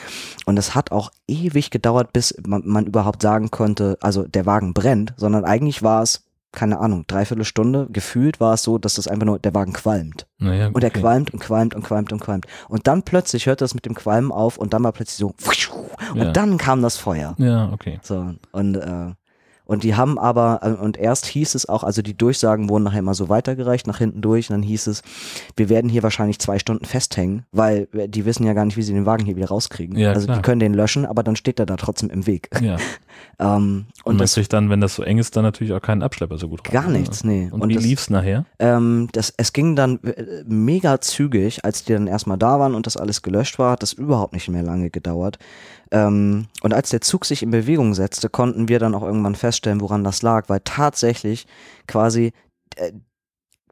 Und es hat auch ewig gedauert, bis man, man überhaupt sagen konnte, also der Wagen brennt, sondern eigentlich war es, keine Ahnung, dreiviertel Stunde. Gefühlt war es so, dass das einfach nur, der Wagen qualmt. naja, Und er okay. qualmt und qualmt und qualmt und qualmt. Und dann plötzlich hörte es mit dem Qualmen auf und dann war plötzlich so, und Ja. dann kam das Feuer. Ja, okay. So, und, äh, und die haben aber, äh, und erst hieß es auch, also die Durchsagen wurden nachher immer so weitergereicht, nach hinten durch, und dann hieß es, wir werden hier wahrscheinlich zwei Stunden festhängen, weil äh, die wissen ja gar nicht, wie sie den Wagen hier wieder rauskriegen. Ja, also klar. die können den löschen, aber dann steht er da trotzdem im Weg. Ja. ähm, Und, und das kriegt dann, wenn das so eng ist, dann natürlich auch keinen Abschlepper so gut rein. gar ne? nichts, nee. Und, wie das, lief's nachher? ähm, das, es ging dann äh, mega zügig, als die dann erstmal da waren und das alles gelöscht war, hat das überhaupt nicht mehr lange gedauert. Ähm, und als der Zug sich in Bewegung setzte, konnten wir dann auch irgendwann feststellen, woran das lag, weil tatsächlich quasi äh,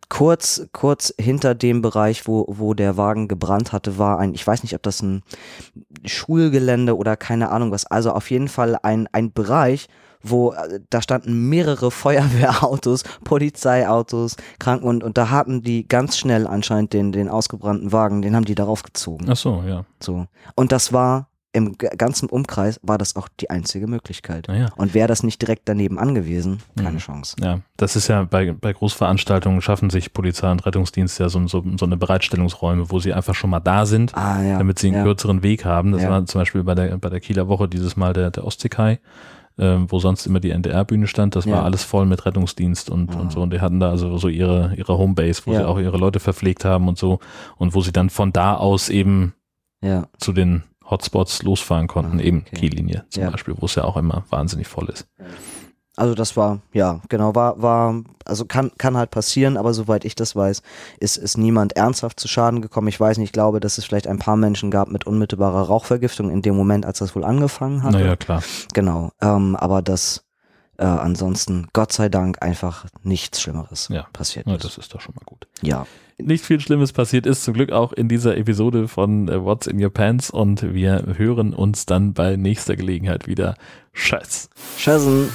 kurz, kurz hinter dem Bereich, wo, wo der Wagen gebrannt hatte, war ein, ich weiß nicht, ob das ein Schulgelände oder keine Ahnung was, also auf jeden Fall ein, ein Bereich, wo äh, da standen mehrere Feuerwehrautos, Polizeiautos, Kranken und, und da hatten die ganz schnell anscheinend den, den ausgebrannten Wagen, den haben die darauf gezogen. Ach so, ja. So. Und das war im ganzen Umkreis war das auch die einzige Möglichkeit. Naja. Und wäre das nicht direkt daneben angewiesen, keine Mhm. Chance. Ja, das ist ja bei, bei Großveranstaltungen schaffen sich Polizei und Rettungsdienst ja so, so, so eine Bereitstellungsräume, wo sie einfach schon mal da sind, Ah, ja. damit sie einen ja. kürzeren Weg haben. Das Ja. war zum Beispiel bei der, bei der Kieler Woche dieses Mal der, der Ostseekai, ähm, wo sonst immer die NDR-Bühne stand. Das Ja. war alles voll mit Rettungsdienst und, Ah. und so. Und die hatten da also so ihre, ihre Homebase, wo Ja. sie auch ihre Leute verpflegt haben und so. Und wo sie dann von da aus eben Ja. zu den Hotspots losfahren konnten, Ah, eben okay. Kiellinie zum Ja. Beispiel, wo es ja auch immer wahnsinnig voll ist. Also das war, ja, genau, war, war, also kann, kann halt passieren, aber soweit ich das weiß, ist, ist niemand ernsthaft zu Schaden gekommen. Ich weiß nicht, ich glaube, dass es vielleicht ein paar Menschen gab mit unmittelbarer Rauchvergiftung in dem Moment, als das wohl angefangen hatte. Naja, klar. Genau, ähm, aber das äh, ansonsten, Gott sei Dank, einfach nichts Schlimmeres Ja. passiert Ja, ist. das ist doch schon mal gut. Ja, Nicht viel Schlimmes passiert ist zum Glück auch in dieser Episode von äh, What's in Your Pants und wir hören uns dann bei nächster Gelegenheit wieder. Scheiß. Schössen.